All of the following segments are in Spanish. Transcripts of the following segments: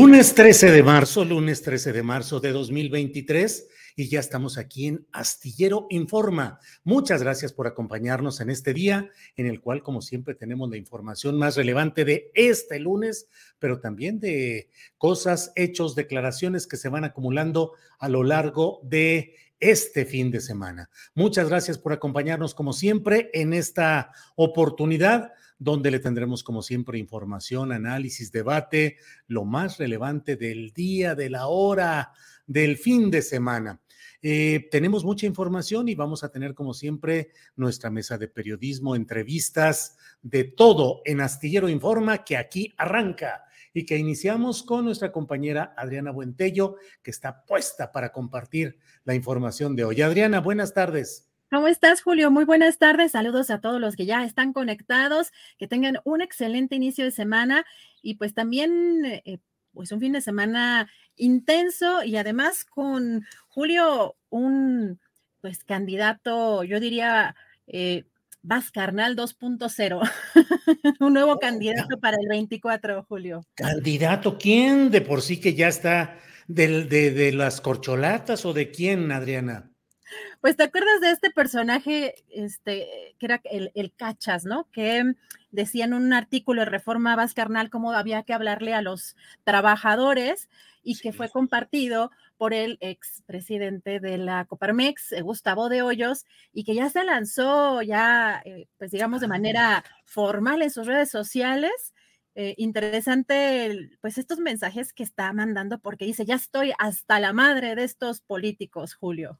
Lunes 13 de marzo, lunes 13 de marzo de 2023 y ya estamos aquí en Astillero Informa. Muchas gracias por acompañarnos en este día en el cual, como siempre, tenemos la información más relevante de este lunes, pero también de cosas, hechos, declaraciones que se van acumulando a lo largo de este fin de semana. Muchas gracias por acompañarnos, como siempre, en esta oportunidad donde le tendremos como siempre información, análisis, debate, lo más relevante del día, de la hora, del fin de semana. Eh, tenemos mucha información y vamos a tener como siempre nuestra mesa de periodismo, entrevistas, de todo en Astillero Informa que aquí arranca y que iniciamos con nuestra compañera Adriana Buentello, que está puesta para compartir la información de hoy. Adriana, buenas tardes. ¿Cómo estás, Julio? Muy buenas tardes. Saludos a todos los que ya están conectados, que tengan un excelente inicio de semana y pues también eh, pues un fin de semana intenso y además con Julio un pues candidato, yo diría eh, Carnal 2.0, un nuevo oh, candidato para el 24, Julio. ¿Candidato quién? De por sí que ya está de, de las corcholatas o de quién, Adriana? Pues te acuerdas de este personaje, este, que era el, el Cachas, ¿no? Que decía en un artículo de Reforma Vascarnal cómo había que hablarle a los trabajadores y que fue compartido por el expresidente de la Coparmex, eh, Gustavo de Hoyos, y que ya se lanzó ya, eh, pues digamos, de ah. manera formal en sus redes sociales. Eh, interesante, pues estos mensajes que está mandando, porque dice, ya estoy hasta la madre de estos políticos, Julio.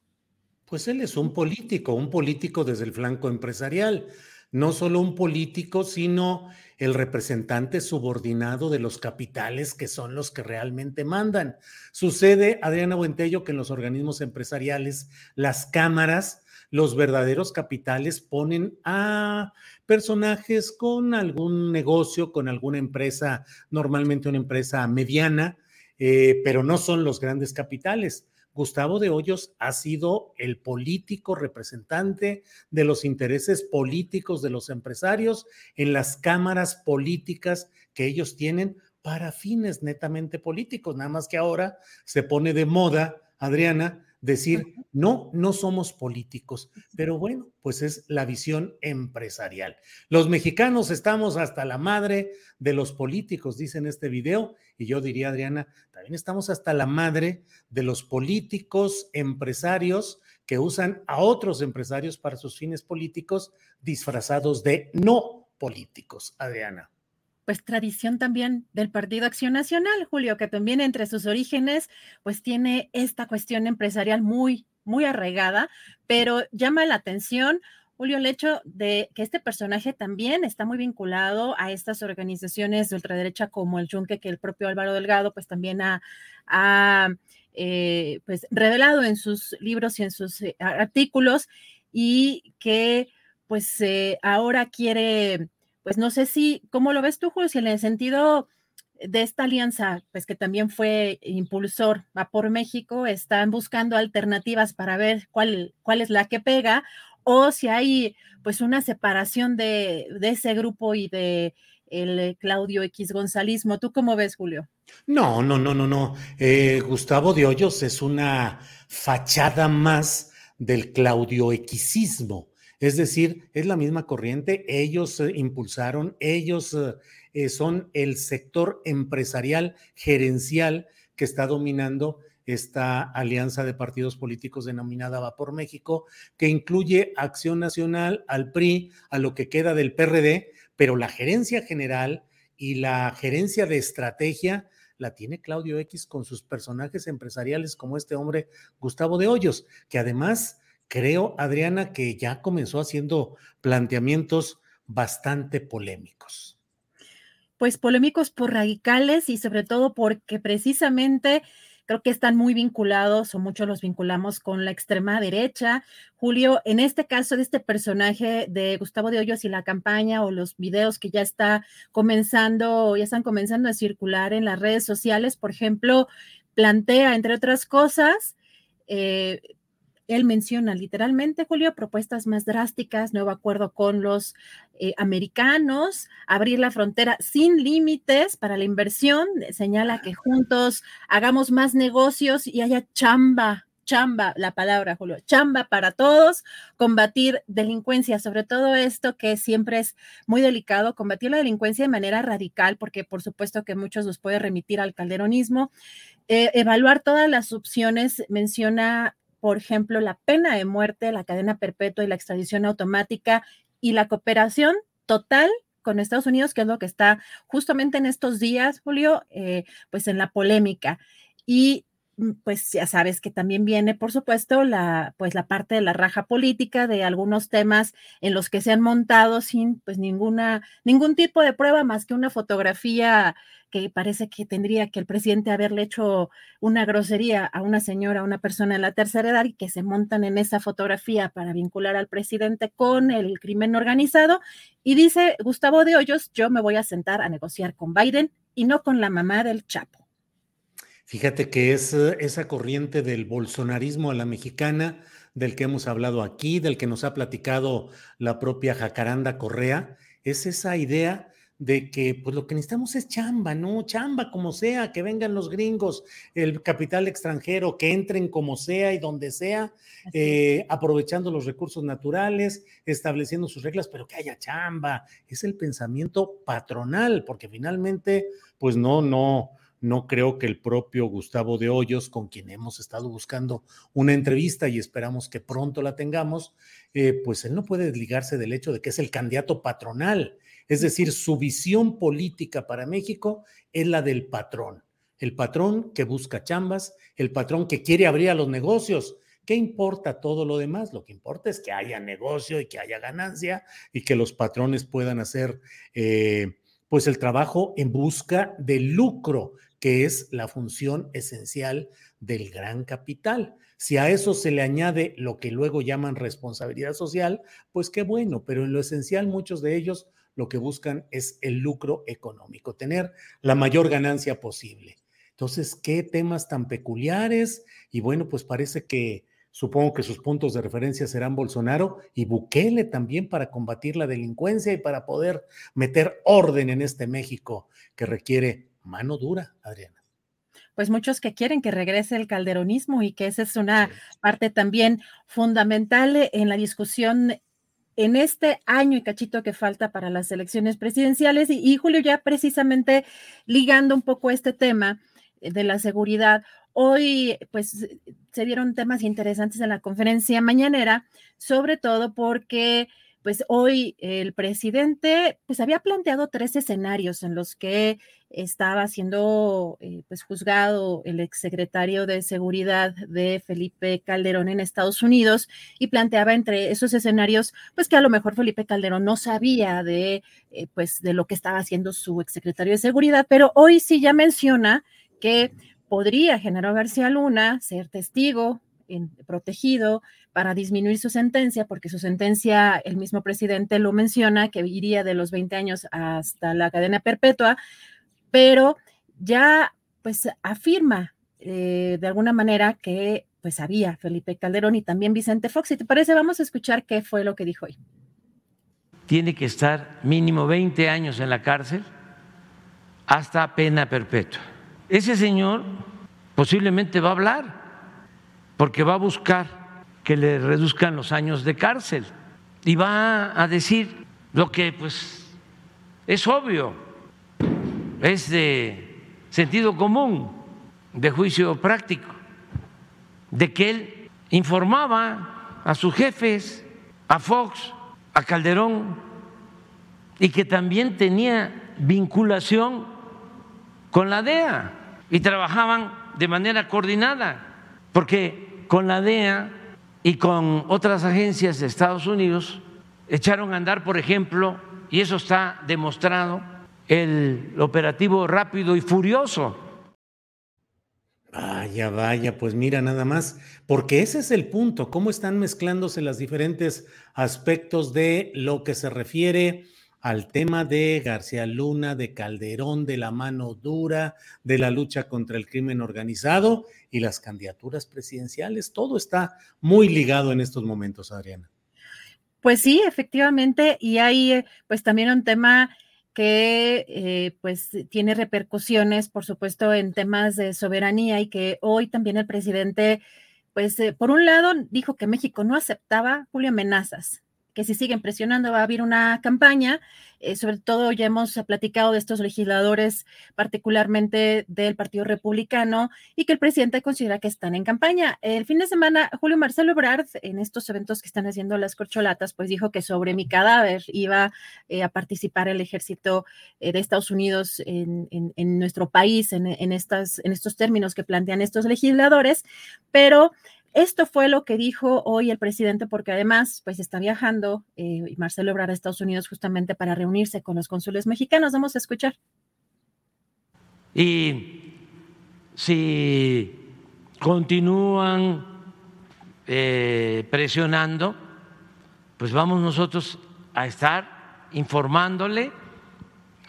Pues él es un político, un político desde el flanco empresarial, no solo un político, sino el representante subordinado de los capitales que son los que realmente mandan. Sucede, Adriana Buentello, que en los organismos empresariales, las cámaras, los verdaderos capitales ponen a personajes con algún negocio, con alguna empresa, normalmente una empresa mediana, eh, pero no son los grandes capitales. Gustavo de Hoyos ha sido el político representante de los intereses políticos de los empresarios en las cámaras políticas que ellos tienen para fines netamente políticos. Nada más que ahora se pone de moda, Adriana, decir, no, no somos políticos, pero bueno, pues es la visión empresarial. Los mexicanos estamos hasta la madre de los políticos, dice en este video, y yo diría, Adriana, también estamos hasta la madre de los políticos empresarios que usan a otros empresarios para sus fines políticos disfrazados de no políticos, Adriana pues tradición también del Partido Acción Nacional, Julio, que también entre sus orígenes pues tiene esta cuestión empresarial muy, muy arraigada, pero llama la atención, Julio, el hecho de que este personaje también está muy vinculado a estas organizaciones de ultraderecha como el Yunque, que el propio Álvaro Delgado pues también ha, eh, pues revelado en sus libros y en sus eh, artículos y que pues eh, ahora quiere pues no sé si, ¿cómo lo ves tú, Julio? Si en el sentido de esta alianza, pues que también fue impulsor a por México, están buscando alternativas para ver cuál, cuál es la que pega, o si hay pues una separación de, ese grupo y de el Claudio X Gonzalismo. ¿Tú cómo ves, Julio? No, no, no, no, no. Eh, Gustavo de Hoyos es una fachada más del Claudio Xismo. Es decir, es la misma corriente, ellos eh, impulsaron, ellos eh, eh, son el sector empresarial gerencial que está dominando esta alianza de partidos políticos denominada Va por México, que incluye Acción Nacional, al PRI, a lo que queda del PRD, pero la gerencia general y la gerencia de estrategia la tiene Claudio X con sus personajes empresariales como este hombre Gustavo de Hoyos, que además creo, Adriana, que ya comenzó haciendo planteamientos bastante polémicos. Pues polémicos por radicales y sobre todo porque precisamente creo que están muy vinculados o muchos los vinculamos con la extrema derecha. Julio, en este caso de este personaje de Gustavo de Hoyos y la campaña o los videos que ya está comenzando, ya están comenzando a circular en las redes sociales, por ejemplo, plantea, entre otras cosas, eh, él menciona literalmente, Julio, propuestas más drásticas, nuevo acuerdo con los eh, americanos, abrir la frontera sin límites para la inversión, señala que juntos hagamos más negocios y haya chamba chamba, la palabra, Julio, chamba para todos, combatir delincuencia, sobre todo esto que siempre es muy delicado, combatir la delincuencia de manera radical, porque por supuesto que muchos nos puede remitir al calderonismo, eh, evaluar todas las opciones, menciona por ejemplo, la pena de muerte, la cadena perpetua y la extradición automática y la cooperación total con Estados Unidos, que es lo que está justamente en estos días, Julio, eh, pues en la polémica. Y pues ya sabes que también viene, por supuesto, la, pues la parte de la raja política de algunos temas en los que se han montado sin pues ninguna, ningún tipo de prueba más que una fotografía que parece que tendría que el presidente haberle hecho una grosería a una señora, a una persona en la tercera edad y que se montan en esa fotografía para vincular al presidente con el crimen organizado. Y dice Gustavo de Hoyos, yo me voy a sentar a negociar con Biden y no con la mamá del Chapo. Fíjate que es eh, esa corriente del bolsonarismo a la mexicana, del que hemos hablado aquí, del que nos ha platicado la propia Jacaranda Correa, es esa idea de que pues lo que necesitamos es chamba, ¿no? Chamba como sea, que vengan los gringos, el capital extranjero, que entren como sea y donde sea, eh, aprovechando los recursos naturales, estableciendo sus reglas, pero que haya chamba. Es el pensamiento patronal, porque finalmente, pues no, no, no creo que el propio Gustavo de Hoyos, con quien hemos estado buscando una entrevista y esperamos que pronto la tengamos, eh, pues él no puede desligarse del hecho de que es el candidato patronal es decir, su visión política para México es la del patrón. El patrón que busca chambas, el patrón que quiere abrir a los negocios. ¿Qué importa todo lo demás? Lo que importa es que haya negocio y que haya ganancia y que los patrones puedan hacer eh, pues el trabajo en busca del lucro, que es la función esencial del gran capital. Si a eso se le añade lo que luego llaman responsabilidad social, pues qué bueno, pero en lo esencial muchos de ellos lo que buscan es el lucro económico, tener la mayor ganancia posible. Entonces, ¿qué temas tan peculiares? Y bueno, pues parece que supongo que sus puntos de referencia serán Bolsonaro y Bukele también para combatir la delincuencia y para poder meter orden en este México que requiere mano dura, Adriana pues muchos que quieren que regrese el calderonismo y que esa es una parte también fundamental en la discusión en este año y cachito que falta para las elecciones presidenciales. Y, Julio, ya precisamente ligando un poco este tema eh, de la seguridad, hoy pues se dieron temas interesantes en la conferencia mañanera, sobre todo porque pues hoy el presidente pues había planteado tres escenarios en los que estaba siendo eh, pues juzgado el exsecretario de seguridad de Felipe Calderón en Estados Unidos y planteaba entre esos escenarios pues que a lo mejor Felipe Calderón no sabía de eh, pues de lo que estaba haciendo su exsecretario de seguridad, pero hoy sí ya menciona que podría Genaro García Luna ser testigo protegido para disminuir su sentencia, porque su sentencia, el mismo presidente lo menciona, que iría de los 20 años hasta la cadena perpetua, pero ya pues afirma eh, de alguna manera que pues había Felipe Calderón y también Vicente Fox. Si te parece, vamos a escuchar qué fue lo que dijo hoy. Tiene que estar mínimo 20 años en la cárcel hasta pena perpetua. Ese señor posiblemente va a hablar porque va a buscar que le reduzcan los años de cárcel. Y va a decir lo que pues es obvio, es de sentido común, de juicio práctico, de que él informaba a sus jefes, a Fox, a Calderón, y que también tenía vinculación con la DEA y trabajaban de manera coordinada, porque con la DEA y con otras agencias de Estados Unidos echaron a andar, por ejemplo, y eso está demostrado, el operativo rápido y furioso. Vaya, vaya, pues mira nada más, porque ese es el punto, cómo están mezclándose los diferentes aspectos de lo que se refiere al tema de García Luna, de Calderón, de la mano dura, de la lucha contra el crimen organizado y las candidaturas presidenciales. Todo está muy ligado en estos momentos, Adriana. Pues sí, efectivamente, y hay eh, pues también un tema que eh, pues tiene repercusiones, por supuesto, en temas de soberanía y que hoy también el presidente, pues eh, por un lado dijo que México no aceptaba, Julio, amenazas que si siguen presionando va a haber una campaña. Eh, sobre todo ya hemos platicado de estos legisladores, particularmente del Partido Republicano, y que el presidente considera que están en campaña. El fin de semana, Julio Marcelo Brard, en estos eventos que están haciendo las corcholatas, pues dijo que sobre mi cadáver iba eh, a participar el ejército eh, de Estados Unidos en, nuestro país, en, estas, en estos términos que plantean estos legisladores, pero esto fue lo que dijo hoy el presidente, porque además, pues está viajando eh, Marcelo Ebrard a Estados Unidos justamente para reunirse con los cónsules mexicanos. Vamos a escuchar. Y si continúan eh, presionando, pues vamos nosotros a estar informándole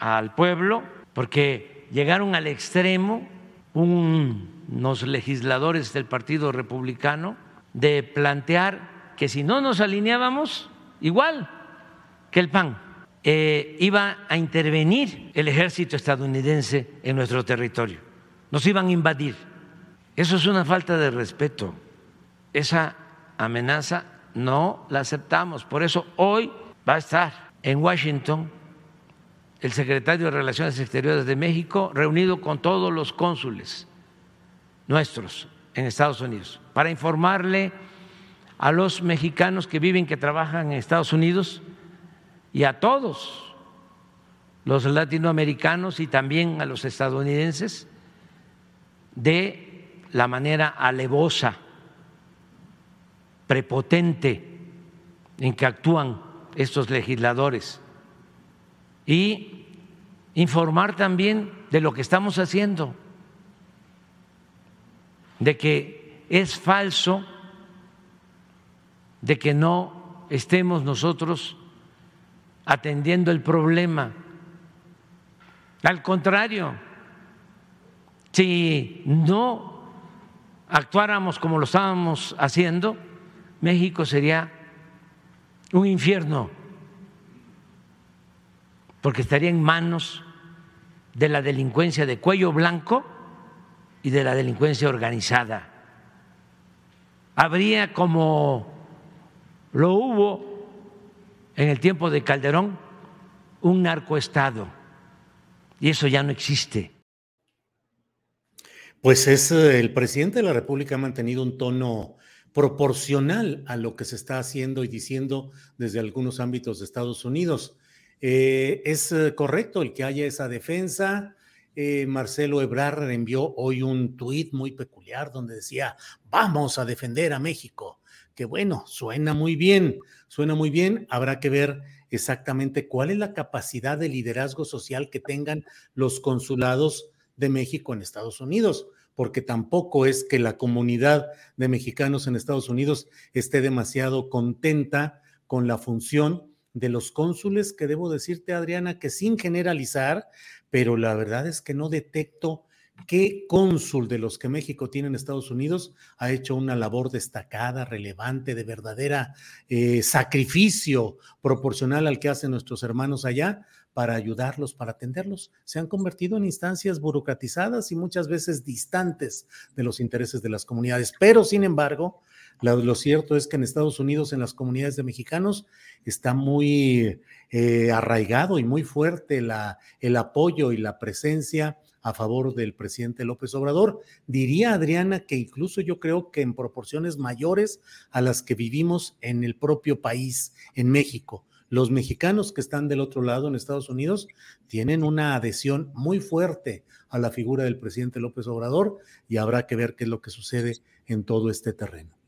al pueblo, porque llegaron al extremo un los legisladores del Partido Republicano de plantear que si no nos alineábamos, igual que el PAN, eh, iba a intervenir el ejército estadounidense en nuestro territorio, nos iban a invadir. Eso es una falta de respeto. Esa amenaza no la aceptamos. Por eso hoy va a estar en Washington el secretario de Relaciones Exteriores de México reunido con todos los cónsules nuestros en Estados Unidos, para informarle a los mexicanos que viven, que trabajan en Estados Unidos y a todos los latinoamericanos y también a los estadounidenses de la manera alevosa, prepotente en que actúan estos legisladores. Y informar también de lo que estamos haciendo de que es falso, de que no estemos nosotros atendiendo el problema. Al contrario, si no actuáramos como lo estábamos haciendo, México sería un infierno, porque estaría en manos de la delincuencia de cuello blanco y de la delincuencia organizada. Habría como lo hubo en el tiempo de Calderón un narcoestado y eso ya no existe. Pues es eh, el presidente de la República ha mantenido un tono proporcional a lo que se está haciendo y diciendo desde algunos ámbitos de Estados Unidos. Eh, es eh, correcto el que haya esa defensa, eh, Marcelo Ebrard envió hoy un tuit muy peculiar donde decía, vamos a defender a México. Que bueno, suena muy bien, suena muy bien. Habrá que ver exactamente cuál es la capacidad de liderazgo social que tengan los consulados de México en Estados Unidos, porque tampoco es que la comunidad de mexicanos en Estados Unidos esté demasiado contenta con la función de los cónsules, que debo decirte, Adriana, que sin generalizar, pero la verdad es que no detecto qué cónsul de los que México tiene en Estados Unidos ha hecho una labor destacada, relevante, de verdadera eh, sacrificio proporcional al que hacen nuestros hermanos allá para ayudarlos, para atenderlos. Se han convertido en instancias burocratizadas y muchas veces distantes de los intereses de las comunidades. Pero, sin embargo, lo, cierto es que en Estados Unidos, en las comunidades de mexicanos, está muy eh, arraigado y muy fuerte el apoyo y la presencia a favor del presidente López Obrador. Diría Adriana que incluso yo creo que en proporciones mayores a las que vivimos en el propio país, en México. Los mexicanos que están del otro lado en Estados Unidos tienen una adhesión muy fuerte a la figura del presidente López Obrador y habrá que ver qué es lo que sucede en todo este terreno.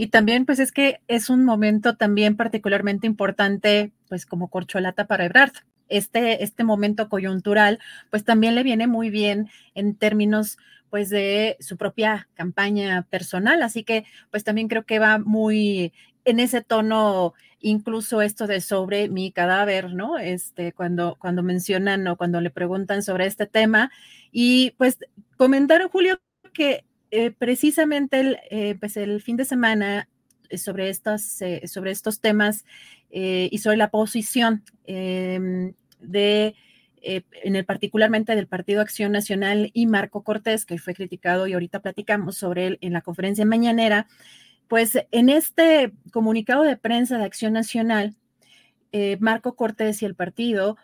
Y también, pues es que es un momento también particularmente importante, pues como corcholata para Ebrard. Este, este momento coyuntural, pues también le viene muy bien en términos pues de su propia campaña personal. Así que pues también creo que va muy en ese tono, incluso esto de sobre mi cadáver, ¿no? Este, cuando, cuando mencionan o cuando le preguntan sobre este tema. Y pues comentaron, Julio, que eh, precisamente el, eh, pues el fin de semana eh, sobre, estas, sobre estos temas y sobre la posición em, de en el particularmente del Partido Acción Nacional y Marco Cortés, que fue criticado y ahorita platicamos sobre él en la conferencia mañanera, pues en este comunicado de prensa de Acción Nacional, Marco Cortés y el partido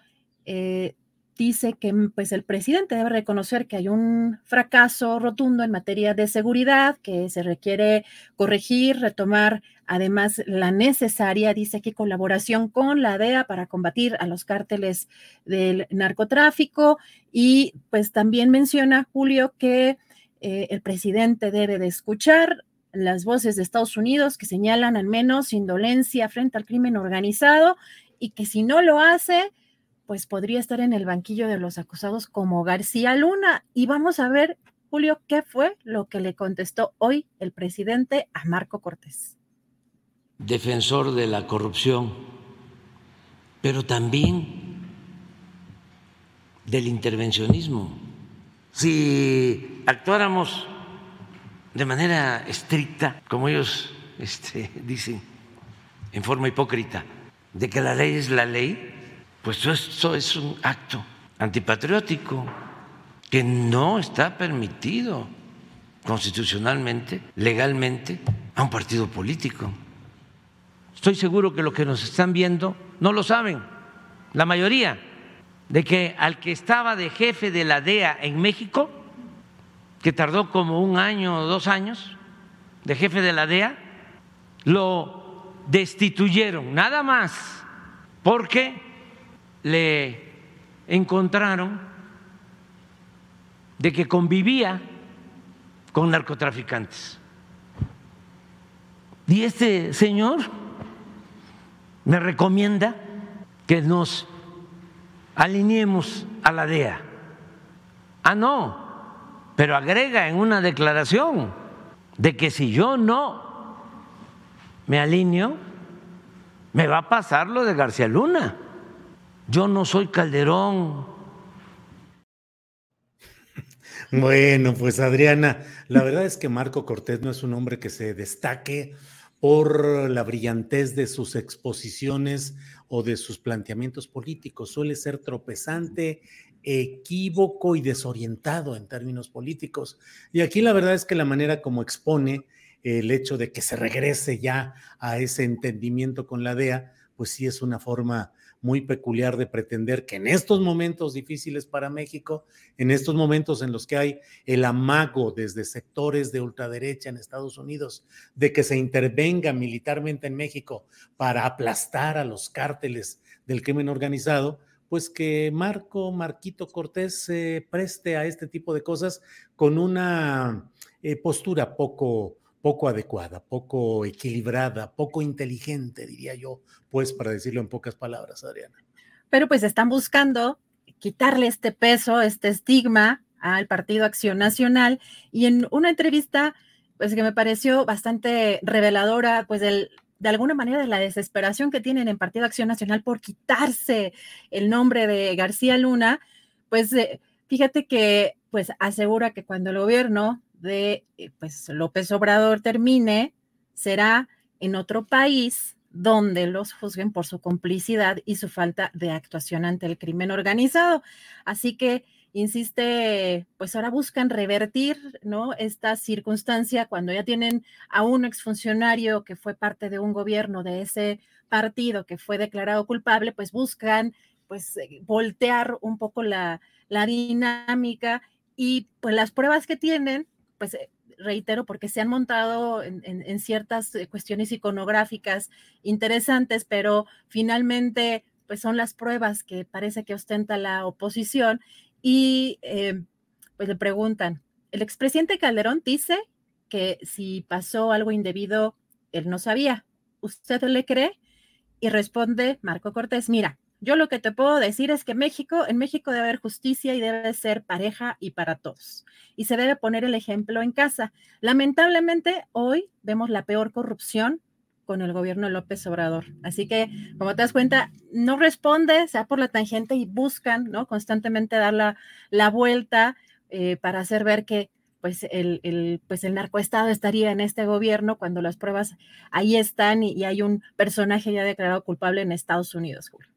dice que mm, pues el presidente debe reconocer que hay un fracaso rotundo en materia de seguridad, que se requiere corregir, retomar además la necesaria, dice aquí, colaboración con la DEA para combatir a los cárteles del narcotráfico. Y pues también menciona Julio que eh, el presidente debe de escuchar las voces de Estados Unidos que señalan al menos indolencia frente al crimen organizado y que si no lo hace, pues podría estar en el banquillo de los acusados como García Luna. Y vamos a ver, Julio, qué fue lo que le contestó hoy el presidente a Marco Cortés. Defensor de la corrupción, pero también del intervencionismo. Si actuáramos de manera estricta, como ellos este, dicen, en forma hipócrita, de que la ley es la ley, pues esto es un acto antipatriótico que no está permitido constitucionalmente, legalmente, a un partido político. Estoy seguro que los que nos están viendo no lo saben, la mayoría, de que al que estaba de jefe de la DEA en México, que tardó como un año o dos años, de jefe de la DEA, lo destituyeron, nada más, porque le encontraron de que convivía con narcotraficantes. Y este señor me recomienda que nos alineemos a la DEA. Ah, no, pero agrega en una declaración de que si yo no me alineo, me va a pasar lo de García Luna. Yo no soy Calderón. Bueno, pues Adriana, la verdad es que Marco Cortés no es un hombre que se destaque por la brillantez de sus exposiciones o de sus planteamientos políticos. Suele ser tropezante, equívoco y desorientado en términos políticos. Y aquí la verdad es que la manera como expone el hecho de que se regrese ya a ese entendimiento con la DEA, pues sí es una forma muy peculiar de pretender que en estos momentos difíciles para México, en estos momentos en los que hay el amago desde sectores de ultraderecha en Estados Unidos de que se intervenga militarmente en México para aplastar a los cárteles del crimen organizado, pues que Marco, Marquito Cortés se preste a este tipo de cosas con una eh, postura poco poco adecuada, poco equilibrada, poco inteligente, diría yo, pues para decirlo en pocas palabras, Adriana. Pero pues están buscando quitarle este peso, este estigma al Partido Acción Nacional y en una entrevista, pues que me pareció bastante reveladora, pues de alguna manera de la desesperación que tienen en Partido Acción Nacional por quitarse el nombre de García Luna, pues eh, fíjate que pues asegura que cuando el gobierno de eh, pues, López Obrador termine será en otro país donde los juzguen por su complicidad y su falta de actuación ante el crimen organizado. Así que, insiste, pues ahora buscan revertir, ¿no? Esta circunstancia cuando ya tienen a un exfuncionario que fue parte de un gobierno de ese partido que fue declarado culpable, pues buscan, pues, eh, voltear un poco la, la dinámica y pues las pruebas que tienen pues eh, reitero, porque se han montado en, ciertas eh, cuestiones iconográficas interesantes, pero finalmente pues son las pruebas que parece que ostenta la oposición y eh, pues le preguntan, el expresidente Calderón dice que si pasó algo indebido él no sabía. ¿Usted le cree? Y responde Marco Cortés, mira, yo lo que te puedo decir es que México, en México debe haber justicia y debe ser pareja y para todos. Y se debe poner el ejemplo en casa. Lamentablemente, hoy vemos la peor corrupción con el gobierno López Obrador. Así que, como te das cuenta, no responde, sea por la tangente y buscan, ¿no? Constantemente dar la, vuelta eh, para hacer ver que pues el, el, pues el narcoestado estaría en este gobierno cuando las pruebas ahí están y, y hay un personaje ya declarado culpable en Estados Unidos, Julio.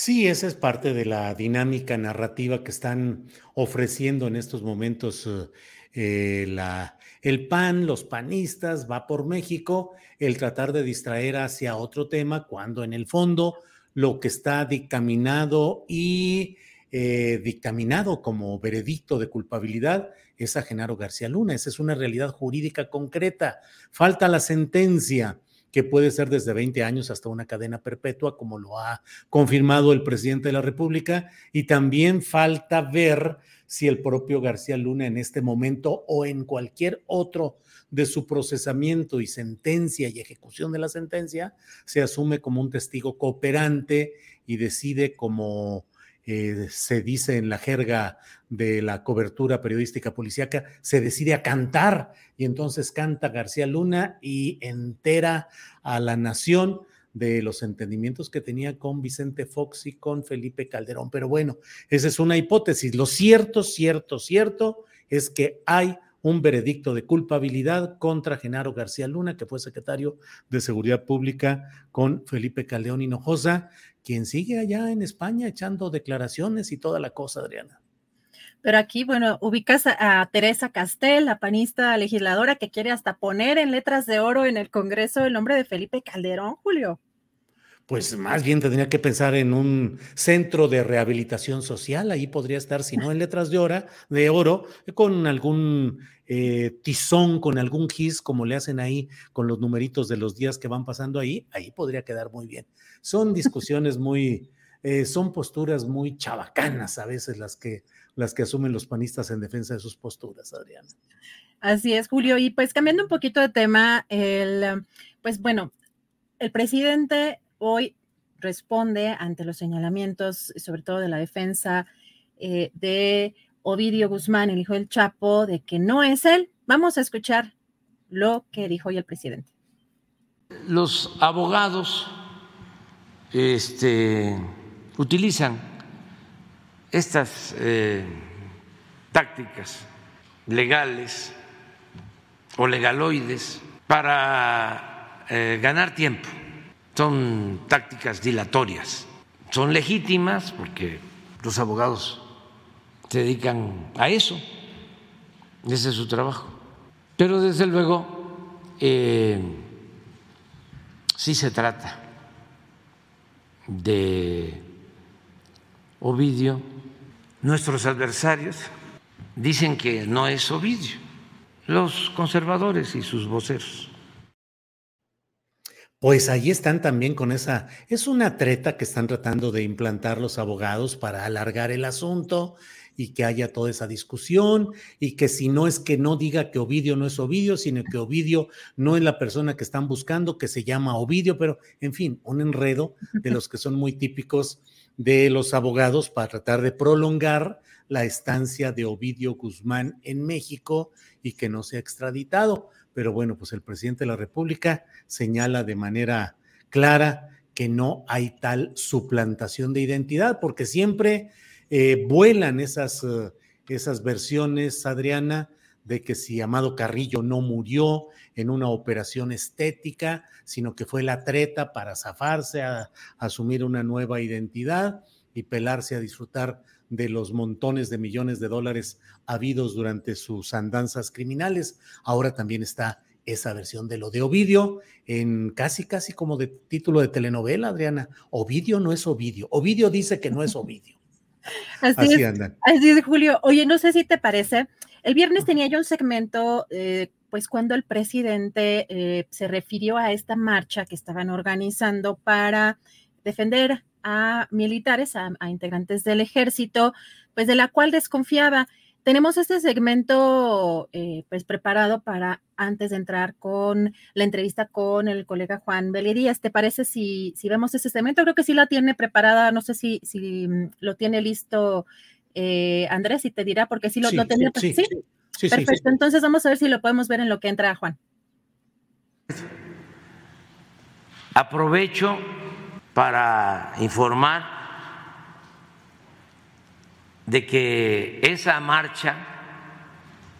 Sí, esa es parte de la dinámica narrativa que están ofreciendo en estos momentos eh, eh, la, el PAN, los panistas, va por México, el tratar de distraer hacia otro tema, cuando en el fondo lo que está dictaminado y eh, dictaminado como veredicto de culpabilidad es a Genaro García Luna. Esa es una realidad jurídica concreta. Falta la sentencia que puede ser desde 20 años hasta una cadena perpetua, como lo ha confirmado el presidente de la República, y también falta ver si el propio García Luna en este momento o en cualquier otro de su procesamiento y sentencia y ejecución de la sentencia se asume como un testigo cooperante y decide como eh, se dice en la jerga de la cobertura periodística policíaca, se decide a cantar y entonces canta García Luna y entera a la nación de los entendimientos que tenía con Vicente Fox y con Felipe Calderón. Pero bueno, esa es una hipótesis. Lo cierto, cierto, cierto es que hay un veredicto de culpabilidad contra Genaro García Luna, que fue secretario de Seguridad Pública con Felipe Calderón Hinojosa, quien sigue allá en España echando declaraciones y toda la cosa, Adriana. Pero aquí, bueno, ubicas a, Teresa Castel, la panista legisladora que quiere hasta poner en letras de oro en el Congreso el nombre de Felipe Calderón, Julio. Pues más bien tendría que pensar en un centro de rehabilitación social, ahí podría estar, si no en letras de, oro, de oro, con algún eh, tizón, con algún gis, como le hacen ahí con los numeritos de los días que van pasando ahí, ahí podría quedar muy bien. Son discusiones muy, eh, son posturas muy chabacanas a veces las que, las que asumen los panistas en defensa de sus posturas, Adriana. Así es, Julio. Y pues cambiando un poquito de tema, el, pues bueno, el presidente hoy responde ante los señalamientos, sobre todo de la defensa eh, de Ovidio Guzmán, el hijo del Chapo, de que no es él. Vamos a escuchar lo que dijo hoy el presidente. Los abogados este, utilizan estas eh, tácticas legales o legaloides para eh, ganar tiempo. Son tácticas dilatorias. Son legítimas porque los abogados se dedican a eso. Ese es su trabajo. Pero desde luego, eh, sí se trata de Ovidio, nuestros adversarios dicen que no es Ovidio, los conservadores y sus voceros. Pues ahí están también con esa, es una treta que están tratando de implantar los abogados para alargar el asunto y que haya toda esa discusión y que si no es que no diga que Ovidio no es Ovidio, sino que Ovidio no es la persona que están buscando, que se llama Ovidio, pero en fin, un enredo de los que son muy típicos de los abogados para tratar de prolongar la estancia de Ovidio Guzmán en México y que no sea extraditado. Pero bueno, pues el presidente de la República señala de manera clara que no hay tal suplantación de identidad, porque siempre eh, vuelan esas, eh, esas versiones, Adriana, de que si Amado Carrillo no murió en una operación estética, sino que fue la treta para zafarse a, asumir una nueva identidad y pelarse a disfrutar de los montones de millones de dólares habidos durante sus andanzas criminales. Ahora también está esa versión de lo de Ovidio en casi, casi como de título de telenovela, Adriana. Ovidio no es Ovidio. Ovidio dice que no es Ovidio. Así, es, Así es, Julio. Oye, no sé si te parece. El viernes tenía yo un segmento, eh, pues cuando el presidente eh, se refirió a esta marcha que estaban organizando para defender a militares, a, a integrantes del ejército, pues de la cual desconfiaba. tenemos este segmento eh, pues preparado para antes de entrar con la entrevista con el colega Juan Belidías. ¿Te parece si, si vemos ese segmento? Creo que sí la tiene preparada, no sé si, si mm, lo tiene listo eh, Andrés y te dirá, porque sí lo, lo tenía. Sí, sí, sí, Perfecto, entonces vamos a ver si lo podemos ver en lo que entra Juan. Aprovecho para informar de que esa marcha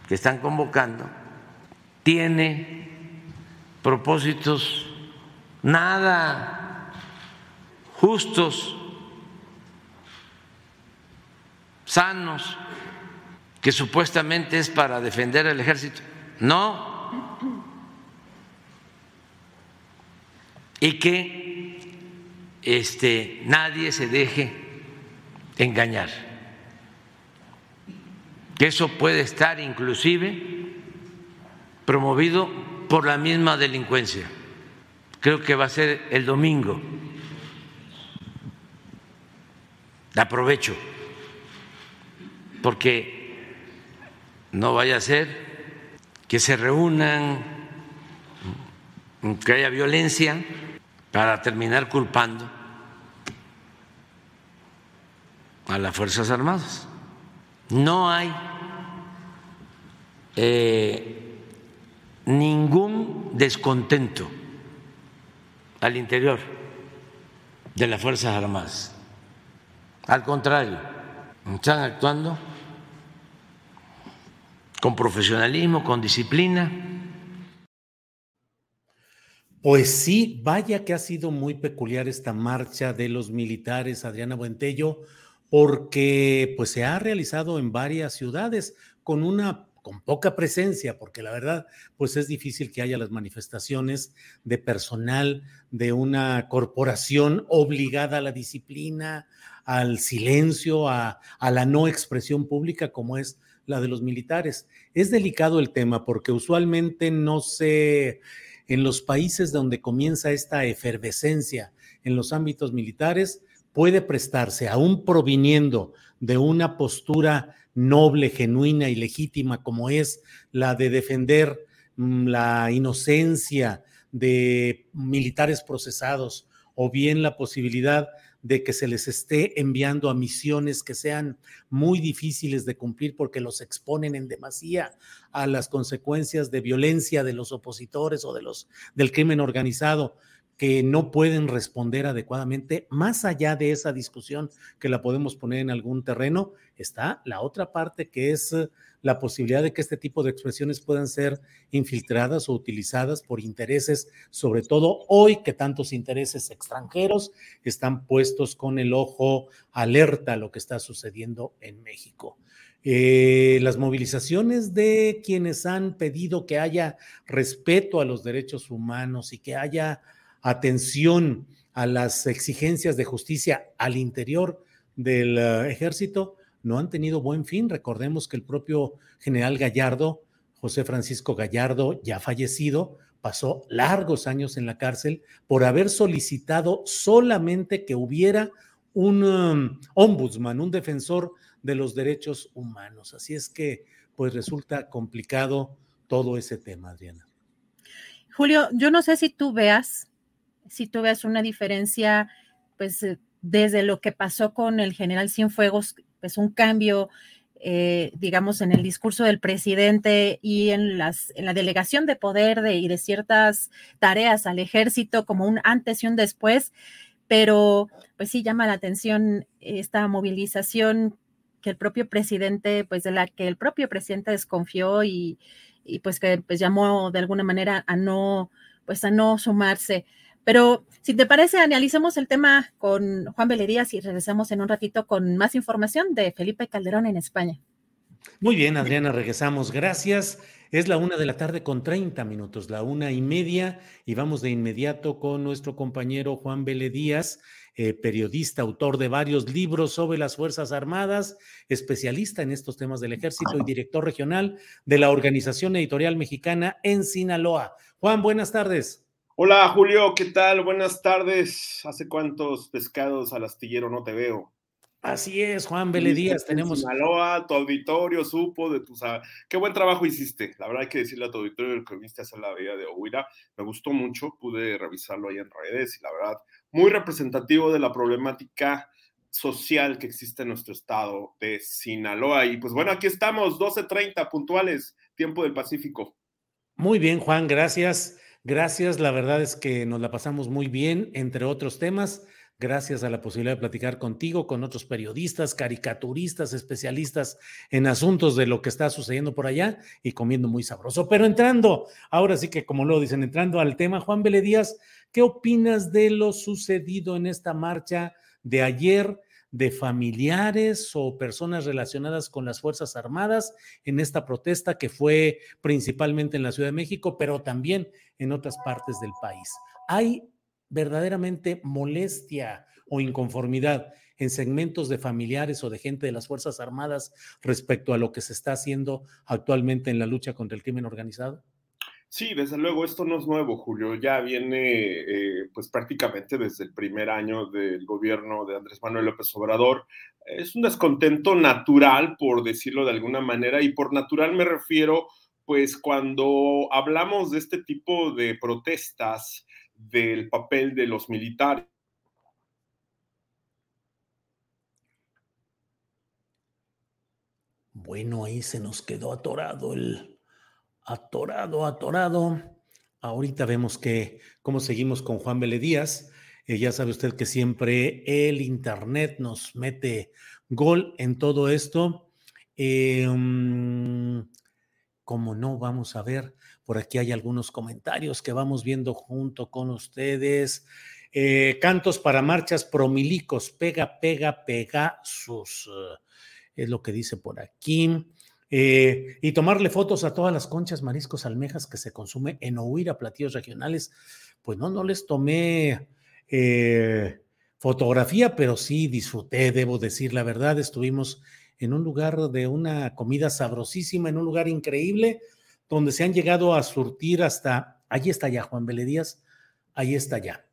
que están convocando tiene propósitos nada justos, sanos, que supuestamente es para defender al ejército. No. Y que este, nadie se deje engañar que eso puede estar inclusive promovido por la misma delincuencia. Creo que va a ser el domingo. Aprovecho, porque no vaya a ser que se reúnan, que haya violencia para terminar culpando a las Fuerzas Armadas. No hay eh, ningún descontento al interior de las Fuerzas Armadas. Al contrario, están actuando con profesionalismo, con disciplina. Pues sí, vaya que ha sido muy peculiar esta marcha de los militares, Adriana Buentello, porque pues se ha realizado en varias ciudades con una con poca presencia, porque la verdad, pues es difícil que haya las manifestaciones de personal de una corporación obligada a la disciplina, al silencio, a, a, la no expresión pública como es la de los militares. Es delicado el tema porque usualmente no se, en los países donde comienza esta efervescencia en los ámbitos militares, puede prestarse, aún proviniendo de una postura noble, genuina y legítima como es la de defender mm, la inocencia de militares procesados o bien la posibilidad de que se les esté enviando a misiones que sean muy difíciles de cumplir porque los exponen en demasía a las consecuencias de violencia de los opositores o de los del crimen organizado que no pueden responder adecuadamente. Más allá de esa discusión que la podemos poner en algún terreno, está la otra parte que es eh, la posibilidad de que este tipo de expresiones puedan ser infiltradas o utilizadas por intereses, sobre todo hoy que tantos intereses extranjeros están puestos con el ojo alerta a lo que está sucediendo en México. Eh, las movilizaciones de quienes han pedido que haya respeto a los derechos humanos y que haya atención a las exigencias de justicia al interior del eh, ejército no han tenido buen fin. Recordemos que el propio general Gallardo, José Francisco Gallardo, ya fallecido, pasó largos años en la cárcel por haber solicitado solamente que hubiera un um, ombudsman, un defensor de los derechos humanos. Así es que, pues resulta complicado todo ese tema, Adriana. Julio, yo no sé si tú veas si tú ves una diferencia, pues eh, desde lo que pasó con el general Cienfuegos, pues un cambio, eh, digamos, en el discurso del presidente y en, las, en la delegación de poder de, y de ciertas tareas al ejército, como un antes y un después, pero pues sí llama la atención esta movilización que el propio presidente, pues de la que el propio presidente desconfió y, y pues que pues llamó de alguna manera a no, pues a no sumarse. Pero si te parece, analicemos el tema con Juan Belerías y regresamos en un ratito con más información de Felipe Calderón en España. Muy bien, Adriana, regresamos. Gracias. Es la una de la tarde con 30 minutos, la una y media, y vamos de inmediato con nuestro compañero Juan Vélez Díaz, eh, periodista, autor de varios libros sobre las Fuerzas Armadas, especialista en estos temas del ejército y director regional de la Organización Editorial Mexicana en Sinaloa. Juan, buenas tardes. Hola Julio, ¿qué tal? Buenas tardes. ¿Hace cuántos pescados al astillero no te veo? Así es, Juan Vélez Díaz, tenemos. Sinaloa, tu auditorio supo de tus. Qué buen trabajo hiciste. La verdad hay que decirle a tu auditorio que viste hacer la vida de Ohuira. Me gustó mucho, pude revisarlo ahí en redes y la verdad, muy representativo de la problemática social que existe en nuestro estado de Sinaloa. Y pues bueno, aquí estamos, 12.30 puntuales, tiempo del Pacífico. Muy bien, Juan, gracias. Gracias, la verdad es que nos la pasamos muy bien, entre otros temas gracias a la posibilidad de platicar contigo, con otros periodistas, caricaturistas, especialistas en asuntos de lo que está sucediendo por allá y comiendo muy sabroso. Pero entrando, ahora sí que como lo dicen, entrando al tema, Juan Vélez ¿qué opinas de lo sucedido en esta marcha de ayer? de familiares o personas relacionadas con las Fuerzas Armadas en esta protesta que fue principalmente en la Ciudad de México, pero también en otras partes del país. ¿Hay verdaderamente molestia o inconformidad en segmentos de familiares o de gente de las Fuerzas Armadas respecto a lo que se está haciendo actualmente en la lucha contra el crimen organizado? Sí, desde luego, esto no es nuevo, Julio. Ya viene, eh, pues prácticamente desde el primer año del gobierno de Andrés Manuel López Obrador. Es un descontento natural, por decirlo de alguna manera, y por natural me refiero, pues cuando hablamos de este tipo de protestas, del papel de los militares. Bueno, ahí se nos quedó atorado el atorado, atorado. Ahorita vemos que cómo seguimos con Juan Vélez Díaz. Eh, ya sabe usted que siempre el internet nos mete gol en todo esto. Eh, como no, vamos a ver. Por aquí hay algunos comentarios que vamos viendo junto con ustedes. Eh, cantos para marchas promilicos, pega, pega, pega sus. Eh, es lo que dice por aquí. Eh, y tomarle fotos a todas las conchas, mariscos, almejas que se consume en oír a platillos regionales. Pues no, no les tomé fotografía, pero sí disfruté, debo decir la verdad. Estuvimos en un lugar de una comida sabrosísima, en un lugar increíble donde se han llegado a surtir hasta, ahí está ya Juan Díaz, ahí está ya.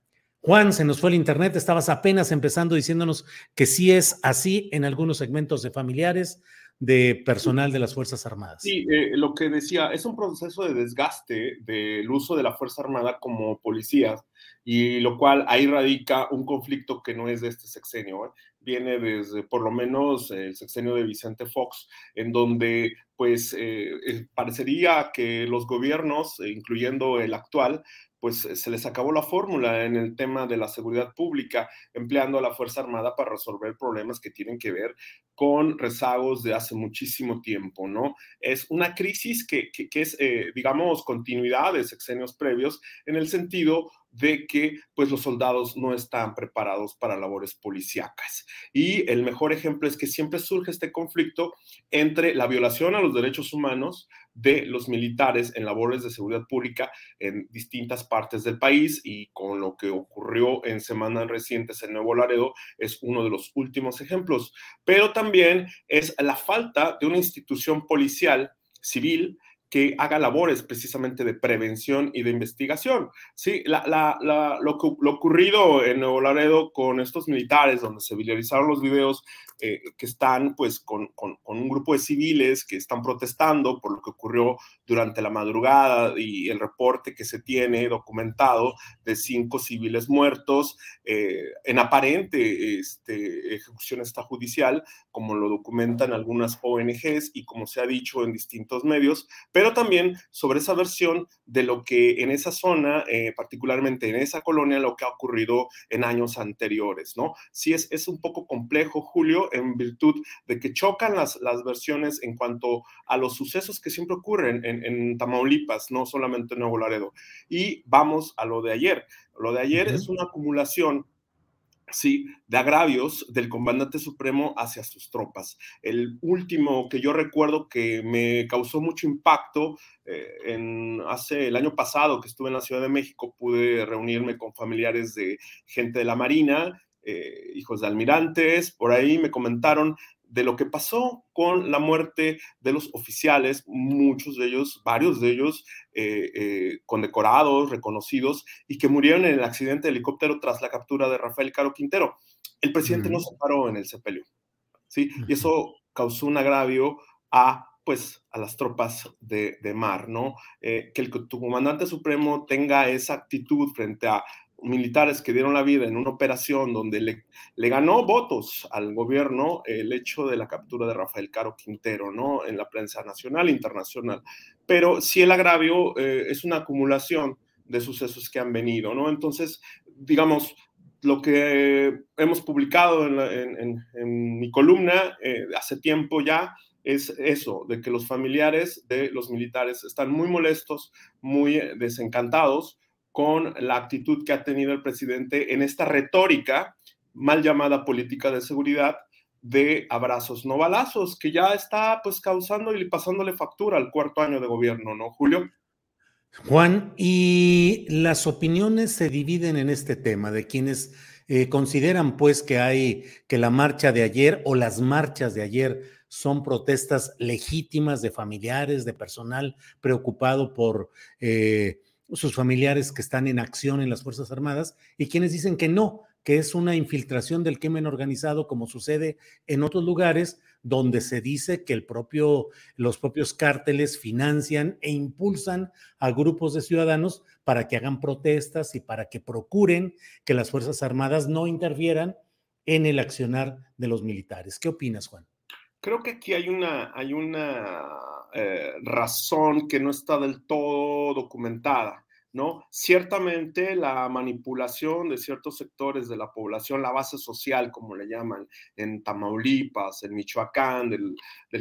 Juan, se nos fue el internet, estabas apenas empezando diciéndonos que sí es así en algunos segmentos de familiares, de personal de las Fuerzas Armadas. Sí, eh, lo que decía, es un proceso de desgaste del uso de la Fuerza Armada como policías, y lo cual ahí radica un conflicto que no es de este sexenio, ¿eh? Viene desde por lo menos el sexenio de Vicente Fox, en donde pues eh, parecería que los gobiernos, incluyendo el actual, pues eh, se les acabó la fórmula en el tema de la seguridad pública, empleando a la Fuerza Armada para resolver problemas que tienen que ver con rezagos de hace muchísimo tiempo, ¿no? Es una crisis que, es, eh, digamos, continuidad de sexenios previos en el sentido de que pues los soldados no están preparados para labores policíacas. Y el mejor ejemplo es que siempre surge este conflicto entre la violación a los derechos humanos de los militares en labores de seguridad pública en distintas partes del país y con lo que ocurrió en semanas recientes en Nuevo Laredo es uno de los últimos ejemplos. Pero también es la falta de una institución policial civil que haga labores precisamente de prevención y de investigación. Sí, lo, ocurrido en Nuevo Laredo con estos militares, donde se viralizaron los videos eh, que están pues con, un grupo de civiles que están protestando por lo que ocurrió durante la madrugada y el reporte que se tiene documentado de cinco civiles muertos eh, en aparente este, ejecución extrajudicial, como lo documentan algunas ONGs y como se ha dicho en distintos medios, pero también sobre esa versión de lo que en esa zona, eh, particularmente en esa colonia, lo que ha ocurrido en años anteriores, ¿no? Sí es, es un poco complejo, Julio, en virtud de que chocan las, las versiones en cuanto a los sucesos que siempre ocurren en, Tamaulipas, no solamente en Nuevo Laredo. Y vamos a lo de ayer. Lo de ayer es una acumulación sí, de agravios del comandante supremo hacia sus tropas. El último que yo recuerdo que me causó mucho impacto eh, en hace el año pasado que estuve en la Ciudad de México, pude reunirme con familiares de gente de la Marina eh, hijos de almirantes, por ahí me comentaron de lo que pasó con la muerte de los oficiales, muchos de ellos, varios de ellos eh, eh, condecorados, reconocidos, y que murieron en el accidente de helicóptero tras la captura de Rafael Caro Quintero. El presidente no se paró en el sepelio. ¿sí? Y eso causó un agravio a pues a las tropas de, mar, ¿no? Eh, que el, tu comandante supremo tenga esa actitud frente a militares que dieron la vida en una operación donde le, ganó votos al gobierno el hecho de la captura de Rafael Caro Quintero, ¿no? En la prensa nacional e internacional. Pero sí el agravio eh, es una acumulación de sucesos que han venido, ¿no? Entonces, digamos, lo que hemos publicado en, mi columna eh, hace tiempo ya es eso, de que los familiares de los militares están muy molestos, muy desencantados con la actitud que ha tenido el presidente en esta retórica mal llamada política de seguridad de abrazos no balazos, que ya está pues causando y pasándole factura al cuarto año de gobierno, ¿no, Julio? Juan, y las opiniones se dividen en este tema de quienes eh, consideran pues que hay que la marcha de ayer o las marchas de ayer son protestas legítimas de familiares, de personal preocupado por eh, sus familiares que están en acción en las Fuerzas Armadas y quienes dicen que no, que es una infiltración del crimen organizado como sucede en otros lugares donde se dice que el propio, los propios cárteles financian e impulsan a grupos de ciudadanos para que hagan protestas y para que procuren que las Fuerzas Armadas no interfieran en el accionar de los militares. ¿Qué opinas, Juan? Creo que aquí hay una, hay una eh, razón que no está del todo documentada. ¿No? Ciertamente la manipulación de ciertos sectores de la población, la base social, como le llaman, en Tamaulipas, en Michoacán, del,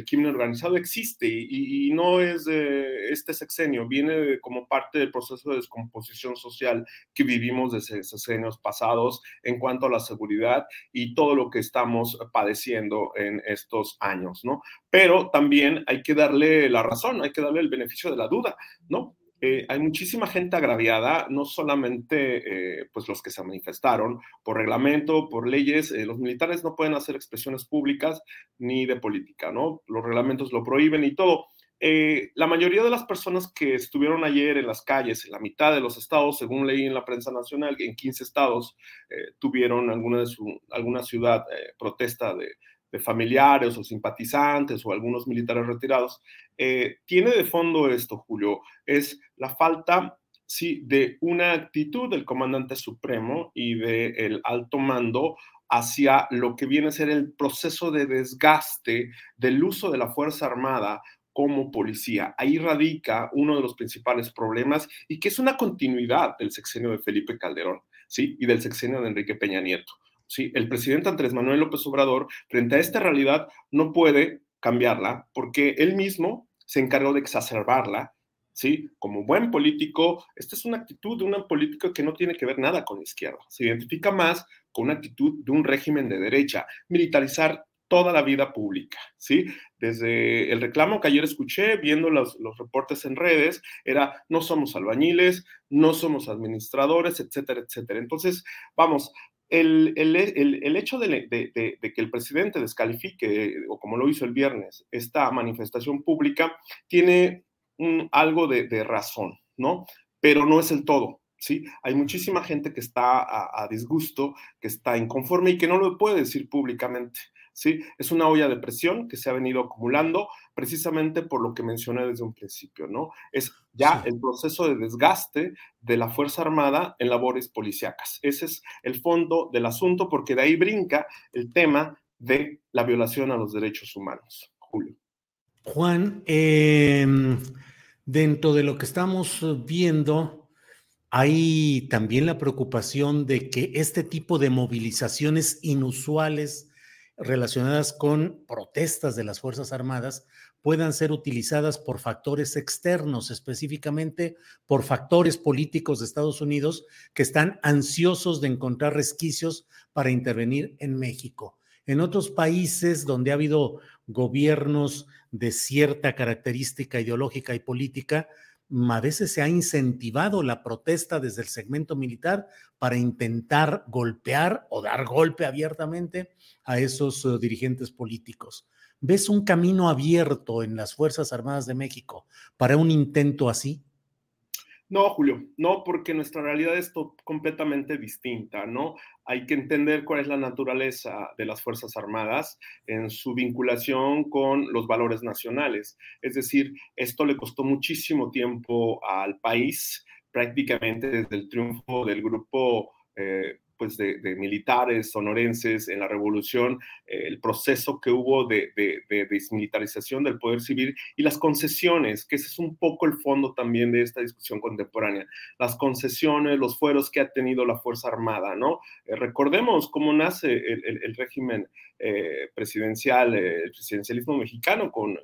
crimen organizado, existe y, no es de este sexenio, viene como parte del proceso de descomposición social que vivimos desde sexenios pasados en cuanto a la seguridad y todo lo que estamos padeciendo en estos años, ¿no? Pero también hay que darle la razón, hay que darle el beneficio de la duda, ¿no? Eh, hay muchísima gente agraviada, no solamente eh, pues los que se manifestaron por reglamento, por leyes, eh, los militares no pueden hacer expresiones públicas ni de política, ¿no? Los reglamentos lo prohíben y todo. la mayoría de las personas que estuvieron ayer en las calles, en la mitad de los estados, según leí en la prensa nacional, en 15 estados tuvieron alguna, alguna ciudad protesta de familiares o simpatizantes o algunos militares retirados, eh, tiene de fondo esto, Julio, es la falta sí, de una actitud del comandante supremo y del alto mando hacia lo que viene a ser el proceso de desgaste del uso de la Fuerza Armada como policía. Ahí radica uno de los principales problemas y que es una continuidad del sexenio de Felipe Calderón, ¿sí? Y del sexenio de Enrique Peña Nieto. ¿Sí? El presidente Andrés Manuel López Obrador, frente a esta realidad, no puede cambiarla porque él mismo se encargó de exacerbarla, ¿sí? Como buen político, esta es una actitud de un político que no tiene que ver nada con izquierda, se identifica más con una actitud de un régimen de derecha, militarizar toda la vida pública, ¿sí? Desde el reclamo que ayer escuché, viendo los, los, reportes en redes, era no somos albañiles, no somos administradores, etcétera, etcétera. Entonces, vamos, el, el, hecho de, que el presidente descalifique, o como lo hizo el viernes, esta manifestación pública, tiene un, algo de, razón, ¿no? Pero no es el todo. ¿Sí? Hay muchísima gente que está a, disgusto, que está inconforme y que no lo puede decir públicamente. ¿Sí? Es una olla de presión que se ha venido acumulando precisamente por lo que mencioné desde un principio, ¿no? Es ya el proceso de desgaste de la Fuerza Armada en labores policíacas. Ese es el fondo del asunto porque de ahí brinca el tema de la violación a los derechos humanos. Julio. Juan, em, dentro de lo que estamos viendo, hay también la preocupación de que este tipo de movilizaciones inusuales relacionadas con protestas de las Fuerzas Armadas puedan ser utilizadas por factores externos, específicamente por factores políticos de Estados Unidos que están ansiosos de encontrar resquicios para intervenir en México. En otros países donde ha habido gobiernos de cierta característica ideológica y política, a veces se ha incentivado la protesta desde el segmento militar para intentar golpear o dar golpe abiertamente a esos eh, dirigentes políticos. ¿Ves un camino abierto en las Fuerzas Armadas de México para un intento así? No, Julio, no, porque nuestra realidad es completamente distinta, ¿no? Hay que entender cuál es la naturaleza de las Fuerzas Armadas en su vinculación con los valores nacionales. Es decir, esto le costó muchísimo tiempo al país, prácticamente desde el triunfo del grupo eh, pues de, militares sonorenses en la revolución, eh, el proceso que hubo de, desmilitarización del poder civil y las concesiones, que ese es un poco el fondo también de esta discusión contemporánea, las concesiones, los fueros que ha tenido la Fuerza Armada, ¿no? Eh, recordemos cómo nace el, régimen eh, presidencial, el presidencialismo mexicano con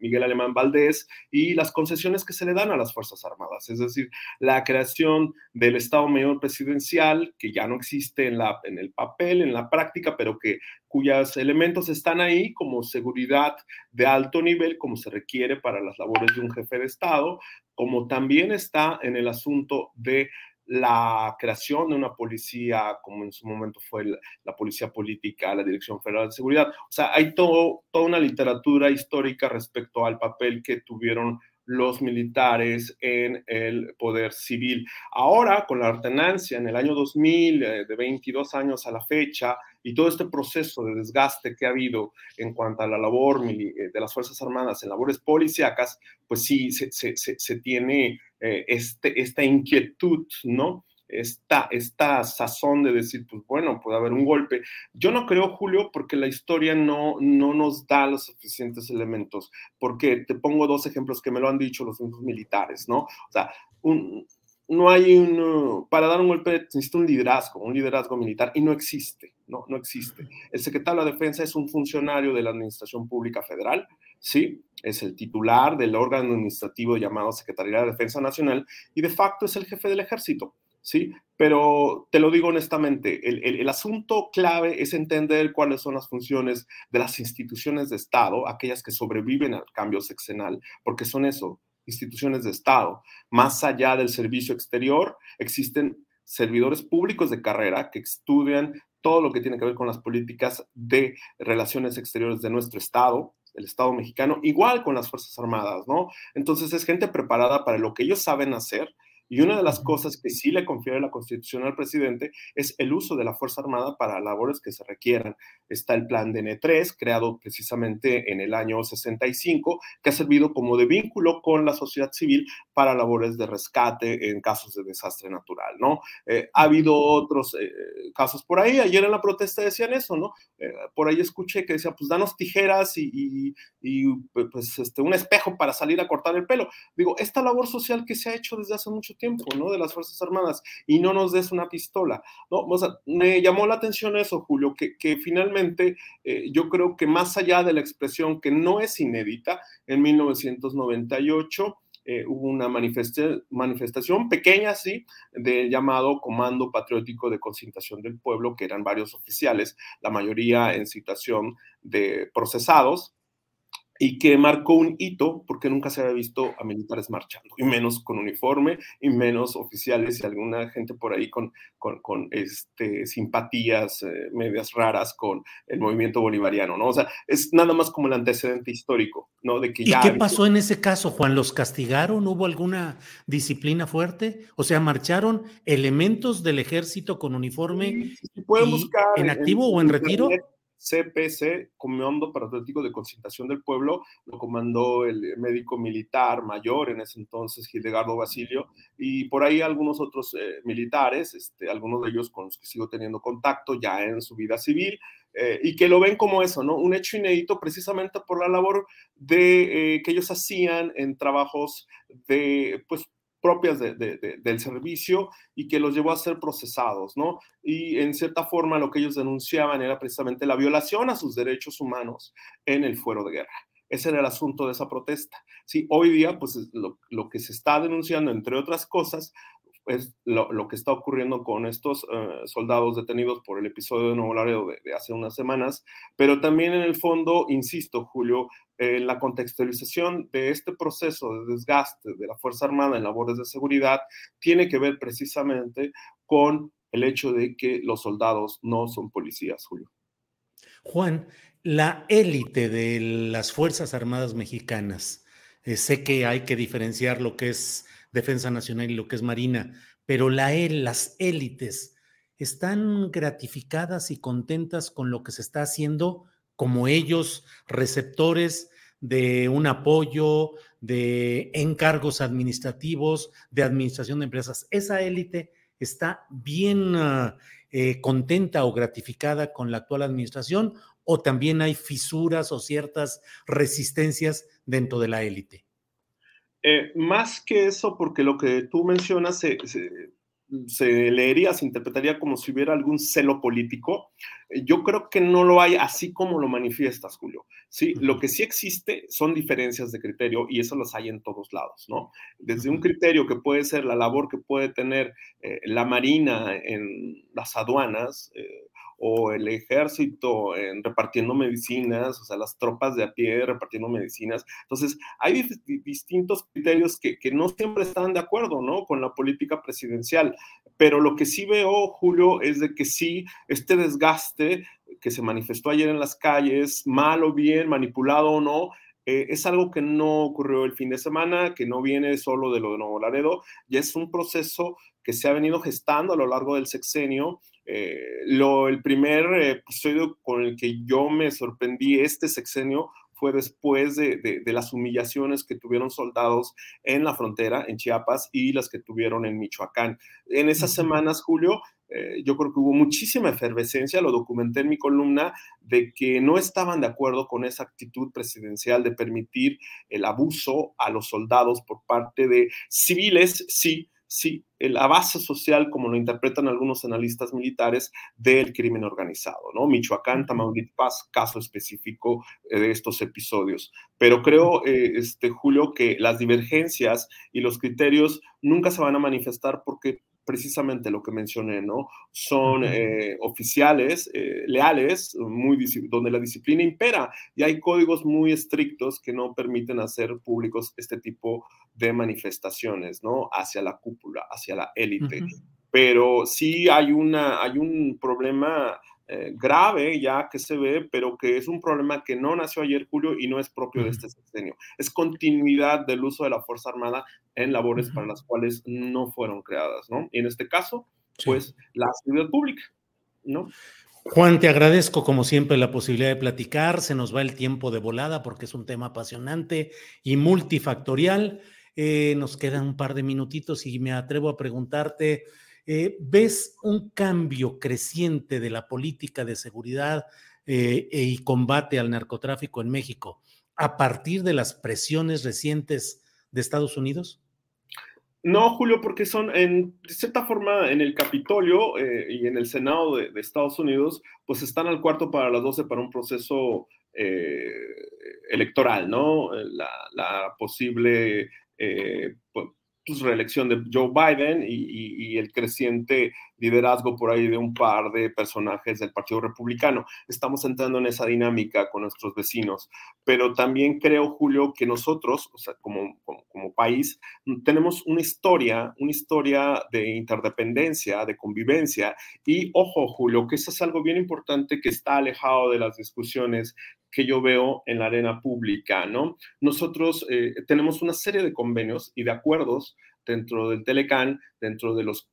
Miguel Alemán Valdés y las concesiones que se le dan a las Fuerzas Armadas, es decir, la creación del Estado Mayor Presidencial, que ya no existe en, en el papel, en la práctica, pero que cuyos elementos están ahí como seguridad de alto nivel, como se requiere para las labores de un jefe de Estado, como también está en el asunto de la creación de una policía, como en su momento fue la, policía política, la Dirección Federal de Seguridad. O sea, hay todo, toda una literatura histórica respecto al papel que tuvieron los militares en el poder civil. Ahora, con la ordenancia en el año 2000, eh, de 22 años a la fecha, y todo este proceso de desgaste que ha habido en cuanto a la labor eh, de las Fuerzas Armadas en labores policíacas, pues sí, se, tiene eh, este, esta inquietud, ¿no? Esta, esta sazón de decir, pues bueno, puede haber un golpe. Yo no creo, Julio, porque la historia no, no nos da los suficientes elementos, porque te pongo dos ejemplos que me lo han dicho los mismos militares, ¿no? O sea, un, no hay un, para dar un golpe necesita un liderazgo, un liderazgo militar, y no existe, no, no existe. El secretario de la Defensa es un funcionario de la Administración Pública Federal, ¿sí? Es el titular del órgano administrativo llamado Secretaría de Defensa Nacional y de facto es el jefe del ejército, ¿sí? Pero te lo digo honestamente, el, el, asunto clave es entender cuáles son las funciones de las instituciones de Estado, aquellas que sobreviven al cambio sexenal, porque son eso, instituciones de Estado. Más allá del servicio exterior, existen servidores públicos de carrera que estudian todo lo que tiene que ver con las políticas de relaciones exteriores de nuestro Estado, el Estado mexicano, igual con las Fuerzas Armadas, ¿no? Entonces es gente preparada para lo que ellos saben hacer y una de las cosas que sí le confiere la Constitución al presidente es el uso de la Fuerza Armada para labores que se requieran. Está el plan de N3, creado precisamente en el año 65, que ha servido como de vínculo con la sociedad civil para labores de rescate en casos de desastre natural, ¿no? Eh, ha habido otros eh, casos por ahí. Ayer en la protesta decían eso, ¿no? Eh, por ahí escuché que decía, pues danos tijeras y, y, pues este, un espejo para salir a cortar el pelo. Digo, esta labor social que se ha hecho desde hace mucho tiempo, ¿no? De las Fuerzas Armadas y no nos des una pistola, ¿no? Me llamó la atención eso, Julio, que, que finalmente eh, yo creo que más allá de la expresión que no es inédita, en 1998 eh, hubo una manifestación pequeña, sí, del llamado Comando Patriótico de Concentración del Pueblo, que eran varios oficiales, la mayoría en situación de procesados, y que marcó un hito porque nunca se había visto a militares marchando, y menos con uniforme, y menos oficiales y alguna gente por ahí con, con, este, simpatías eh, medias raras con el movimiento bolivariano, ¿no? O sea, es nada más como el antecedente histórico, ¿no? De que ¿Y qué pasó en ese caso, Juan? ¿Los castigaron? ¿Hubo alguna disciplina fuerte? O sea, ¿marcharon elementos del ejército con uniforme en activo o en retiro? CPC, Comando Patriótico de Concentración del Pueblo, lo comandó el médico militar mayor en ese entonces, Gildegardo Basilio, y por ahí algunos otros eh, militares, este, algunos de ellos con los que sigo teniendo contacto ya en su vida civil, eh, y que lo ven como eso, ¿no? Un hecho inédito precisamente por la labor de, eh, que ellos hacían en trabajos de, pues, propias del servicio y que los llevó a ser procesados, ¿no? Y en cierta forma lo que ellos denunciaban era precisamente la violación a sus derechos humanos en el fuero de guerra. Ese era el asunto de esa protesta. Sí, hoy día, pues lo, lo que se está denunciando, entre otras cosas, es lo, que está ocurriendo con estos eh, soldados detenidos por el episodio de Nuevo Laredo de, hace unas semanas, pero también en el fondo, insisto, Julio, en la contextualización de este proceso de desgaste de la Fuerza Armada en labores de seguridad tiene que ver precisamente con el hecho de que los soldados no son policías, Julio. Juan, la élite de las Fuerzas Armadas mexicanas, eh, sé que hay que diferenciar lo que es Defensa Nacional y lo que es Marina, pero la, las élites están gratificadas y contentas con lo que se está haciendo como ellos, receptores de un apoyo, de encargos administrativos, de administración de empresas. Esa élite está bien ah, eh, contenta o gratificada con la actual administración o también hay fisuras o ciertas resistencias dentro de la élite? Eh, más que eso, porque lo que tú mencionas se, se, leería, se interpretaría como si hubiera algún celo político. Eh, yo creo que no lo hay así como lo manifiestas, Julio. Sí, lo que sí existe son diferencias de criterio y eso las hay en todos lados, ¿no? Desde un criterio que puede ser la labor que puede tener eh, la Marina en las aduanas, o el ejército en, repartiendo medicinas, o sea, las tropas de a pie repartiendo medicinas. Entonces, hay distintos criterios que, que, no siempre están de acuerdo, ¿no? Con la política presidencial. Pero lo que sí veo, Julio, es de que sí, este desgaste que se manifestó ayer en las calles, mal o bien, manipulado o no, eh, es algo que no ocurrió el fin de semana, que no viene solo de lo de Nuevo Laredo, ya es un proceso que se ha venido gestando a lo largo del sexenio. Eh, lo, el primer episodio con el que yo me sorprendí este sexenio fue después de, de, las humillaciones que tuvieron soldados en la frontera, en Chiapas, y las que tuvieron en Michoacán. En esas semanas, Julio, eh, yo creo que hubo muchísima efervescencia, lo documenté en mi columna, de que no estaban de acuerdo con esa actitud presidencial de permitir el abuso a los soldados por parte de civiles, sí, sí, la base social, como lo interpretan algunos analistas militares, del crimen organizado, ¿no? Michoacán, Tamaulipas, caso específico eh, de estos episodios. Pero creo, eh, este, Julio, que las divergencias y los criterios nunca se van a manifestar porque precisamente lo que mencioné, ¿no? Son eh, oficiales leales, muy donde la disciplina impera y hay códigos muy estrictos que no permiten hacer públicos este tipo de manifestaciones, ¿no? Hacia la cúpula, hacia la élite. Pero sí hay, una, hay un problema eh, grave ya que se ve, pero que es un problema que no nació ayer, Julio, y no es propio de este sexenio. Es continuidad del uso de la Fuerza Armada en labores para las cuales no fueron creadas, ¿no? Y en este caso, pues la seguridad pública, ¿no? Juan, te agradezco como siempre la posibilidad de platicar. Se nos va el tiempo de volada porque es un tema apasionante y multifactorial. Eh, nos quedan un par de minutitos y me atrevo a preguntarte, eh, ¿ves un cambio creciente de la política de seguridad eh, y combate al narcotráfico en México a partir de las presiones recientes de Estados Unidos? No, Julio, porque son, en de cierta forma, en el Capitolio y en el Senado de, Estados Unidos, pues están al cuarto para las 12 para un proceso electoral, ¿no? La, posible eh, pues, reelección de Joe Biden y, el creciente liderazgo por ahí de un par de personajes del Partido Republicano. Estamos entrando en esa dinámica con nuestros vecinos, pero también creo, Julio, que nosotros, como, como, país, tenemos una historia, una historia de interdependencia, de convivencia, y ojo, Julio, que eso es algo bien importante que está alejado de las discusiones que yo veo en la arena pública, ¿no? Nosotros eh, tenemos una serie de convenios y de acuerdos dentro del Telecan, dentro de los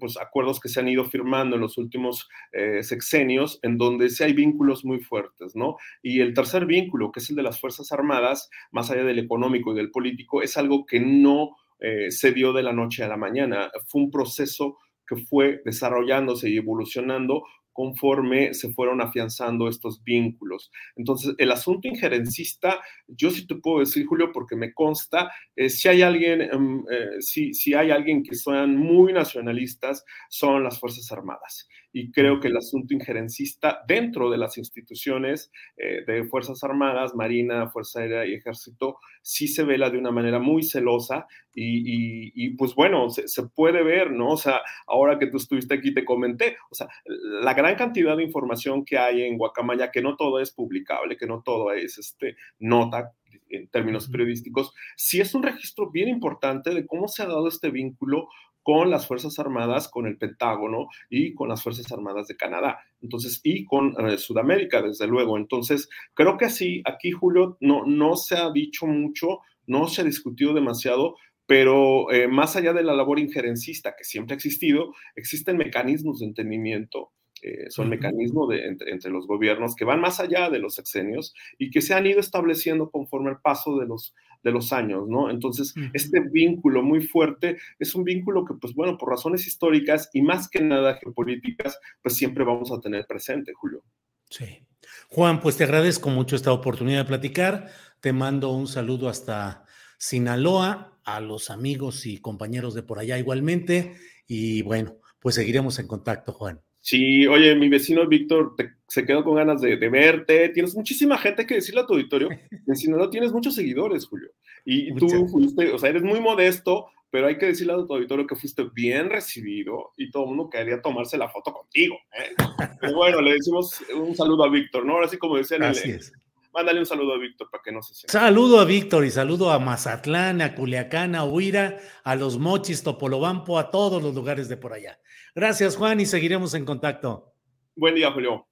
pues, acuerdos que se han ido firmando en los últimos eh, sexenios, en donde sí hay vínculos muy fuertes, ¿no? Y el tercer vínculo, que es el de las Fuerzas Armadas, más allá del económico y del político, es algo que no eh, se dio de la noche a la mañana. Fue un proceso que fue desarrollándose y evolucionando conforme se fueron afianzando estos vínculos. Entonces, el asunto injerencista, yo sí te puedo decir, Julio, porque me consta, si hay alguien, em, eh, si, si hay alguien que sean muy nacionalistas, son las Fuerzas Armadas y creo que el asunto injerencista dentro de las instituciones eh, de Fuerzas Armadas, Marina, Fuerza Aérea y Ejército, sí se vela de una manera muy celosa y, pues bueno, se, puede ver, ¿no? O sea, ahora que tú estuviste aquí te comenté, o sea, la gran cantidad de información que hay en Guacamaya, que no todo es publicable, que no todo es este, nota en términos periodísticos, sí es un registro bien importante de cómo se ha dado este vínculo con las Fuerzas Armadas, con el Pentágono y con las Fuerzas Armadas de Canadá. Entonces, y con eh, Sudamérica, desde luego. Entonces, creo que así, aquí, Julio, no, no se ha dicho mucho, no se ha discutido demasiado, pero eh, más allá de la labor injerencista que siempre ha existido, existen mecanismos de entendimiento eh, son mecanismos de, entre, los gobiernos que van más allá de los sexenios y que se han ido estableciendo conforme el paso de los, de los años, ¿no? Entonces, este vínculo muy fuerte es un vínculo que, pues bueno, por razones históricas y más que nada geopolíticas, pues siempre vamos a tener presente, Julio. Sí. Juan, pues te agradezco mucho esta oportunidad de platicar. Te mando un saludo hasta Sinaloa, a los amigos y compañeros de por allá igualmente. Y bueno, pues seguiremos en contacto, Juan. Sí, oye, mi vecino Víctor se quedó con ganas de, verte. Tienes muchísima gente que decirle a tu auditorio. En Sinaloa tienes muchos seguidores, Julio. Y tú fuiste, o sea, eres muy modesto, pero hay que decirle a tu auditorio que fuiste bien recibido y todo el mundo quería tomarse la foto contigo. ¿eh? bueno, le decimos un saludo a Víctor, ¿no? Ahora sí, como decían, Así es. Mándale un saludo a Víctor para que no se sienta. Saludo a Víctor y saludo a Mazatlán, a Culiacán, a Huira, a los Mochis, Topolobampo, a todos los lugares de por allá. Gracias, Juan, y seguiremos en contacto. Buen día, Julio.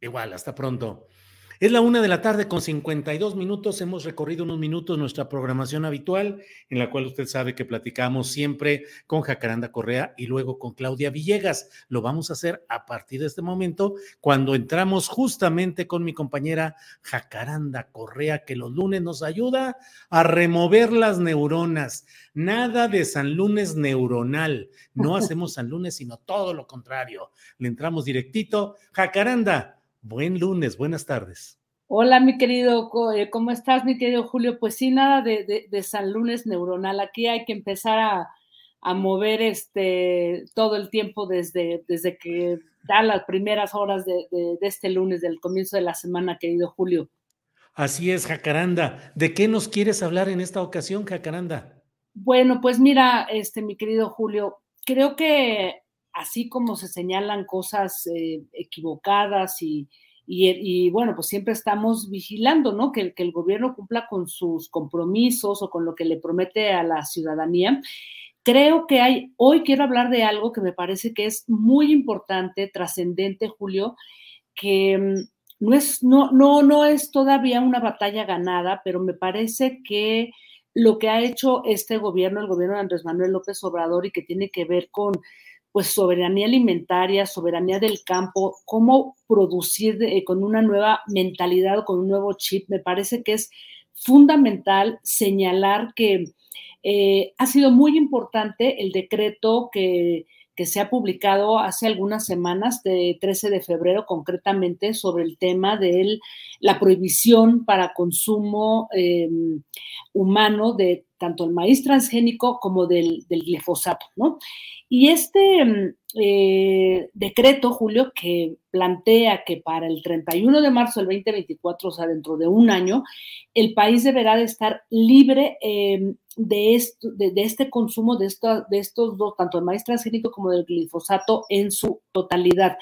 Igual, hasta pronto. Es la una de la tarde con 52 minutos. Hemos recorrido unos minutos nuestra programación habitual, en la cual usted sabe que platicamos siempre con Jacaranda Correa y luego con Claudia Villegas. Lo vamos a hacer a partir de este momento, cuando entramos justamente con mi compañera Jacaranda Correa, que los lunes nos ayuda a remover las neuronas. Nada de San Lunes neuronal. No hacemos San Lunes, sino todo lo contrario. Le entramos directito. Jacaranda Buen lunes, buenas tardes. Hola, mi querido, eh, ¿cómo estás, mi querido Julio? Pues sí, nada de, San Lunes neuronal. Aquí hay que empezar a, mover este todo el tiempo desde, desde que da las primeras horas de, este lunes, del comienzo de la semana, querido Julio. Así es, Jacaranda. ¿De qué nos quieres hablar en esta ocasión, Jacaranda? Bueno, pues mira, este, mi querido Julio, creo que así como se señalan cosas eh, equivocadas y, y, bueno, pues siempre estamos vigilando, ¿no? Que, que, el gobierno cumpla con sus compromisos o con lo que le promete a la ciudadanía. Creo que hay, hoy quiero hablar de algo que me parece que es muy importante, trascendente, Julio, que mm, no es, no, no, no es todavía una batalla ganada, pero me parece que lo que ha hecho este gobierno, el gobierno de Andrés Manuel López Obrador, y que tiene que ver con pues soberanía alimentaria, soberanía del campo, cómo producir eh, con una nueva mentalidad o con un nuevo chip, me parece que es fundamental señalar que eh, ha sido muy importante el decreto que, se ha publicado hace algunas semanas, de 13 de febrero concretamente, sobre el tema de la prohibición para consumo em, humano de tanto el maíz transgénico como del, glifosato, ¿no? Y este mm, eh, decreto, Julio, que plantea que para el 31 de marzo del 2024, o sea, dentro de un año, el país deberá de estar libre em, de, este consumo de, de estos dos, tanto el maíz transgénico como del glifosato, en su totalidad.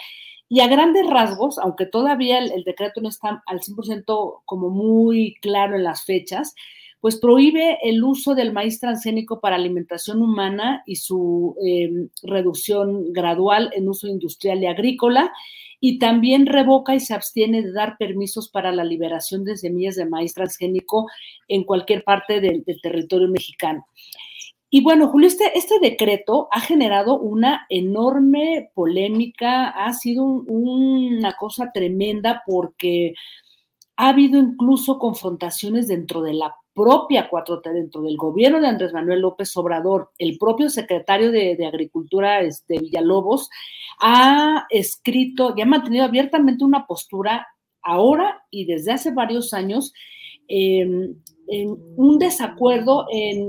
Y a grandes rasgos, aunque todavía el, el decreto no está al 100% como muy claro en las fechas, pues prohíbe el uso del maíz transgénico para alimentación humana y su em, reducción gradual en uso industrial y agrícola, y también revoca y se abstiene de dar permisos para la liberación de semillas de maíz transgénico en cualquier parte del, territorio mexicano. Y bueno, Julio, este, este, decreto ha generado una enorme polémica, ha sido una cosa tremenda porque ha habido incluso confrontaciones dentro de la propia 4T, dentro del gobierno de Andrés Manuel López Obrador, el propio secretario de, Agricultura, este, Villalobos, ha escrito y ha mantenido abiertamente una postura ahora y desde hace varios años em, en un desacuerdo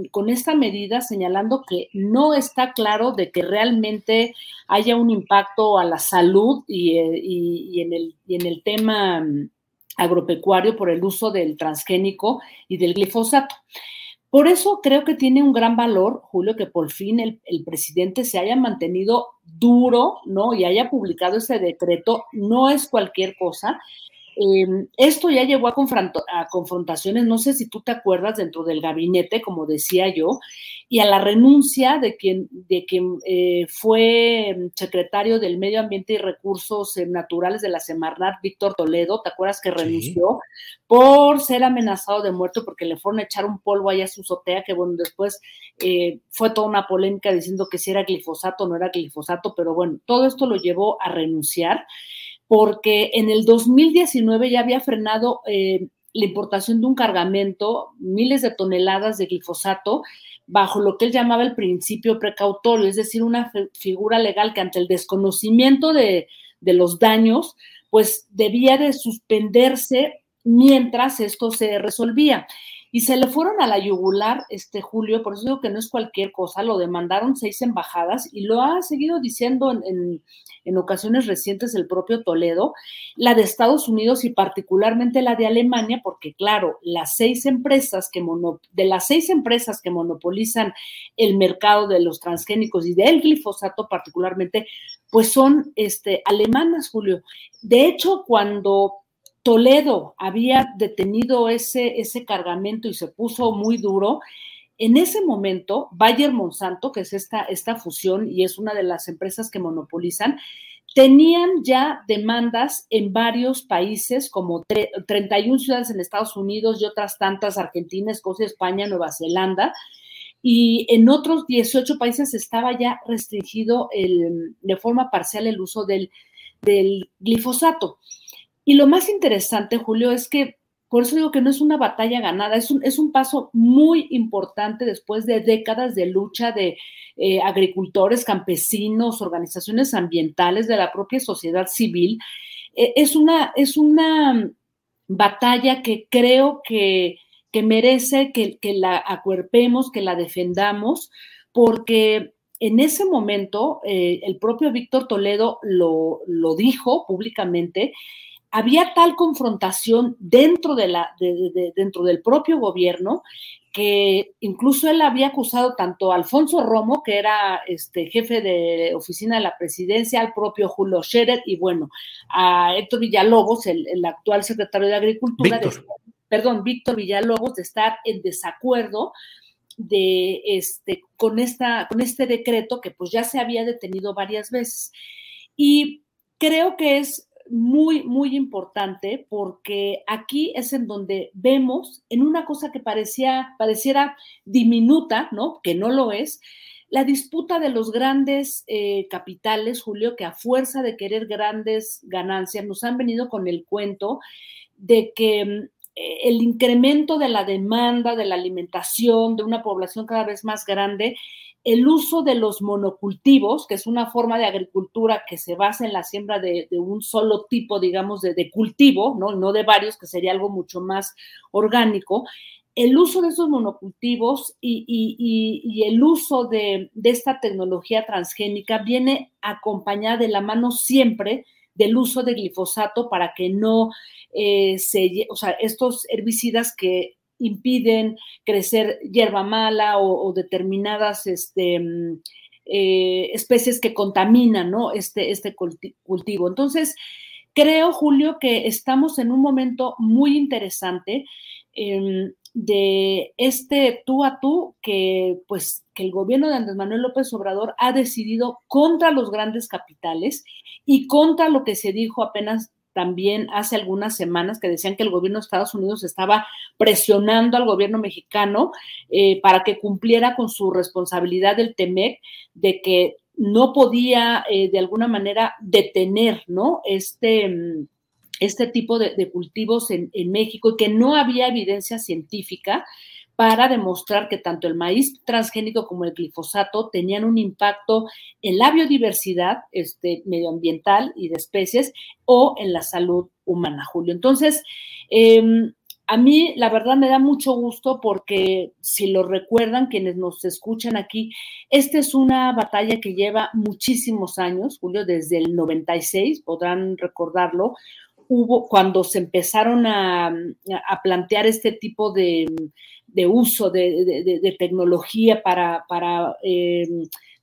con esta medida, señalando que no está claro de que realmente haya un impacto a la salud y, eh, en, el, y en el tema agropecuario por el uso del transgénico y del glifosato. Por eso creo que tiene un gran valor, Julio, que por fin el, presidente se haya mantenido duro, ¿no? Y haya publicado ese decreto, no es cualquier cosa. Em, esto ya llegó a, a, confrontaciones, no sé si tú te acuerdas, dentro del gabinete, como decía yo, y a la renuncia de quien, de quien eh, fue secretario del Medio Ambiente y Recursos eh, Naturales de la Semarnat, Víctor Toledo, ¿te acuerdas que renunció por ser amenazado de muerte porque le fueron a echar un polvo allá a su azotea, que bueno, después eh, fue toda una polémica diciendo que si era glifosato o no era glifosato, pero bueno, todo esto lo llevó a renunciar porque en el 2019 ya había frenado eh, la importación de un cargamento, miles de toneladas de glifosato, bajo lo que él llamaba el principio precautorio, es decir, una figura legal que ante el desconocimiento de, de los daños, pues debía de suspenderse mientras esto se resolvía y se le fueron a la yugular, este Julio, por eso digo que no es cualquier cosa, lo demandaron seis embajadas y lo ha seguido diciendo en, en, ocasiones recientes el propio Toledo, la de Estados Unidos y particularmente la de Alemania, porque claro, las seis empresas que de las seis empresas que monopolizan el mercado de los transgénicos y del glifosato particularmente, pues son este, alemanas, Julio. De hecho, cuando Toledo había detenido ese, ese cargamento y se puso muy duro. En ese momento, Bayer Monsanto, que es esta, esta fusión y es una de las empresas que monopolizan, tenían ya demandas en varios países, como 31 ciudades en Estados Unidos y otras tantas, Argentina, Escocia, España, Nueva Zelanda, y en otros 18 países estaba ya restringido el, de forma parcial el uso del, del glifosato. Y lo más interesante, Julio, es que por eso digo que no es una batalla ganada, es un, es un paso muy importante después de décadas de lucha de eh, agricultores, campesinos, organizaciones ambientales, de la propia sociedad civil. Eh, es, una, es una batalla que creo que, que merece que, que, la acuerpemos, que la defendamos, porque en ese momento eh, el propio Víctor Toledo lo, lo dijo públicamente había tal confrontación dentro, de la, dentro del propio gobierno que incluso él había acusado tanto a Alfonso Romo, que era este jefe de oficina de la presidencia, al propio Julio Scherer y bueno, a Héctor Villalobos, el, actual secretario de Agricultura, perdón, Víctor Villalobos, de estar en desacuerdo de este con esta con este decreto que pues ya se había detenido varias veces. Y creo que es muy, muy importante porque aquí es en donde vemos en una cosa que parecía, pareciera diminuta, ¿no? Que no lo es, la disputa de los grandes eh, capitales, Julio, que a fuerza de querer grandes ganancias nos han venido con el cuento de que mm, el incremento de la demanda, de la alimentación, de una población cada vez más grande, el uso de los monocultivos, que es una forma de agricultura que se basa en la siembra de, un solo tipo, digamos, de, cultivo, ¿no? no de varios, que sería algo mucho más orgánico, el uso de esos monocultivos y, el uso de, esta tecnología transgénica viene acompañada de la mano siempre del uso de glifosato para que no eh, se, o sea, estos herbicidas que impiden crecer hierba mala o, determinadas este, eh, especies que contaminan este, este cultivo. Entonces, creo, Julio, que estamos en un momento muy interesante em, de este tú a tú que pues que el gobierno de Andrés Manuel López Obrador ha decidido contra los grandes capitales y contra lo que se dijo apenas también hace algunas semanas que decían que el gobierno de Estados Unidos estaba presionando al gobierno mexicano eh, para que cumpliera con su responsabilidad del TEMEC de que no podía eh, de alguna manera detener, ¿no? Este, mm, este tipo de, cultivos en, en México y que no había evidencia científica para demostrar que tanto el maíz transgénico como el glifosato tenían un impacto en la biodiversidad este, medioambiental y de especies o en la salud humana, Julio. Entonces, em, a mí la verdad me da mucho gusto porque si lo recuerdan quienes nos escuchan aquí, esta es una batalla que lleva muchísimos años, Julio, desde el 96, podrán recordarlo, hubo cuando se empezaron a, a plantear este tipo de de uso de, tecnología para, para eh,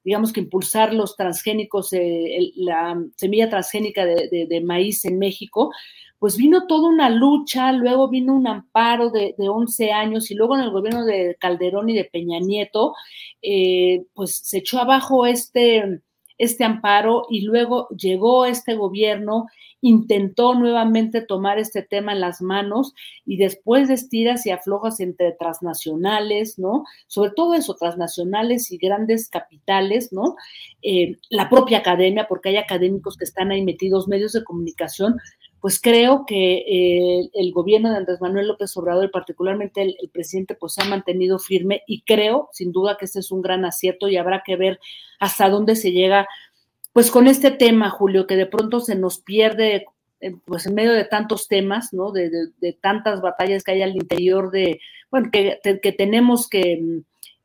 digamos que impulsar los transgénicos, eh, la semilla transgénica de, maíz en México, pues vino toda una lucha, luego vino un amparo de, de 11 años y luego en el gobierno de Calderón y de Peña Nieto, eh, pues se echó abajo este, este amparo y luego llegó este gobierno intentó nuevamente tomar este tema en las manos y después de estiras y aflojas entre transnacionales, ¿no? Sobre todo eso, transnacionales y grandes capitales, ¿no? Eh, la propia academia, porque hay académicos que están ahí metidos, medios de comunicación, pues creo que eh, el gobierno de Andrés Manuel López Obrador y particularmente el, presidente pues se ha mantenido firme y creo sin duda que este es un gran acierto y habrá que ver hasta dónde se llega pues con este tema, Julio, que de pronto se nos pierde, eh, pues en medio de tantos temas, ¿no? De, de, de tantas batallas que hay al interior de, bueno, que, que tenemos que,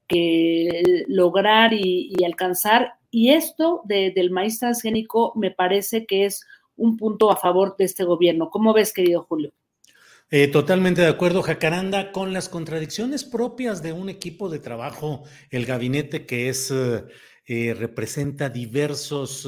que lograr y, y, alcanzar. Y esto de, del maíz transgénico me parece que es un punto a favor de este gobierno. ¿Cómo ves, querido Julio? Eh, totalmente de acuerdo, Jacaranda, con las contradicciones propias de un equipo de trabajo, el gabinete que es... Eh, eh, representa diversos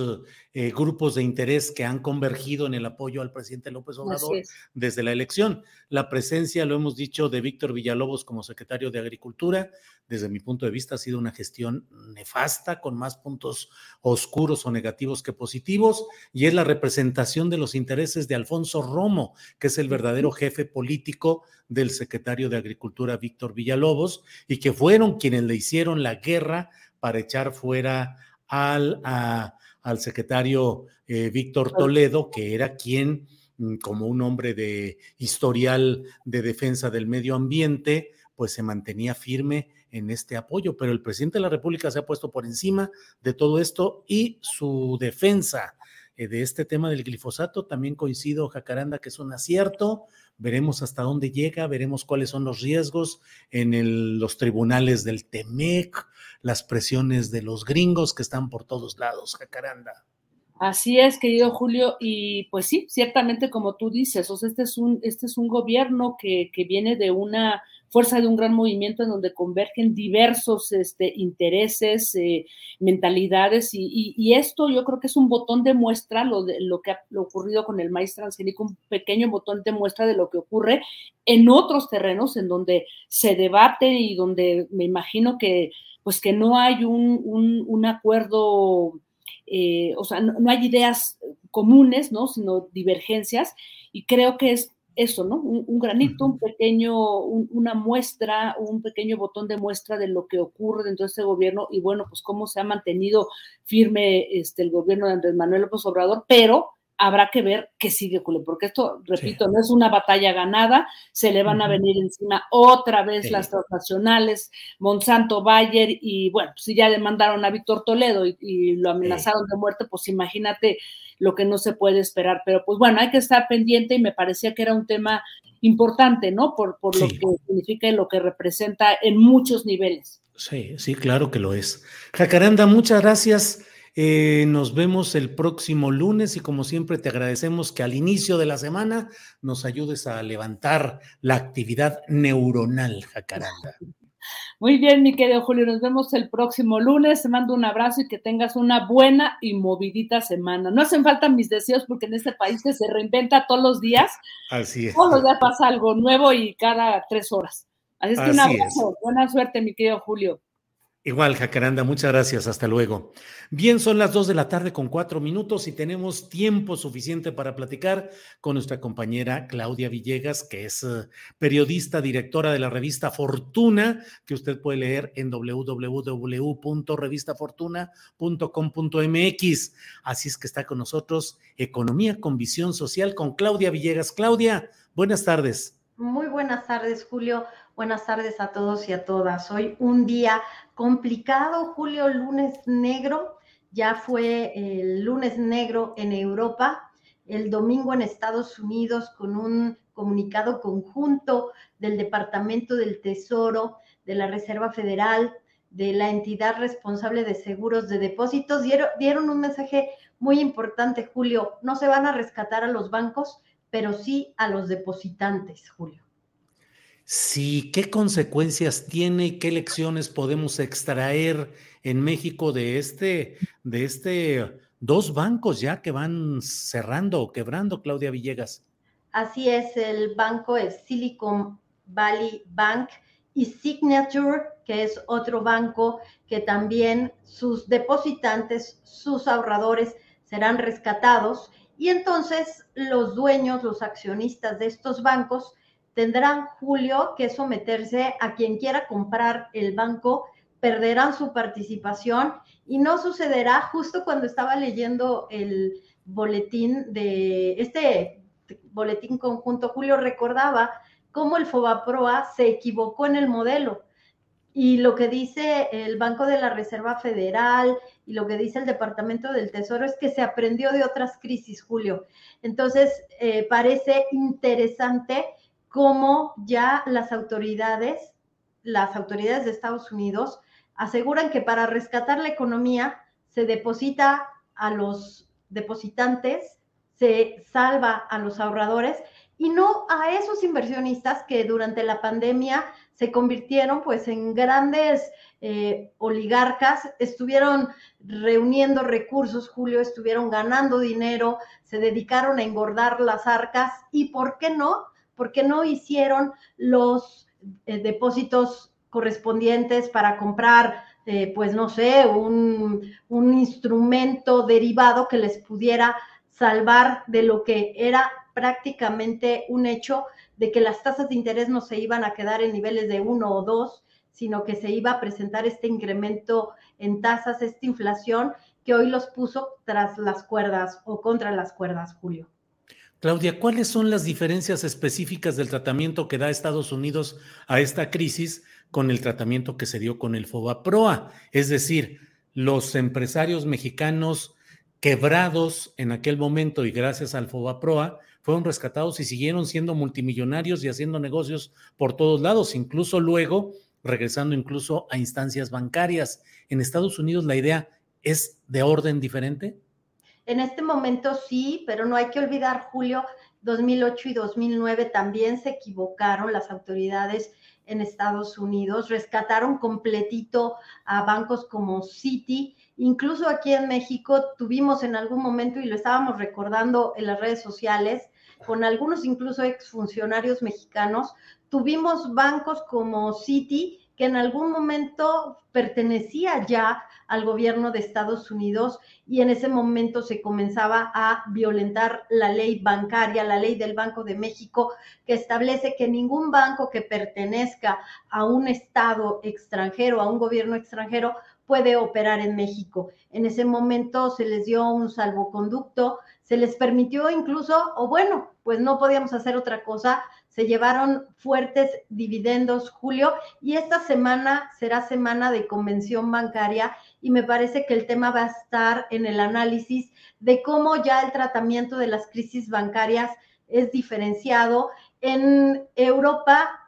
eh, grupos de interés que han convergido en el apoyo al presidente López Obrador desde la elección. La presencia, lo hemos dicho, de Víctor Villalobos como secretario de Agricultura, desde mi punto de vista, ha sido una gestión nefasta, con más puntos oscuros o negativos que positivos, y es la representación de los intereses de Alfonso Romo, que es el verdadero jefe político del secretario de Agricultura, Víctor Villalobos, y que fueron quienes le hicieron la guerra para echar fuera al, a, al secretario eh, Víctor Toledo, que era quien, mm, como un hombre de historial de defensa del medio ambiente, pues se mantenía firme en este apoyo, pero el presidente de la República se ha puesto por encima de todo esto y su defensa eh, de este tema del glifosato también coincido, Jacaranda, que es un acierto, veremos hasta dónde llega, veremos cuáles son los riesgos en el, los tribunales del TEMEC, las presiones de los gringos que están por todos lados, Jacaranda. Así es, querido Julio, y pues sí, ciertamente como tú dices, o sea, este es un, este es un gobierno que, que viene de una fuerza de un gran movimiento en donde convergen diversos este, intereses, eh, mentalidades, y, y, esto yo creo que es un botón de muestra, lo, de, lo que ha ocurrido con el maíz transgénico, un pequeño botón de muestra de lo que ocurre en otros terrenos en donde se debate y donde me imagino que pues que no hay un, un, un acuerdo, eh, o sea, no, no hay ideas comunes, ¿no? Sino divergencias, y creo que es eso, ¿no? Un, un granito, un pequeño, un, una muestra, un pequeño botón de muestra de lo que ocurre dentro de este gobierno y bueno, pues cómo se ha mantenido firme este, el gobierno de Andrés Manuel López Obrador, pero habrá que ver qué sigue, Julio, porque esto, repito, sí. no es una batalla ganada, se le van a venir encima otra vez sí. las transnacionales, Monsanto, Bayer, y bueno, pues si ya demandaron a Víctor Toledo y, y lo amenazaron sí. de muerte, pues imagínate lo que no se puede esperar. Pero pues bueno, hay que estar pendiente y me parecía que era un tema importante, ¿no? Por, por lo que significa y lo que representa en muchos niveles. Sí, sí, claro que lo es. Jacaranda, muchas gracias. Eh, nos vemos el próximo lunes y como siempre te agradecemos que al inicio de la semana nos ayudes a levantar la actividad neuronal, Jacaranda. Muy bien, mi querido Julio, nos vemos el próximo lunes. Te mando un abrazo y que tengas una buena y movidita semana. No hacen falta mis deseos porque en este país que se reinventa todos los días. Así es. Todos los días pasa algo nuevo y cada tres horas. Así es que Así un abrazo. Es. Buena suerte, mi querido Julio. Igual, Jacaranda, muchas gracias. Hasta luego. Bien, son las dos de la tarde con cuatro minutos y tenemos tiempo suficiente para platicar con nuestra compañera Claudia Villegas, que es uh, periodista, directora de la revista Fortuna, que usted puede leer en www.revistafortuna.com.mx. Así es que está con nosotros Economía con Visión Social con Claudia Villegas. Claudia, buenas tardes. Muy buenas tardes, Julio. Buenas tardes a todos y a todas. Hoy un día complicado, Julio, lunes negro. Ya fue el lunes negro en Europa, el domingo en Estados Unidos con un comunicado conjunto del Departamento del Tesoro, de la Reserva Federal, de la entidad responsable de seguros de depósitos, dieron, un mensaje muy importante, Julio. No se van a rescatar a los bancos, pero sí a los depositantes, Julio. Sí, ¿qué consecuencias tiene y qué lecciones podemos extraer en México de este, de este dos bancos ya que van cerrando o quebrando, Claudia Villegas? Así es, el banco es Silicon Valley Bank y Signature, que es otro banco que también sus depositantes, sus ahorradores serán rescatados y entonces los dueños, los accionistas de estos bancos tendrán, Julio, que someterse a quien quiera comprar el banco, perderán su participación y no sucederá justo cuando estaba leyendo el boletín de este boletín conjunto, Julio recordaba cómo el FOBAPROA se equivocó en el modelo. Y lo que dice el Banco de la Reserva Federal y lo que dice el Departamento del Tesoro es que se aprendió de otras crisis, Julio. Entonces, eh, parece interesante cómo ya las autoridades, las autoridades de Estados Unidos, aseguran que para rescatar la economía se deposita a los depositantes, se salva a los ahorradores y no a esos inversionistas que durante la pandemia se convirtieron pues en grandes eh, oligarcas, estuvieron reuniendo recursos, Julio, estuvieron ganando dinero, se dedicaron a engordar las arcas y ¿por qué no? Porque no hicieron los eh, depósitos correspondientes para comprar, eh, pues no sé, un instrumento derivado que les pudiera salvar de lo que era prácticamente un hecho de que las tasas de interés no se iban a quedar en niveles de uno o dos, sino que se iba a presentar este incremento en tasas, esta inflación que hoy los puso tras las cuerdas o contra las cuerdas, Julio. Claudia, ¿cuáles son las diferencias específicas del tratamiento que da Estados Unidos a esta crisis con el tratamiento que se dio con el FOBAPROA? Es decir, los empresarios mexicanos quebrados en aquel momento y gracias al FOBAPROA fueron rescatados y siguieron siendo multimillonarios y haciendo negocios por todos lados, incluso luego regresando incluso a instancias bancarias. En Estados Unidos la idea es de orden diferente. En este momento sí, pero no hay que olvidar, Julio, 2008 y 2009 también se equivocaron las autoridades en Estados Unidos, rescataron completito a bancos como Citi, incluso aquí en México tuvimos en algún momento, y lo estábamos recordando en las redes sociales, con algunos incluso exfuncionarios mexicanos, tuvimos bancos como Citi, que en algún momento pertenecía ya al gobierno de Estados Unidos y en ese momento se comenzaba a violentar la ley bancaria, la ley del Banco de México, que establece que ningún banco que pertenezca a un Estado extranjero, a un gobierno extranjero, puede operar en México. En ese momento se les dio un salvoconducto, se les permitió incluso, o bueno, pues no podíamos hacer otra cosa, se llevaron fuertes dividendos, Julio, y esta semana será semana de convención bancaria y me parece que el tema va a estar en el análisis de cómo ya el tratamiento de las crisis bancarias es diferenciado. En Europa,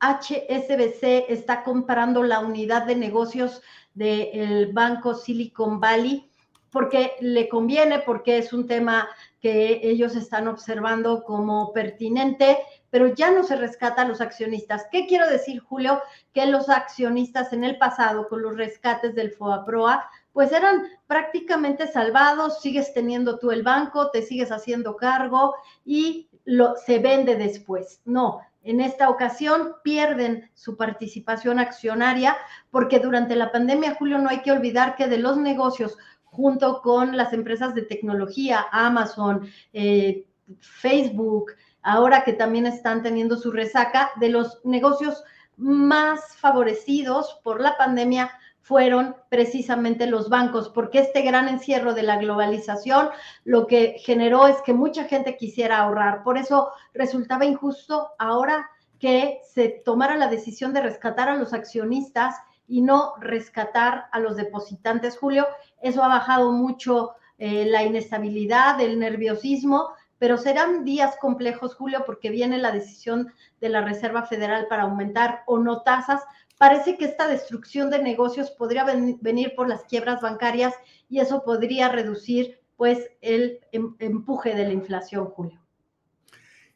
HSBC está comprando la unidad de negocios del banco Silicon Valley porque le conviene, porque es un tema que ellos están observando como pertinente, pero ya no se rescata a los accionistas. ¿Qué quiero decir, Julio? Que los accionistas en el pasado, con los rescates del FOAPROA, pues eran prácticamente salvados, sigues teniendo tú el banco, te sigues haciendo cargo y lo, se vende después. No, en esta ocasión pierden su participación accionaria porque durante la pandemia, Julio, no hay que olvidar que de los negocios junto con las empresas de tecnología, Amazon, eh, Facebook, ahora que también están teniendo su resaca, de los negocios más favorecidos por la pandemia fueron precisamente los bancos, porque este gran encierro de la globalización lo que generó es que mucha gente quisiera ahorrar. Por eso resultaba injusto ahora que se tomara la decisión de rescatar a los accionistas y no rescatar a los depositantes, Julio. Eso ha bajado mucho eh, la inestabilidad, el nerviosismo, pero serán días complejos, Julio, porque viene la decisión de la Reserva Federal para aumentar o no tasas, Parece que esta destrucción de negocios podría venir por las quiebras bancarias y eso podría reducir pues el em, empuje de la inflación, Julio.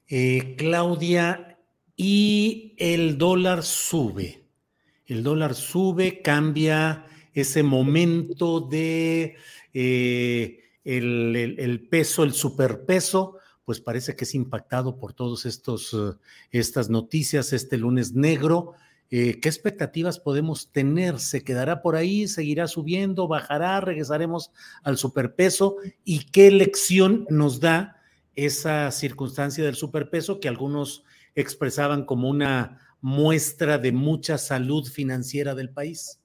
Eh, Claudia, y el dólar sube. El dólar sube, cambia ese momento de eh, el, el peso, el superpeso, pues parece que es impactado por todas uh, estas noticias este lunes negro. Eh, ¿Qué expectativas podemos tener? ¿Se quedará por ahí? ¿Seguirá subiendo? ¿Bajará? ¿Regresaremos al superpeso? ¿Y qué lección nos da esa circunstancia del superpeso que algunos expresaban como una muestra de mucha salud financiera del país?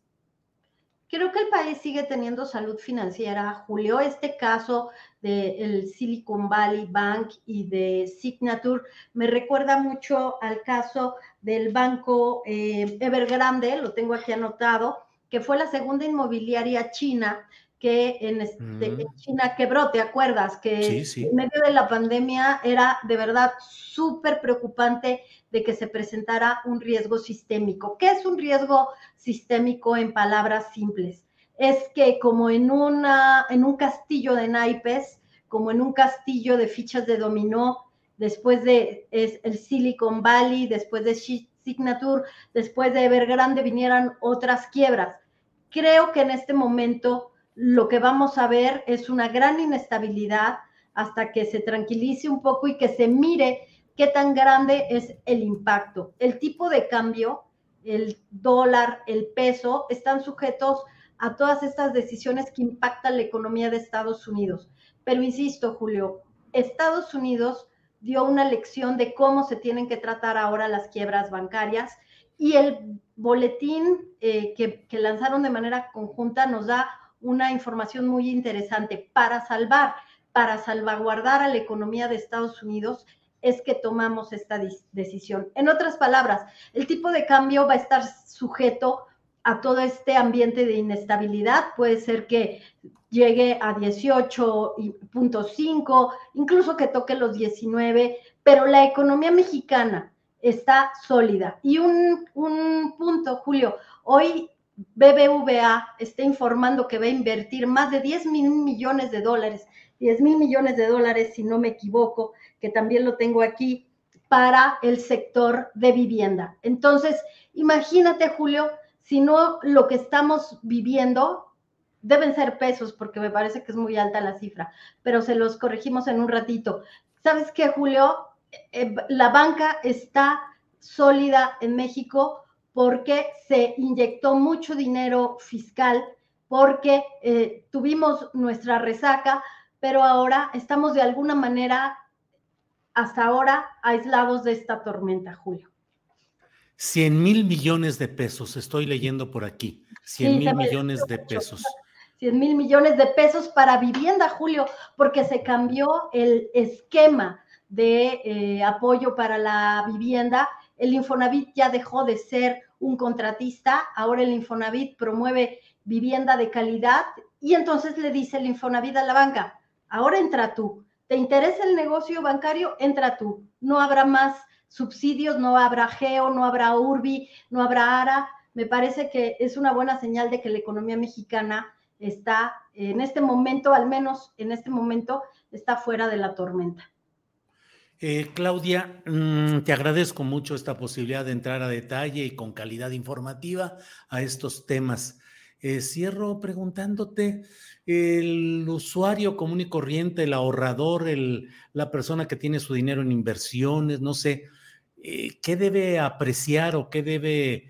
Creo que el país sigue teniendo salud financiera. Julio, este caso del Silicon Valley Bank y de Signature me recuerda mucho al caso del banco eh, Evergrande, lo tengo aquí anotado, que fue la segunda inmobiliaria china que en, este, mm. China quebró, ¿te acuerdas? Que en medio de la pandemia era de verdad súper preocupante de que se presentara un riesgo sistémico. ¿Qué es un riesgo sistémico en palabras simples? Es que como en, una, en un castillo de naipes, como en un castillo de fichas de dominó, después de el Silicon Valley, después de Signature, después de Evergrande vinieran otras quiebras. Creo que en este momento lo que vamos a ver es una gran inestabilidad hasta que se tranquilice un poco y que se mire qué tan grande es el impacto. El tipo de cambio, el dólar, el peso, están sujetos a todas estas decisiones que impactan la economía de Estados Unidos. Pero insisto, Julio, Estados Unidos dio una lección de cómo se tienen que tratar ahora las quiebras bancarias y el boletín eh, que, que lanzaron de manera conjunta nos da una información muy interesante. Para salvar, para salvaguardar a la economía de Estados Unidos, es que tomamos esta decisión. En otras palabras, el tipo de cambio va a estar sujeto a todo este ambiente de inestabilidad. Puede ser que llegue a 18.5, incluso que toque los 19, pero la economía mexicana está sólida. Y un, un punto, Julio, hoy BBVA está informando que va a invertir más de 10 mil millones de dólares, 10 mil millones de dólares, si no me equivoco, que también lo tengo aquí, para el sector de vivienda. Entonces, imagínate, Julio, si no lo que estamos viviendo deben ser pesos, porque me parece que es muy alta la cifra, pero se los corregimos en un ratito. ¿Sabes qué, Julio? Eh, la banca está sólida en México porque se inyectó mucho dinero fiscal, porque eh, tuvimos nuestra resaca, pero ahora estamos de alguna manera, hasta ahora, aislados de esta tormenta, Julio. 100 mil millones de pesos, estoy leyendo por aquí. 100 mil millones de pesos. 100 mil millones de pesos para vivienda, Julio, porque se cambió el esquema de eh, apoyo para la vivienda el Infonavit ya dejó de ser un contratista, ahora el Infonavit promueve vivienda de calidad y entonces le dice el Infonavit a la banca, ahora entra tú, ¿te interesa el negocio bancario? Entra tú, no habrá más subsidios, no habrá GEO, no habrá URBI, no habrá ARA. Me parece que es una buena señal de que la economía mexicana está en este momento, al menos en este momento, está fuera de la tormenta. Eh, Claudia, mm, te agradezco mucho esta posibilidad de entrar a detalle y con calidad informativa a estos temas. Eh, cierro preguntándote, el usuario común y corriente, el ahorrador, la persona que tiene su dinero en inversiones, no sé, eh, ¿qué debe apreciar o qué debe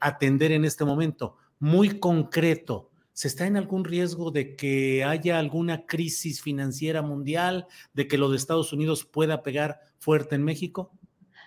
atender en este momento? Muy concreto, ¿Se está en algún riesgo de que haya alguna crisis financiera mundial, de que lo de Estados Unidos pueda pegar fuerte en México?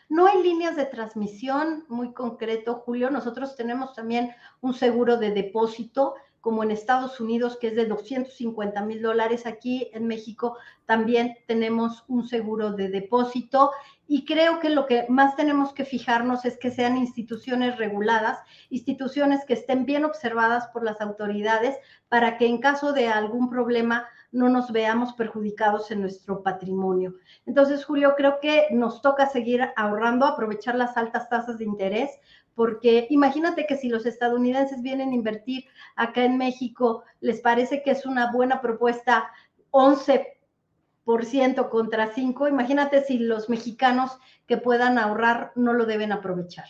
No hay líneas de transmisión muy concreto, Julio. Nosotros tenemos también un seguro de depósito como en Estados Unidos, que es de 250 mil dólares. Aquí en México también tenemos un seguro de depósito y creo que lo que más tenemos que fijarnos es que sean instituciones reguladas, instituciones que estén bien observadas por las autoridades para que en caso de algún problema no nos veamos perjudicados en nuestro patrimonio. Entonces, Julio, creo que nos toca seguir ahorrando, aprovechar las altas tasas de interés, porque imagínate que si los estadounidenses vienen a invertir acá en México, les parece que es una buena propuesta 11% contra 5, imagínate si los mexicanos que puedan ahorrar no lo deben aprovechar.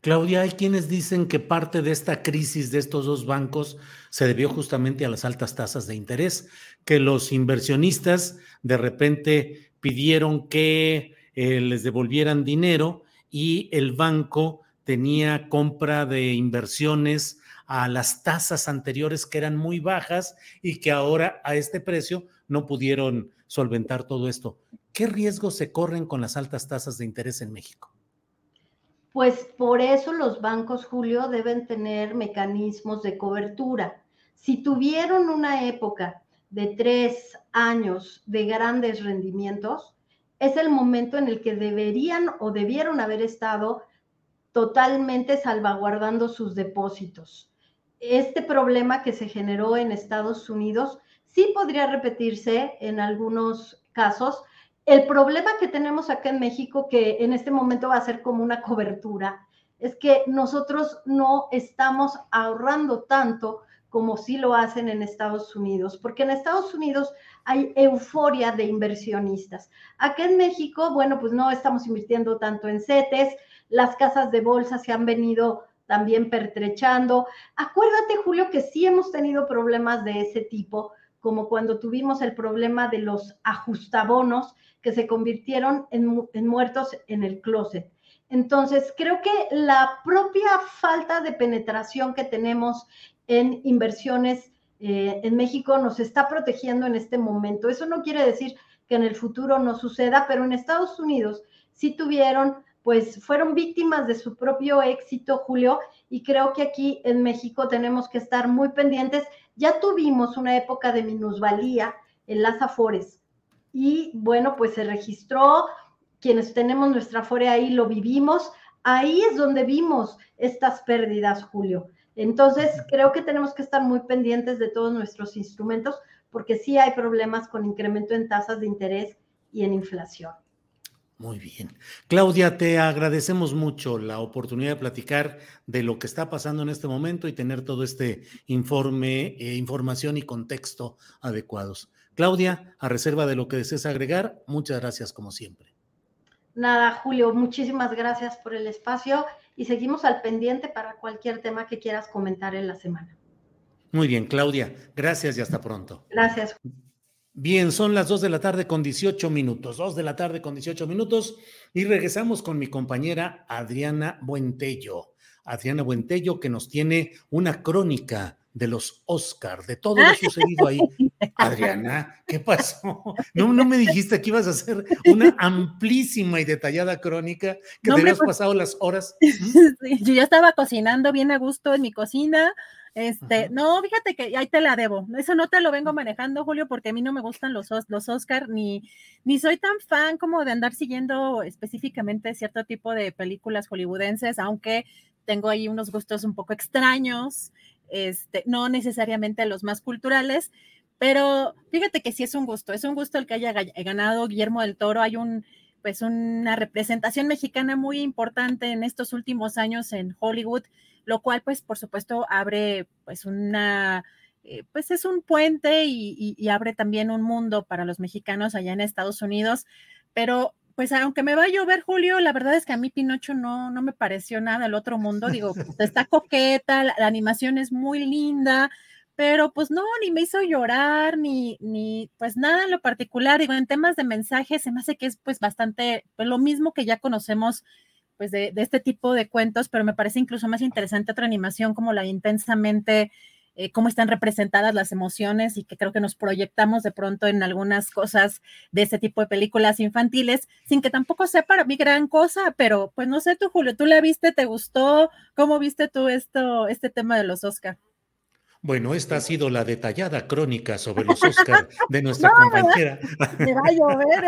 Claudia, hay quienes dicen que parte de esta crisis de estos dos bancos se debió justamente a las altas tasas de interés, que los inversionistas de repente pidieron que eh, les devolvieran dinero y el banco tenía compra de inversiones a las tasas anteriores que eran muy bajas y que ahora a este precio no pudieron solventar todo esto. ¿Qué riesgos se corren con las altas tasas de interés en México? Pues por eso los bancos, Julio, deben tener mecanismos de cobertura. Si tuvieron una época de tres años de grandes rendimientos, es el momento en el que deberían o debieron haber estado totalmente salvaguardando sus depósitos. Este problema que se generó en Estados Unidos sí podría repetirse en algunos casos. El problema que tenemos acá en México, que en este momento va a ser como una cobertura, es que nosotros no estamos ahorrando tanto como sí lo hacen en Estados Unidos, porque en Estados Unidos hay euforia de inversionistas. Acá en México, bueno, pues no estamos invirtiendo tanto en CETES, las casas de bolsa se han venido también pertrechando. Acuérdate, Julio, que sí hemos tenido problemas de ese tipo, como cuando tuvimos el problema de los ajustabonos que se convirtieron en, en muertos en el closet. Entonces, creo que la propia falta de penetración que tenemos en inversiones eh, en México nos está protegiendo en este momento. Eso no quiere decir que en el futuro no suceda, pero en Estados Unidos sí tuvieron, pues fueron víctimas de su propio éxito, Julio, y creo que aquí en México tenemos que estar muy pendientes. Ya tuvimos una época de minusvalía en las Afores y bueno, pues se registró, quienes tenemos nuestra Afore ahí lo vivimos, ahí es donde vimos estas pérdidas, Julio. Entonces, creo que tenemos que estar muy pendientes de todos nuestros instrumentos porque sí hay problemas con incremento en tasas de interés y en inflación. Muy bien. Claudia, te agradecemos mucho la oportunidad de platicar de lo que está pasando en este momento y tener todo este informe, eh, información y contexto adecuados. Claudia, a reserva de lo que desees agregar, muchas gracias como siempre. Nada, Julio, muchísimas gracias por el espacio y seguimos al pendiente para cualquier tema que quieras comentar en la semana. Muy bien, Claudia, gracias y hasta pronto. Gracias. Bien, son las 2 de la tarde con 18 minutos, 2 de la tarde con 18 minutos y regresamos con mi compañera Adriana Buentello. Adriana Buentello que nos tiene una crónica de los Oscar, de todo lo sucedido ahí. Adriana, ¿qué pasó? No, no me dijiste que ibas a hacer una amplísima y detallada crónica, que te habías pasado las horas. yo ya estaba cocinando bien a gusto en mi cocina. Este, no, fíjate que ahí te la debo. Eso no te lo vengo manejando, Julio, porque a mí no me gustan los, los Oscar, ni, ni soy tan fan como de andar siguiendo específicamente cierto tipo de películas hollywoodenses, aunque tengo ahí unos gustos un poco extraños este, no necesariamente los más culturales, pero fíjate que sí es un gusto, es un gusto el que haya ganado Guillermo del Toro. Hay un, pues una representación mexicana muy importante en estos últimos años en Hollywood, lo cual pues por supuesto abre pues una, eh, pues es un puente y, y, abre también un mundo para los mexicanos allá en Estados Unidos, pero pues aunque me va a llover, Julio, la verdad es que a mí Pinocho no, no me pareció nada el otro mundo. Digo, pues, está coqueta, la, animación es muy linda, pero pues no, ni me hizo llorar, ni, ni pues nada en lo particular. Digo, en temas de mensajes, se me hace que es pues bastante, pues lo mismo que ya conocemos pues de, de este tipo de cuentos, pero me parece incluso más interesante otra animación como la intensamente eh, cómo están representadas las emociones y que creo que nos proyectamos de pronto en algunas cosas de ese tipo de películas infantiles, sin que tampoco sea para mí gran cosa, pero pues no sé tú, Julio, ¿tú la viste? ¿Te gustó? ¿Cómo viste tú esto, este tema de los Oscar? Bueno, esta ha sido la detallada crónica sobre los Oscar de nuestra compañera. Me va a llover.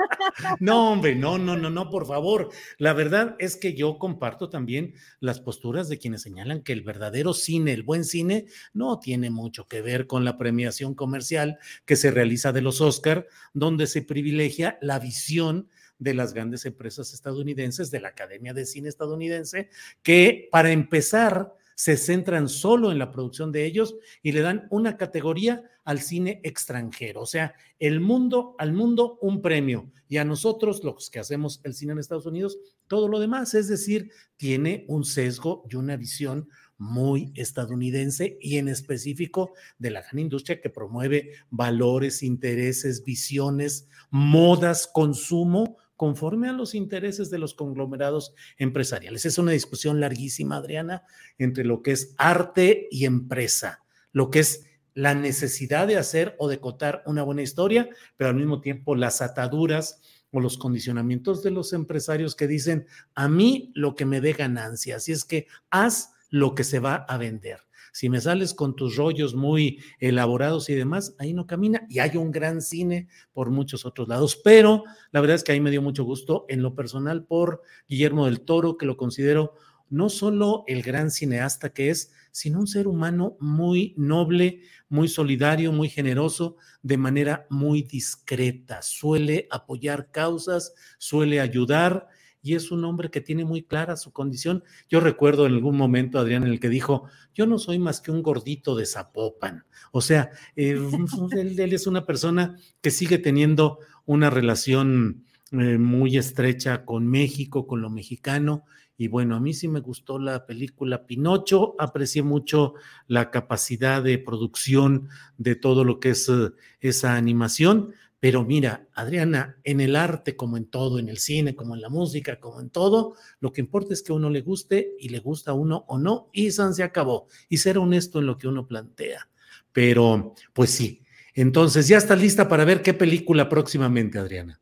no, hombre, no, no, no, no, por favor. La verdad es que yo comparto también las posturas de quienes señalan que el verdadero cine, el buen cine, no tiene mucho que ver con la premiación comercial que se realiza de los Oscar, donde se privilegia la visión de las grandes empresas estadounidenses, de la Academia de Cine estadounidense, que para empezar se centran solo en la producción de ellos y le dan una categoría al cine extranjero. O sea, el mundo, al mundo un premio y a nosotros, los que hacemos el cine en Estados Unidos, todo lo demás. Es decir, tiene un sesgo y una visión muy estadounidense y en específico de la gran industria que promueve valores, intereses, visiones, modas, consumo conforme a los intereses de los conglomerados empresariales. Es una discusión larguísima, Adriana, entre lo que es arte y empresa, lo que es la necesidad de hacer o de cotar una buena historia, pero al mismo tiempo las ataduras o los condicionamientos de los empresarios que dicen, a mí lo que me dé ganancia, así es que haz lo que se va a vender. Si me sales con tus rollos muy elaborados y demás, ahí no camina. Y hay un gran cine por muchos otros lados. Pero la verdad es que ahí me dio mucho gusto en lo personal por Guillermo del Toro, que lo considero no solo el gran cineasta que es, sino un ser humano muy noble, muy solidario, muy generoso, de manera muy discreta. Suele apoyar causas, suele ayudar y es un hombre que tiene muy clara su condición. Yo recuerdo en algún momento, Adrián, en el que dijo, yo no soy más que un gordito de Zapopan. O sea, eh, él, es una persona que sigue teniendo una relación eh, muy estrecha con México, con lo mexicano. Y bueno, a mí sí me gustó la película Pinocho, aprecié mucho la capacidad de producción de todo lo que es eh, esa animación pero mira, Adriana, en el arte como en todo, en el cine como en la música, como en todo, lo que importa es que a uno le guste y le gusta a uno o no, y San se acabó. Y ser honesto en lo que uno plantea. Pero, pues sí. Entonces, ya está lista para ver qué película próximamente, Adriana.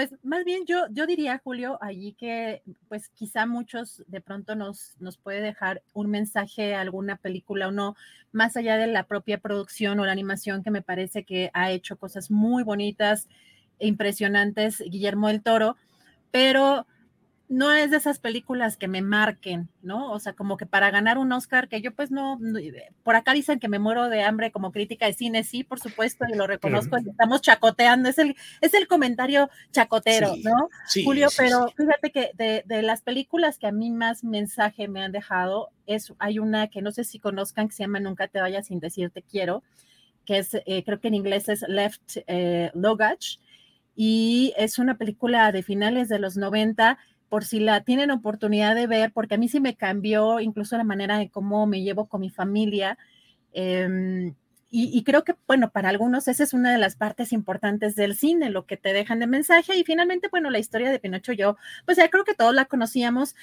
Pues más bien yo, yo diría, Julio, allí que pues quizá muchos de pronto nos, nos puede dejar un mensaje, alguna película o no, más allá de la propia producción o la animación que me parece que ha hecho cosas muy bonitas e impresionantes Guillermo del Toro, pero no es de esas películas que me marquen, ¿no? O sea, como que para ganar un Oscar, que yo pues no, por acá dicen que me muero de hambre como crítica de cine, sí, por supuesto, y lo reconozco, y estamos chacoteando, es el, es el comentario chacotero, ¿no? Julio, pero fíjate que de, las películas que a mí más mensaje me han dejado, es, hay una que no sé si conozcan, que se llama Nunca te vayas sin decirte quiero, que es, eh, creo que en inglés es Left eh, Logage, y es una película de finales de los 90 por si la tienen oportunidad de ver, porque a mí sí me cambió incluso la manera de cómo me llevo con mi familia. Em, y, creo que, bueno, para algunos esa es una de las partes importantes del cine, lo que te dejan de mensaje. Y finalmente, bueno, la historia de Pinocho, yo, pues ya creo que todos la conocíamos,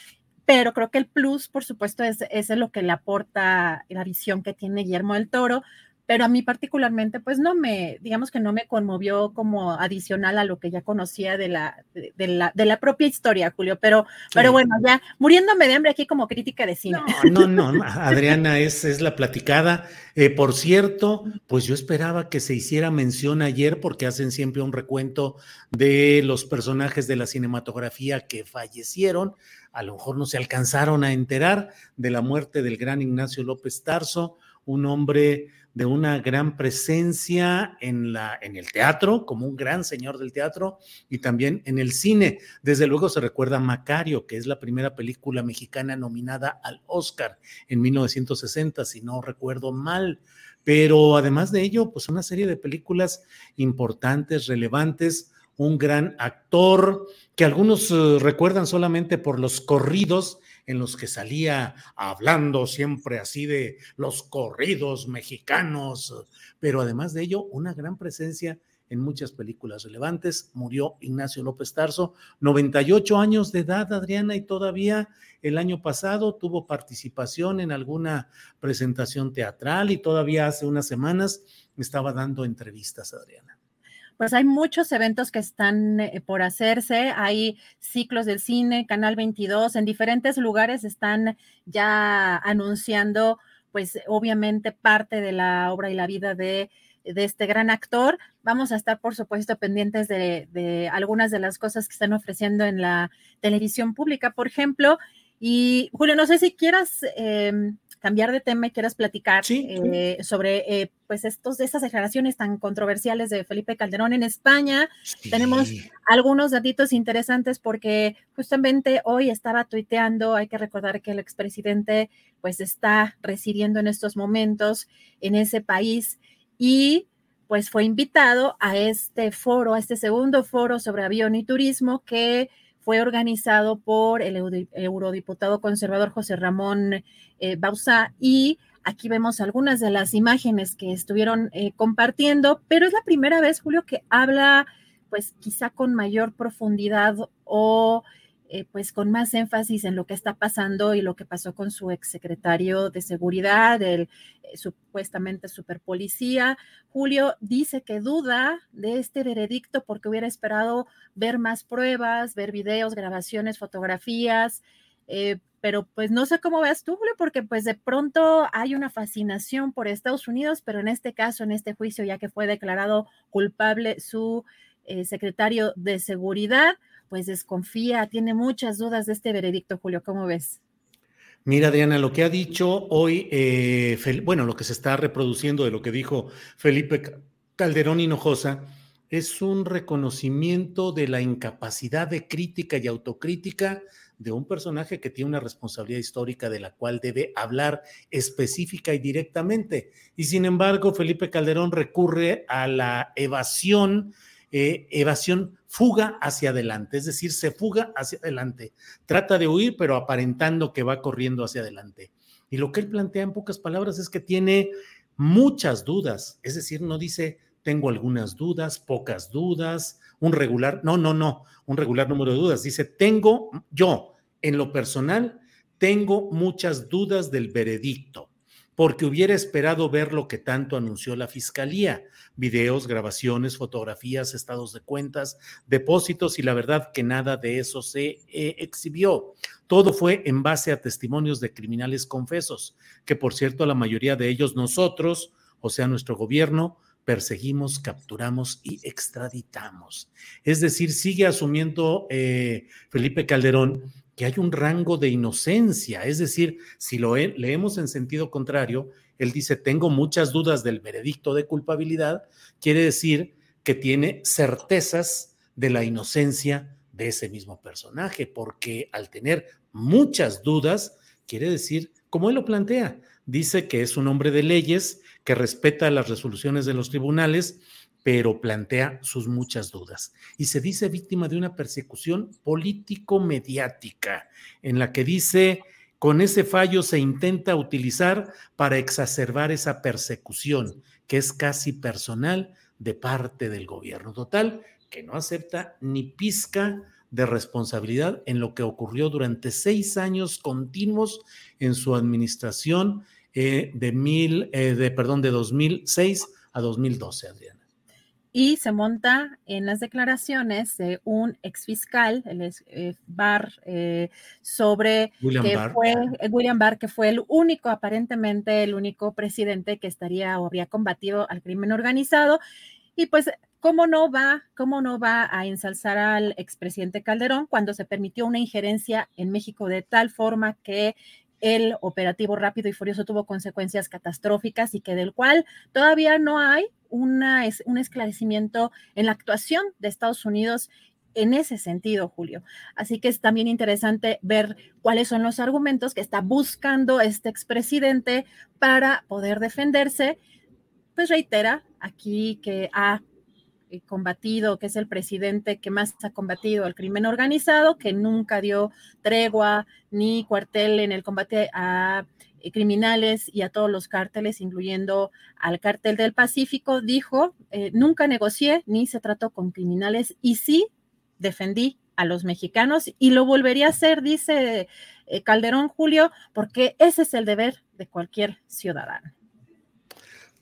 pero creo que el plus, por supuesto, es, es lo que le aporta la visión que tiene Guillermo del Toro, pero a mí particularmente, pues no me, digamos que no me conmovió como adicional a lo que ya conocía de la, de, la, de la propia historia, Julio, pero, pero bueno, ya muriéndome de hambre aquí como crítica de cine. No, no, no, Adriana, es, es la platicada. Eh, por cierto, pues yo esperaba que se hiciera mención ayer porque hacen siempre un recuento de los personajes de la cinematografía que fallecieron. A lo mejor no se alcanzaron a enterar de la muerte del gran Ignacio López Tarso, un hombre de una gran presencia en, la, en el teatro, como un gran señor del teatro, y también en el cine. Desde luego se recuerda Macario, que es la primera película mexicana nominada al Oscar en 1960, si no recuerdo mal. Pero además de ello, pues una serie de películas importantes, relevantes, un gran actor que algunos eh, recuerdan solamente por los corridos en los que salía hablando siempre así de los corridos mexicanos, pero además de ello, una gran presencia en muchas películas relevantes. Murió Ignacio López Tarso, 98 años de edad, Adriana, y todavía el año pasado tuvo participación en alguna presentación teatral y todavía hace unas semanas estaba dando entrevistas, Adriana pues hay muchos eventos que están eh, por hacerse, hay ciclos del cine, Canal 22, en diferentes lugares están ya anunciando, pues obviamente parte de la obra y la vida de, este gran actor. Vamos a estar, por supuesto, pendientes de, de algunas de las cosas que están ofreciendo en la televisión pública. Por ejemplo, Y Julio, no sé si quieras em, cambiar de tema y quieras platicar eh, sobre eh, pues estos, esas declaraciones tan controversiales de Felipe Calderón en España. Tenemos algunos datitos interesantes porque justamente hoy estaba tuiteando, hay que recordar que el expresidente pues está residiendo en estos momentos en ese país y pues fue invitado a este foro, a este segundo foro sobre avión y turismo que fue organizado por el eurodiputado conservador José Ramón eh, y aquí vemos algunas de las imágenes que estuvieron eh, compartiendo, pero es la primera vez, Julio, que habla pues quizá con mayor profundidad o eh, pues con más énfasis en lo que está pasando y lo que pasó con su exsecretario de seguridad, el eh, supuestamente superpolicía. Julio dice que duda de este veredicto porque hubiera esperado ver más pruebas, ver videos, grabaciones, fotografías, eh, pero pues no sé cómo veas tú, Julio, porque pues de pronto hay una fascinación por Estados Unidos, pero en este caso, en este juicio, ya que fue declarado culpable su secretario de seguridad, pues desconfía, tiene muchas dudas de este veredicto, Julio, ¿cómo ves? Mira, Diana, lo que ha dicho hoy, eh, bueno, lo que se está reproduciendo de lo que dijo Felipe Calderón Hinojosa, es un reconocimiento de la incapacidad de crítica y autocrítica de un personaje que tiene una responsabilidad histórica de la cual debe hablar específica y directamente. Y sin embargo, Felipe Calderón recurre a la evasión eh, evasión, fuga hacia adelante, es decir, se fuga hacia adelante. Trata de huir, pero aparentando que va corriendo hacia adelante. Y lo que él plantea en pocas palabras es que tiene muchas dudas, es decir, no dice tengo algunas dudas, pocas dudas, un regular, no, no, no, un regular número de dudas. Dice, tengo yo, en lo personal, tengo muchas dudas del veredicto porque hubiera esperado ver lo que tanto anunció la Fiscalía, videos, grabaciones, fotografías, estados de cuentas, depósitos y la verdad que nada de eso se eh, exhibió. Todo fue en base a testimonios de criminales confesos, que por cierto la mayoría de ellos nosotros, o sea, nuestro gobierno, perseguimos, capturamos y extraditamos. Es decir, sigue asumiendo eh, Felipe Calderón que hay un rango de inocencia. Es decir, si lo leemos en sentido contrario, él dice, tengo muchas dudas del veredicto de culpabilidad, quiere decir que tiene certezas de la inocencia de ese mismo personaje, porque al tener muchas dudas, quiere decir, como él lo plantea, dice que es un hombre de leyes, que respeta las resoluciones de los tribunales, pero plantea sus muchas dudas. Y se dice víctima de una persecución político-mediática, en la que dice, con ese fallo se intenta utilizar para exacerbar esa persecución, que es casi personal de parte del gobierno total, que no acepta ni pizca de responsabilidad en lo que ocurrió durante seis años continuos en su administración eh, de, mil, eh, de, perdón, de 2006 a 2012, Adrián y se monta en las declaraciones de un exfiscal, el eh, Barr, eh, sobre William que Barr. fue eh, William Barr, que fue el único, aparentemente el único presidente que estaría o habría combatido al crimen organizado. Y pues, ¿cómo no va, cómo no va a ensalzar al expresidente Calderón cuando se permitió una injerencia en México de tal forma que el operativo rápido y furioso tuvo consecuencias catastróficas y que del cual todavía no hay una, un esclarecimiento en la actuación de Estados Unidos en ese sentido, Julio. Así que es también interesante ver cuáles son los argumentos que está buscando este expresidente para poder defenderse. Pues reitera aquí que ha combatido, que es el presidente que más ha combatido al crimen organizado, que nunca dio tregua ni cuartel en el combate a eh, criminales y a todos los cárteles, incluyendo al cártel del Pacífico, dijo, eh, nunca negocié ni se trató con criminales y sí defendí a los mexicanos y lo volvería a hacer, dice Calderón Julio, porque ese es el deber de cualquier ciudadano.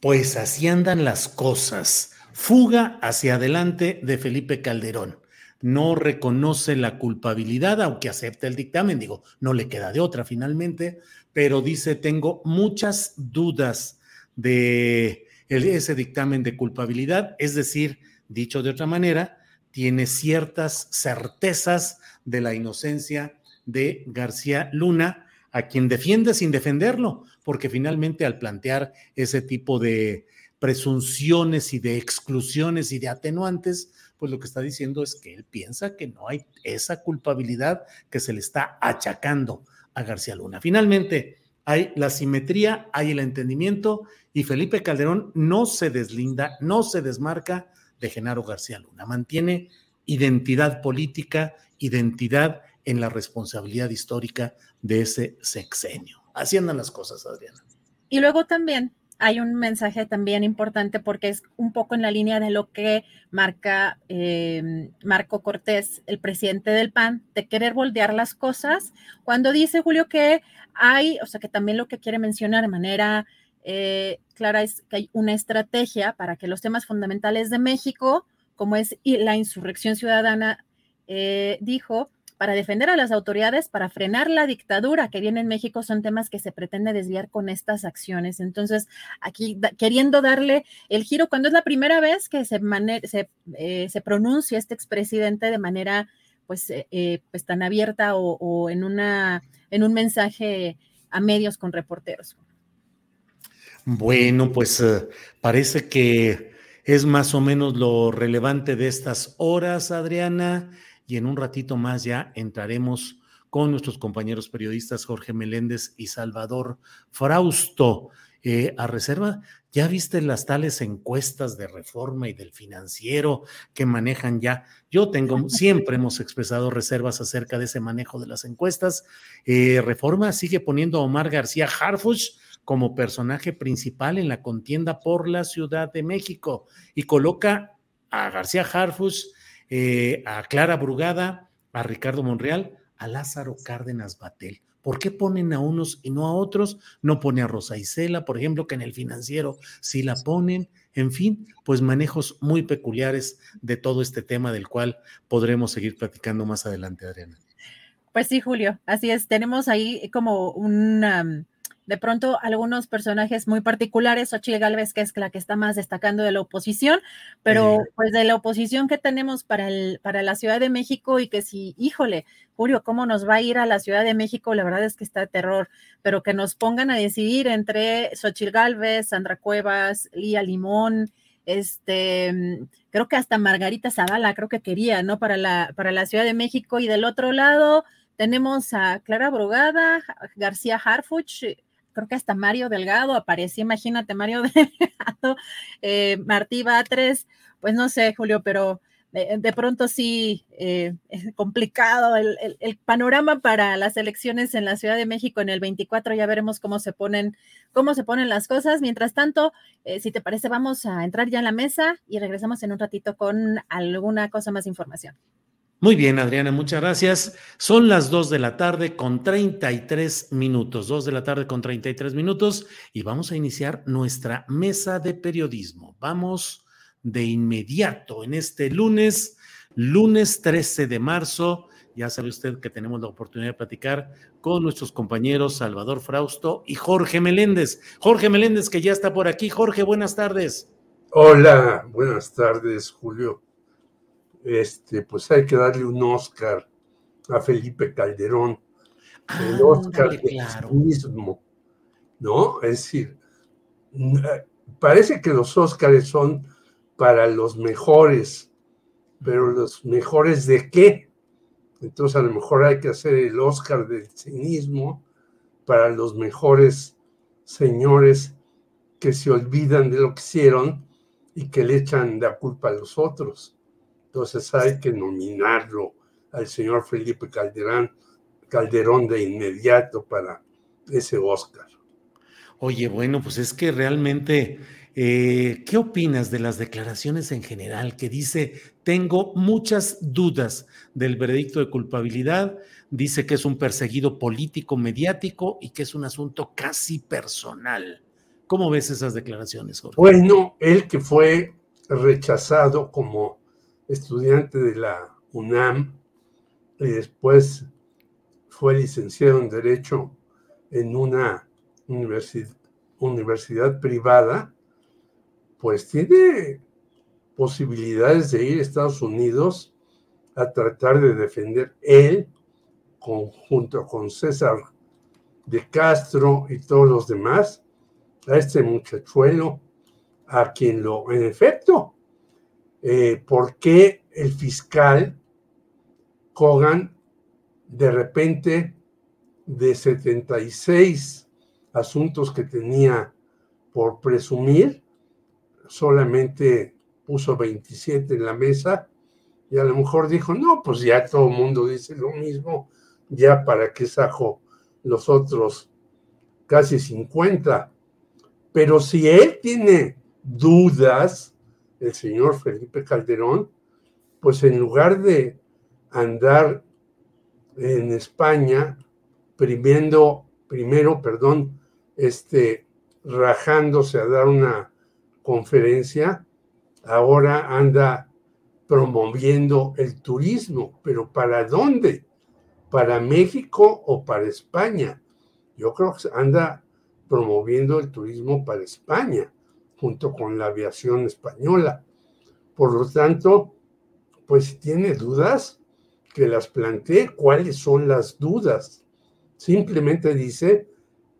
Pues así andan las cosas fuga hacia adelante de Felipe Calderón. No reconoce la culpabilidad, aunque acepta el dictamen, digo, no le queda de otra finalmente, pero dice, tengo muchas dudas de ese dictamen de culpabilidad, es decir, dicho de otra manera, tiene ciertas certezas de la inocencia de García Luna, a quien defiende sin defenderlo, porque finalmente al plantear ese tipo de presunciones y de exclusiones y de atenuantes, pues lo que está diciendo es que él piensa que no hay esa culpabilidad que se le está achacando a García Luna. Finalmente, hay la simetría, hay el entendimiento y Felipe Calderón no se deslinda, no se desmarca de Genaro García Luna, mantiene identidad política, identidad en la responsabilidad histórica de ese sexenio. Así andan las cosas, Adriana. Y luego también hay un mensaje también importante porque es un poco en la línea de lo que marca em, Marco Cortés, el presidente del PAN, de querer voltear las cosas, cuando dice Julio que hay, o sea, que también lo que quiere mencionar de manera eh, clara es que hay una estrategia para que los temas fundamentales de México, como es la insurrección ciudadana, eh, dijo, para defender a las autoridades, para frenar la dictadura que viene en México, son temas que se pretende desviar con estas acciones. Entonces, aquí queriendo darle el giro, cuando es la primera vez que se, se, eh, se pronuncia este expresidente de manera pues, eh, eh, pues tan abierta o, en, una, en un mensaje a medios con reporteros. Bueno, pues parece que es más o menos lo relevante de estas horas, Adriana y en un ratito más ya entraremos con nuestros compañeros periodistas Jorge Meléndez y Salvador Frausto. Eh, a reserva, ¿ya viste las tales encuestas de reforma y del financiero que manejan ya? Yo tengo, siempre hemos expresado reservas acerca de ese manejo de las encuestas. Eh, reforma sigue poniendo a Omar García Harfuch como personaje principal en la contienda por la Ciudad de México y coloca a García Harfuch eh, a Clara Brugada, a Ricardo Monreal, a Lázaro Cárdenas Batel. ¿Por qué ponen a unos y no a otros? No pone a Rosa Isela, por ejemplo, que en el financiero sí la ponen. En fin, pues manejos muy peculiares de todo este tema del cual podremos seguir platicando más adelante, Adriana. Pues sí, Julio, así es. Tenemos ahí como una de pronto algunos personajes muy particulares, Xochitl Galvez, que es la que está más destacando de la oposición, pero pues de la oposición que tenemos para, el, para la Ciudad de México y que si, híjole, Julio, ¿cómo nos va a ir a la Ciudad de México? La verdad es que está de terror, pero que nos pongan a decidir entre Xochitl Galvez, Sandra Cuevas, Lía Limón, este, creo que hasta Margarita Zavala, creo que quería, ¿no? Para la, para la Ciudad de México y del otro lado tenemos a Clara Brugada, García Harfuch, creo que hasta Mario Delgado aparecía, imagínate, Mario Delgado, eh, Martí Batres, pues no sé, Julio, pero de, pronto sí eh, es complicado el, panorama para las elecciones en la Ciudad de México en el 24, ya veremos cómo se ponen, cómo se ponen las cosas. Mientras tanto, eh, si te parece, vamos a entrar ya en la mesa y regresamos en un ratito con alguna cosa más información. Muy bien, Adriana, muchas gracias. Son las 2 de la tarde con 33 minutos, 2 de la tarde con 33 minutos y vamos a iniciar nuestra mesa de periodismo. Vamos de inmediato en este lunes, lunes 13 de marzo. Ya sabe usted que tenemos la oportunidad de platicar con nuestros compañeros Salvador Frausto y Jorge Meléndez. Jorge Meléndez, que ya está por aquí. Jorge, buenas tardes. Hola, buenas tardes, Julio este, pues hay que darle un Oscar a Felipe Calderón. el Oscar mismo, ¿no? Es decir, parece que los Oscars son para los mejores, pero los mejores de qué? Entonces a lo mejor hay que hacer el Oscar del cinismo para los mejores señores que se olvidan de lo que hicieron y que le echan la culpa a los otros. Entonces hay que nominarlo al señor Felipe Calderón, Calderón de inmediato para ese Oscar. Oye, bueno, pues es que realmente, eh, ¿qué opinas de las declaraciones en general que dice, tengo muchas dudas del veredicto de culpabilidad, dice que es un perseguido político mediático y que es un asunto casi personal? ¿Cómo ves esas declaraciones, Jorge? Bueno, él que fue rechazado como estudiante de la UNAM y después fue licenciado en Derecho en una universidad, privada, pues tiene posibilidades de ir a Estados Unidos a tratar de defender él junto con César de Castro y todos los demás, a este muchachuelo, a quien lo, en efecto, eh, ¿por qué el fiscal Kogan de repente de 76 asuntos que tenía por presumir, solamente puso 27 en la mesa y a lo mejor dijo, no, pues ya todo el mundo dice lo mismo, ya para qué saco los otros casi 50. Pero si él tiene dudas, el señor Felipe Calderón, pues en lugar de andar en España, primero, primero, perdón, este, rajándose a dar una conferencia, ahora anda promoviendo el turismo, pero ¿para dónde? ¿Para México o para España? Yo creo que anda promoviendo el turismo para España, junto con la aviación española. Por lo tanto, pues si tiene dudas, que las plantee. ¿Cuáles son las dudas? Simplemente dice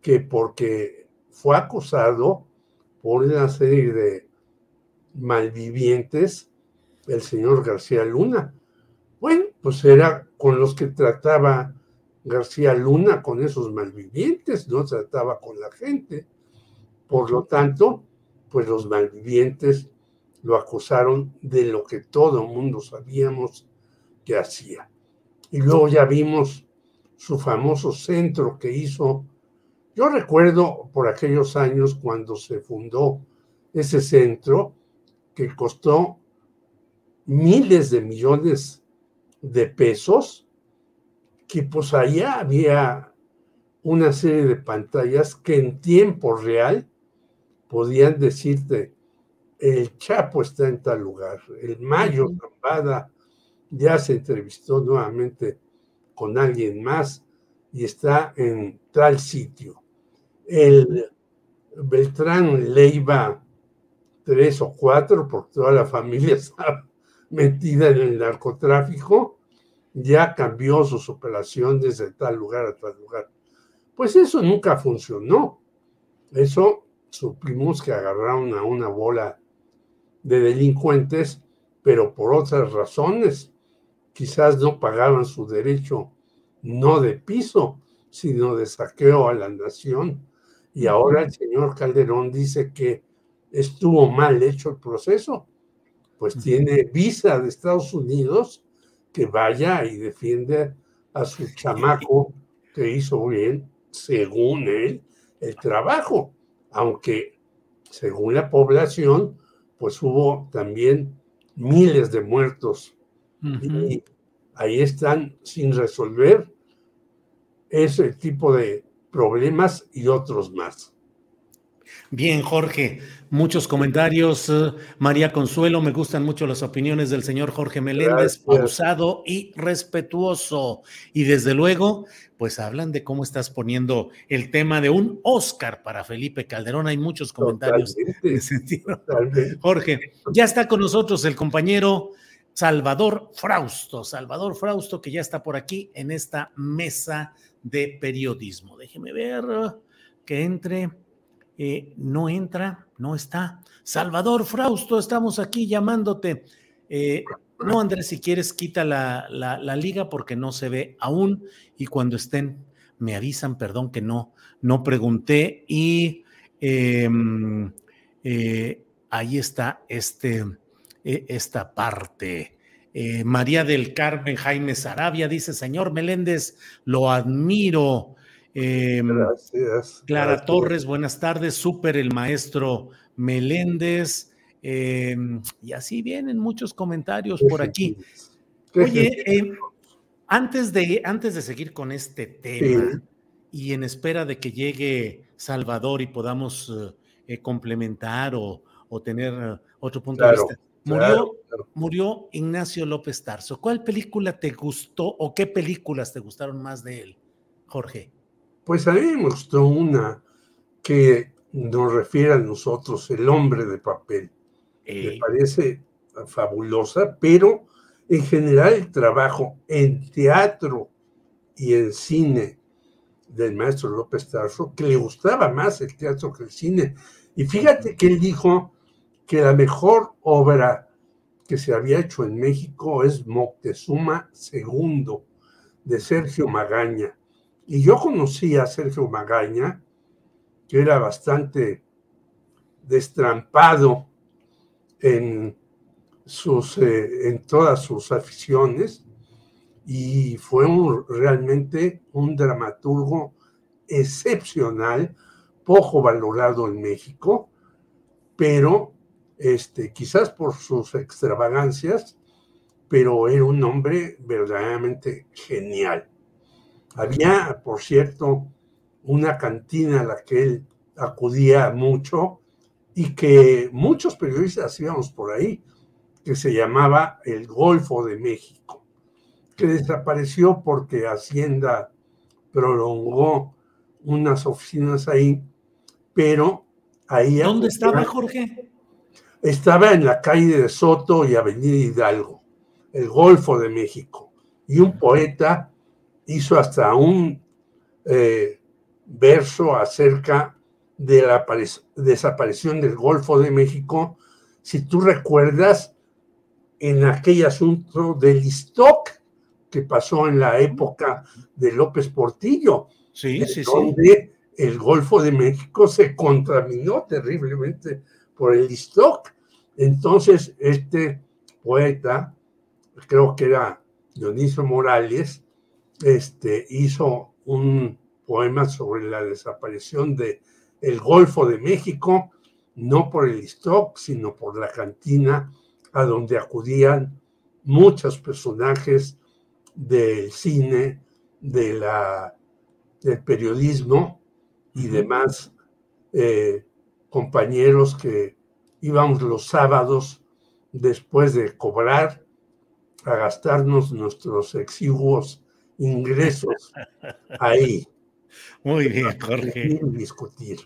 que porque fue acusado por una serie de malvivientes, el señor García Luna. Bueno, pues era con los que trataba García Luna, con esos malvivientes, no trataba con la gente. Por lo tanto, pues los malvivientes lo acusaron de lo que todo el mundo sabíamos que hacía. Y luego ya vimos su famoso centro que hizo. Yo recuerdo por aquellos años cuando se fundó ese centro que costó miles de millones de pesos, que pues allá había una serie de pantallas que en tiempo real podían decirte, el Chapo está en tal lugar, el Mayo Zambada ya se entrevistó nuevamente con alguien más y está en tal sitio. El Beltrán Leiva tres o cuatro, porque toda la familia está metida en el narcotráfico, ya cambió sus operaciones de tal lugar a tal lugar. Pues eso nunca funcionó. Eso supimos que agarraron a una bola de delincuentes, pero por otras razones. Quizás no pagaban su derecho, no de piso, sino de saqueo a la nación. Y ahora el señor Calderón dice que estuvo mal hecho el proceso. Pues tiene visa de Estados Unidos que vaya y defiende a su chamaco que hizo bien, según él, el trabajo. Aunque, según la población, pues hubo también miles de muertos. Y ahí están sin resolver ese tipo de problemas y otros más. Bien, Jorge, muchos comentarios. Eh, María Consuelo, me gustan mucho las opiniones del señor Jorge Meléndez, pausado y respetuoso. Y desde luego, pues hablan de cómo estás poniendo el tema de un Oscar para Felipe Calderón. Hay muchos comentarios en sentido. Jorge, ya está con nosotros el compañero Salvador Frausto. Salvador Frausto, que ya está por aquí en esta mesa de periodismo. Déjeme ver que entre. Eh, no entra, no está. Salvador Frausto, estamos aquí llamándote. Eh, no, Andrés, si quieres, quita la, liga porque no se ve aún y cuando estén, me avisan, perdón que no, no pregunté y em, eh, ahí está este, esta parte. María del Carmen Jaime Sarabia dice, señor Meléndez, lo admiro Em, gracias. Clara Torres, buenas tardes. Súper el maestro Meléndez. Em, y así vienen muchos comentarios por aquí. Oye, em, antes, de, antes de seguir con este tema y en espera de que llegue Salvador y podamos eh, eh, complementar o, tener eh, otro punto de vista. Murió, murió Ignacio López Tarso. ¿Cuál película te gustó o qué películas te gustaron más de él, Jorge? Pues a mí me gustó una que nos refiere a nosotros, el hombre de papel. Me parece fabulosa, pero en general el trabajo en teatro y el cine del maestro López Tarso, que le gustaba más el teatro que el cine. Y fíjate que él dijo que la mejor obra que se había hecho en México es Moctezuma II, de Sergio Magaña. Y yo conocí a Sergio Magaña, que era bastante destrampado en, sus, eh, en todas sus aficiones, y fue realmente un dramaturgo excepcional, poco valorado en México, pero este, quizás por sus extravagancias, pero era un hombre verdaderamente genial. Había, por cierto, una cantina a la que él acudía mucho y que muchos periodistas íbamos por ahí, que se llamaba el Golfo de México que desapareció porque Hacienda prolongó unas oficinas ahí, pero ahí... ¿Dónde estaba Jorge? Estaba en la calle de Soto y Avenida Hidalgo, el Golfo de México. Y un poeta hizo hasta un eh, verso acerca de la desaparición del Golfo de México. Si tú recuerdas, en aquel asunto del stock que pasó en la época de López Portillo, sí, sí, donde el Golfo de México se contaminó terriblemente por el stock. Entonces, este poeta, creo que era Dionisio Morales, este, hizo un poema sobre la desaparición de el Golfo de México, no por el stock, sino por la cantina a donde acudían muchos personajes del cine, de la, del periodismo y demás eh, compañeros que íbamos los sábados después de cobrar a gastarnos nuestros exiguos ingresos ahí. Muy bien, Jorge. Discutir.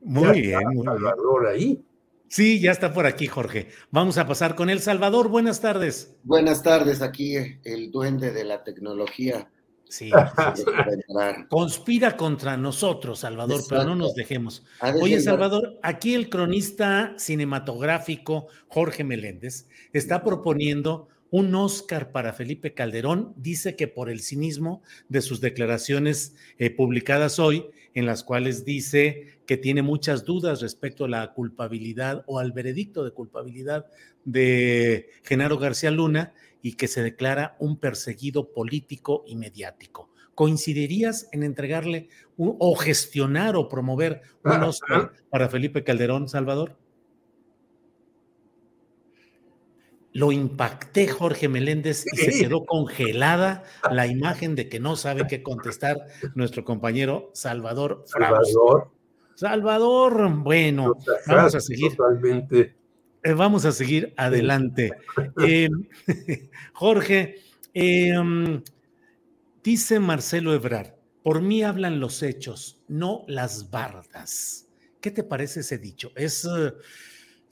Muy bien, muy Salvador ahí. Sí, ya está por aquí, Jorge. Vamos a pasar con El Salvador. Buenas tardes. Buenas tardes, aquí el duende de la tecnología. Sí. Conspira contra nosotros, Salvador, pero no nos dejemos. Oye, Salvador, aquí el cronista cinematográfico Jorge Meléndez está proponiendo un Oscar para Felipe Calderón. Dice que por el cinismo de sus declaraciones eh, publicadas hoy, en las cuales dice que tiene muchas dudas respecto a la culpabilidad o al veredicto de culpabilidad de Genaro García Luna y que se declara un perseguido político y mediático. ¿Coincidirías en entregarle o gestionar o promover un ah, Oscar ah. para Felipe Calderón, Salvador? Lo impacté Jorge Meléndez y se quedó congelada la imagen de que no sabe qué contestar nuestro compañero Salvador Salvador. Salvador, bueno, vamos a seguir. Totalmente. Eh, vamos a seguir adelante. Eh, Jorge, em, dice Marcelo Ebrar, por mí hablan los hechos, no las bardas. ¿Qué te parece ese dicho? Es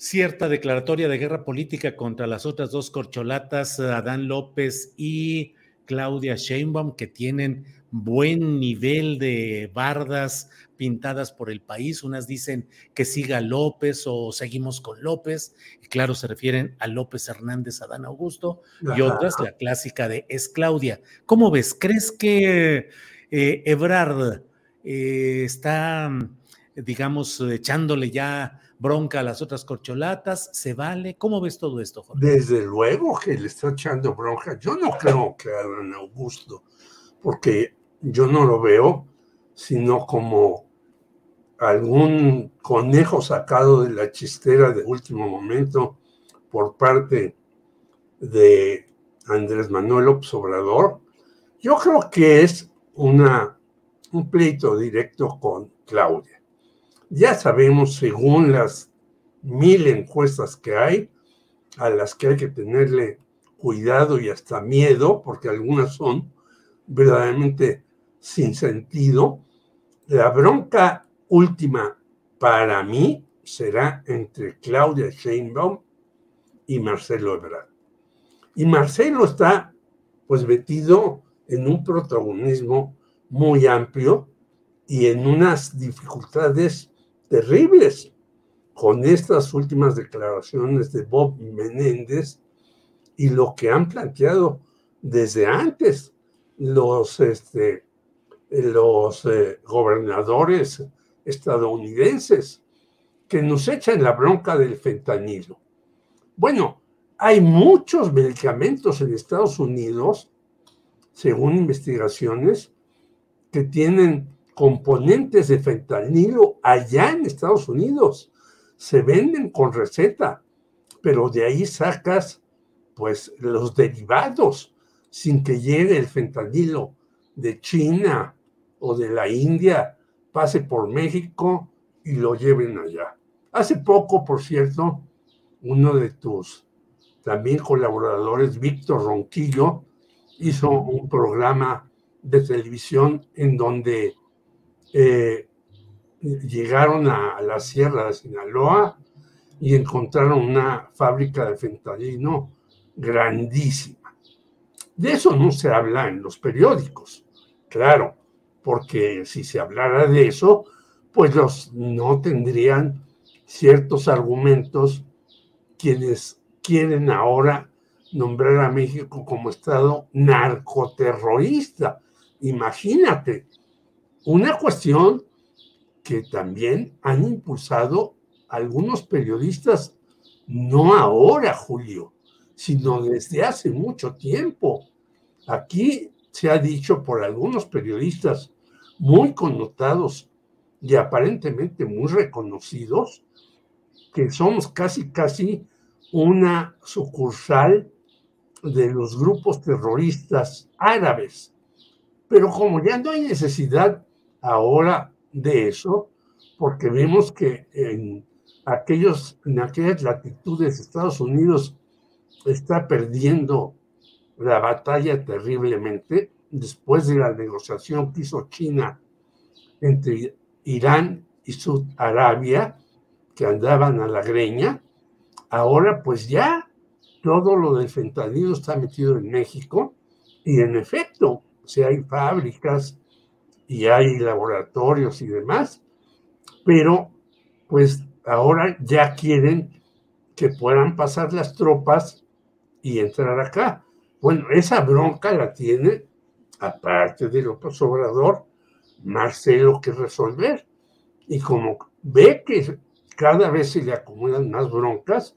cierta declaratoria de guerra política contra las otras dos corcholatas, Adán López y Claudia Sheinbaum, que tienen buen nivel de bardas pintadas por el país. Unas dicen que siga López o seguimos con López, y claro, se refieren a López Hernández, Adán Augusto, y otras, la clásica de es Claudia. ¿Cómo ves? ¿Crees que eh, Ebrard eh, está, digamos, echándole ya bronca a las otras corcholatas, ¿se vale? ¿Cómo ves todo esto, Jorge? Desde luego que le está echando bronca. Yo no creo que hagan Augusto, porque yo no lo veo sino como algún conejo sacado de la chistera de último momento por parte de Andrés Manuel Obrador. Yo creo que es una, un pleito directo con Claudia. Ya sabemos, según las mil encuestas que hay, a las que hay que tenerle cuidado y hasta miedo, porque algunas son verdaderamente sin sentido, la bronca última para mí será entre Claudia Sheinbaum y Marcelo Ebrard. Y Marcelo está pues metido en un protagonismo muy amplio y en unas dificultades terribles con estas últimas declaraciones de Bob Menéndez y lo que han planteado desde antes los, este, los eh, gobernadores estadounidenses que nos echan la bronca del fentanilo. Bueno, hay muchos medicamentos en Estados Unidos, según investigaciones, que tienen componentes de fentanilo allá en Estados Unidos. Se venden con receta, pero de ahí sacas pues los derivados sin que llegue el fentanilo de China o de la India, pase por México y lo lleven allá. Hace poco, por cierto, uno de tus también colaboradores, Víctor Ronquillo, hizo un programa de televisión en donde eh, llegaron a la Sierra de Sinaloa y encontraron una fábrica de fentanilo grandísima. De eso no se habla en los periódicos, claro, porque si se hablara de eso, pues los no tendrían ciertos argumentos quienes quieren ahora nombrar a México como Estado narcoterrorista. Imagínate, una cuestión que también han impulsado algunos periodistas, no ahora, Julio, sino desde hace mucho tiempo. Aquí se ha dicho por algunos periodistas muy connotados y aparentemente muy reconocidos que somos casi, casi una sucursal de los grupos terroristas árabes. Pero como ya no hay necesidad ahora de eso, porque vemos que en, aquellos, en aquellas latitudes Estados Unidos está perdiendo la batalla terriblemente después de la negociación que hizo China entre Irán y Sud Arabia, que andaban a la greña. Ahora pues ya todo lo del fentanilo está metido en México y en efecto, si hay fábricas y hay laboratorios y demás, pero pues ahora ya quieren que puedan pasar las tropas y entrar acá. Bueno, esa bronca la tiene, aparte de López Obrador, Marcelo que resolver. Y como ve que cada vez se le acumulan más broncas,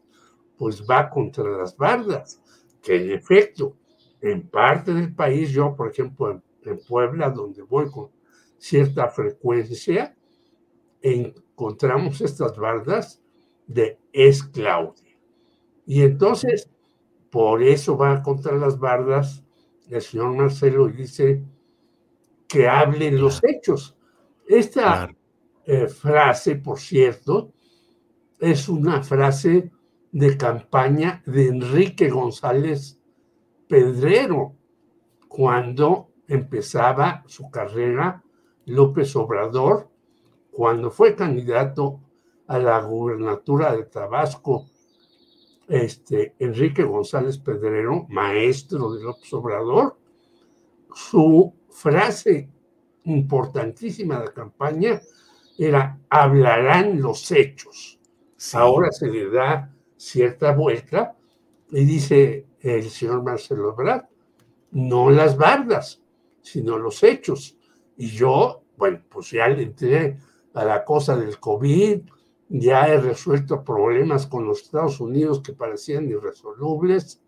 pues va contra las bardas, que en efecto, en parte del país, yo por ejemplo en, Puebla, donde voy con cierta frecuencia, encontramos estas bardas de es Claudia. Y entonces por eso va contra las bardas el señor Marcelo y dice que hablen los hechos. Esta eh, frase, por cierto, es una frase de campaña de Enrique González Pedrero, cuando empezaba su carrera López Obrador, cuando fue candidato a la gubernatura de Tabasco este, Enrique González Pedrero, maestro de López Obrador, su frase importantísima de campaña era hablarán los hechos. Ahora se le da cierta vuelta y dice el señor Marcelo Ebrard, no las bardas, sino los hechos. Y yo, bueno, pues ya le entré a la cosa del COVID, ya he resuelto problemas con los Estados Unidos que parecían irresolubles,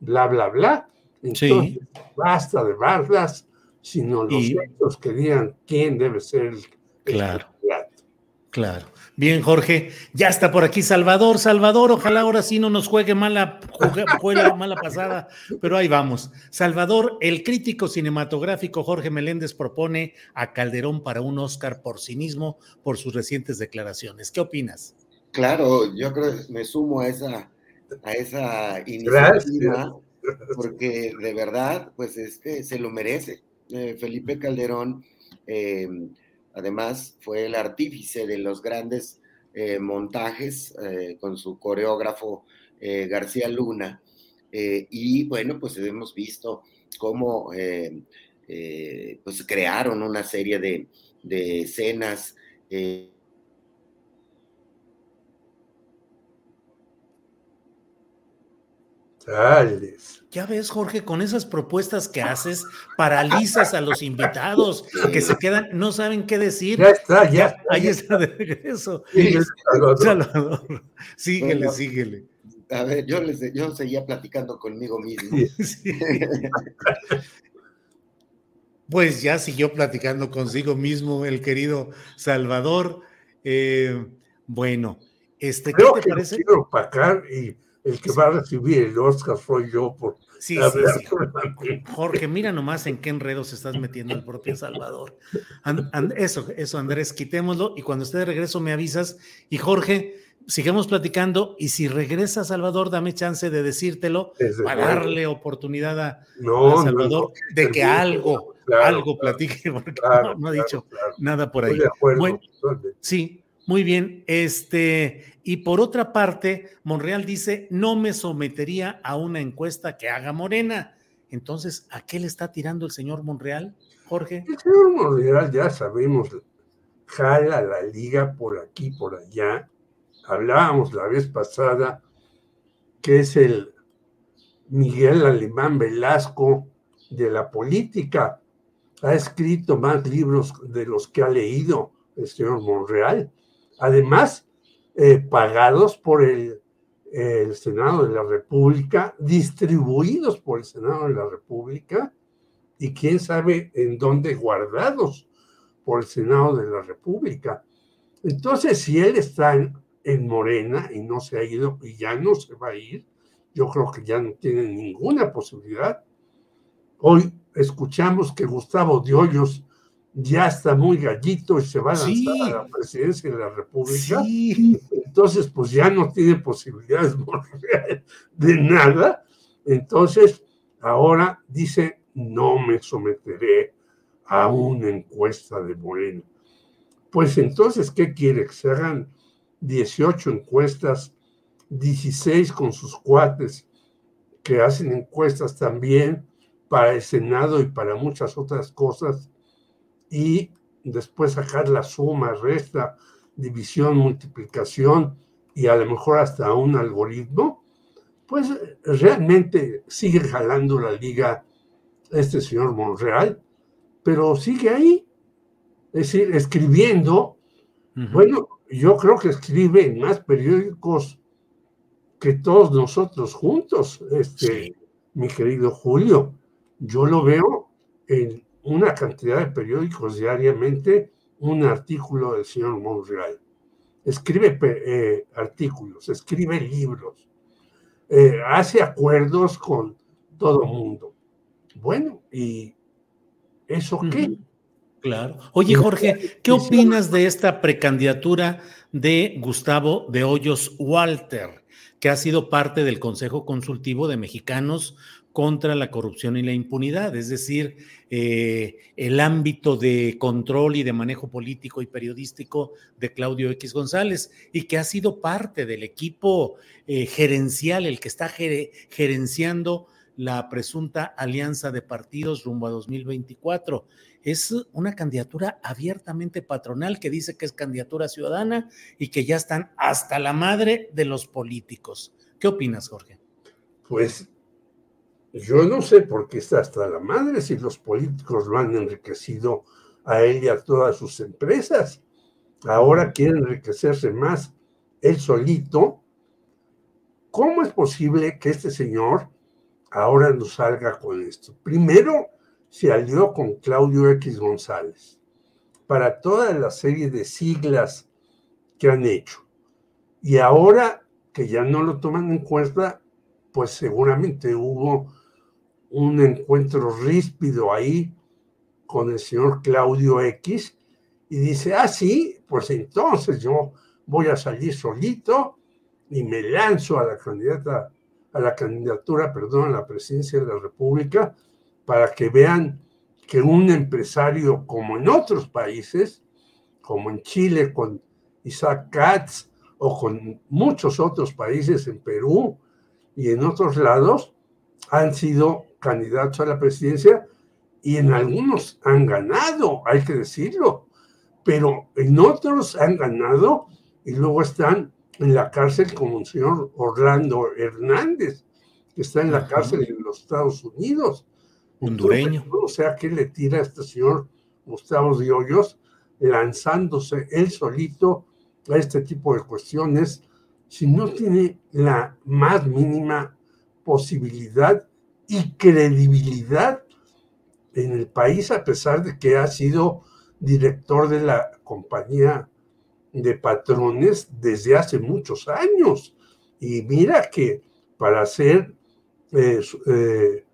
bla, bla, bla. Entonces, basta de bardas, sino los hechos que digan quién debe ser el, claro, Claro. Bien, Jorge. Ya está por aquí Salvador. Salvador, ojalá ahora sí no nos juegue mala, juegue, mala pasada, pero ahí vamos. Salvador, el crítico cinematográfico Jorge Meléndez propone a Calderón para un Oscar por sí mismo por sus recientes declaraciones. ¿Qué opinas? Claro, yo creo que me sumo a esa, a esa iniciativa, porque de verdad, pues este se lo merece. Eh, Felipe Calderón. Eh, Además, fue el artífice de los grandes eh, montajes eh, con su coreógrafo eh, García Luna. y bueno, pues hemos visto cómo pues crearon una serie de, de escenas Ya ves, Jorge, con esas propuestas que haces, paralizas a los invitados que se quedan, no saben qué decir. Ya está, ya. ahí está de regreso. Salvador. Síguele, síguele. A ver, yo, les, yo seguía platicando conmigo mismo. pues ya siguió platicando consigo mismo el querido Salvador. Eh, bueno, este, ¿qué te parece? Quiero opacar y el que va a recibir el Oscar soy yo por sí, sí, Jorge, mira nomás en qué enredos estás metiendo el propio Salvador. eso, eso, Andrés, quitémoslo y cuando esté de regreso me avisas. Y Jorge, sigamos platicando y si regresa Salvador, dame chance de decírtelo para darle oportunidad a, Salvador de que algo, algo platique, porque no, ha dicho nada por ahí. Bueno, sí, muy bien, este, y por otra parte, Monreal dice, no me sometería a una encuesta que haga Morena. Entonces, ¿a qué le está tirando el señor Monreal, Jorge? El señor Monreal, ya sabemos, jala la liga por aquí, por allá. Hablábamos la vez pasada que es el Miguel Alemán Velasco de la política. Ha escrito más libros de los que ha leído el señor Monreal además eh, pagados por el, Senado de la República, distribuidos por el Senado de la República y quién sabe en dónde guardados por el Senado de la República. Entonces, si él está en, Morena y no se ha ido y ya no se va a ir, yo creo que ya no tiene ninguna posibilidad. Hoy escuchamos que Gustavo de Hoyos ya está muy gallito y se va a lanzar a la presidencia de la República. Entonces, pues ya no tiene posibilidades de nada. Entonces, ahora dice, no me someteré a una encuesta de Moreno. Pues entonces, ¿qué quiere? Que se hagan 18 encuestas, 16 con sus cuates, que hacen encuestas también para el Senado y para muchas otras cosas y después sacar la suma, resta, división, multiplicación y a lo mejor hasta un algoritmo, pues realmente sigue jalando la liga este señor Monreal, pero sigue ahí, es decir, escribiendo. Bueno, yo creo que escribe en más periódicos que todos nosotros juntos, este, mi querido Julio. Yo lo veo en una cantidad de periódicos diariamente un artículo del señor Monreal. Escribe eh, artículos, escribe libros, eh, hace acuerdos con todo el mundo. Bueno, ¿y eso qué? Claro. Oye, Jorge, ¿qué opinas de esta precandidatura de Gustavo de Hoyos Walter, que ha sido parte del Consejo Consultivo de Mexicanos contra la corrupción y la impunidad, es decir, eh, el ámbito de control y de manejo político y periodístico de Claudio X González y que ha sido parte del equipo eh, gerencial, el que está gerenciando la presunta alianza de partidos rumbo a 2024. Es una candidatura abiertamente patronal que dice que es candidatura ciudadana y que ya están hasta la madre de los políticos. ¿Qué opinas, Jorge? Pues yo no sé por qué está hasta la madre si los políticos lo han enriquecido a él y a todas sus empresas. Ahora quiere enriquecerse más él solito. ¿Cómo es posible que este señor ahora nos salga con esto? Primero se alió con Claudio X González para toda la serie de siglas que han hecho. Y ahora que ya no lo toman en cuenta, pues seguramente hubo un encuentro ríspido ahí con el señor Claudio X y dice, ah, sí, pues entonces yo voy a salir solito y me lanzo a la candidata, a la candidatura, perdón, a la presidencia de la República para que vean que un empresario como en otros países, como en Chile con Isaac Katz o con muchos otros países en Perú y en otros lados, han sido candidatos a la presidencia y en algunos han ganado, hay que decirlo, pero en otros han ganado y luego están en la cárcel como el señor Orlando Hernández, que está en la cárcel en los Estados Unidos. Hondureño. o sea, ¿qué le tira a este señor Gustavo de Hoyos lanzándose él solito a este tipo de cuestiones si no tiene la más mínima posibilidad y credibilidad en el país, a pesar de que ha sido director de la compañía de patrones desde hace muchos años. Y mira que para ser eh, eh,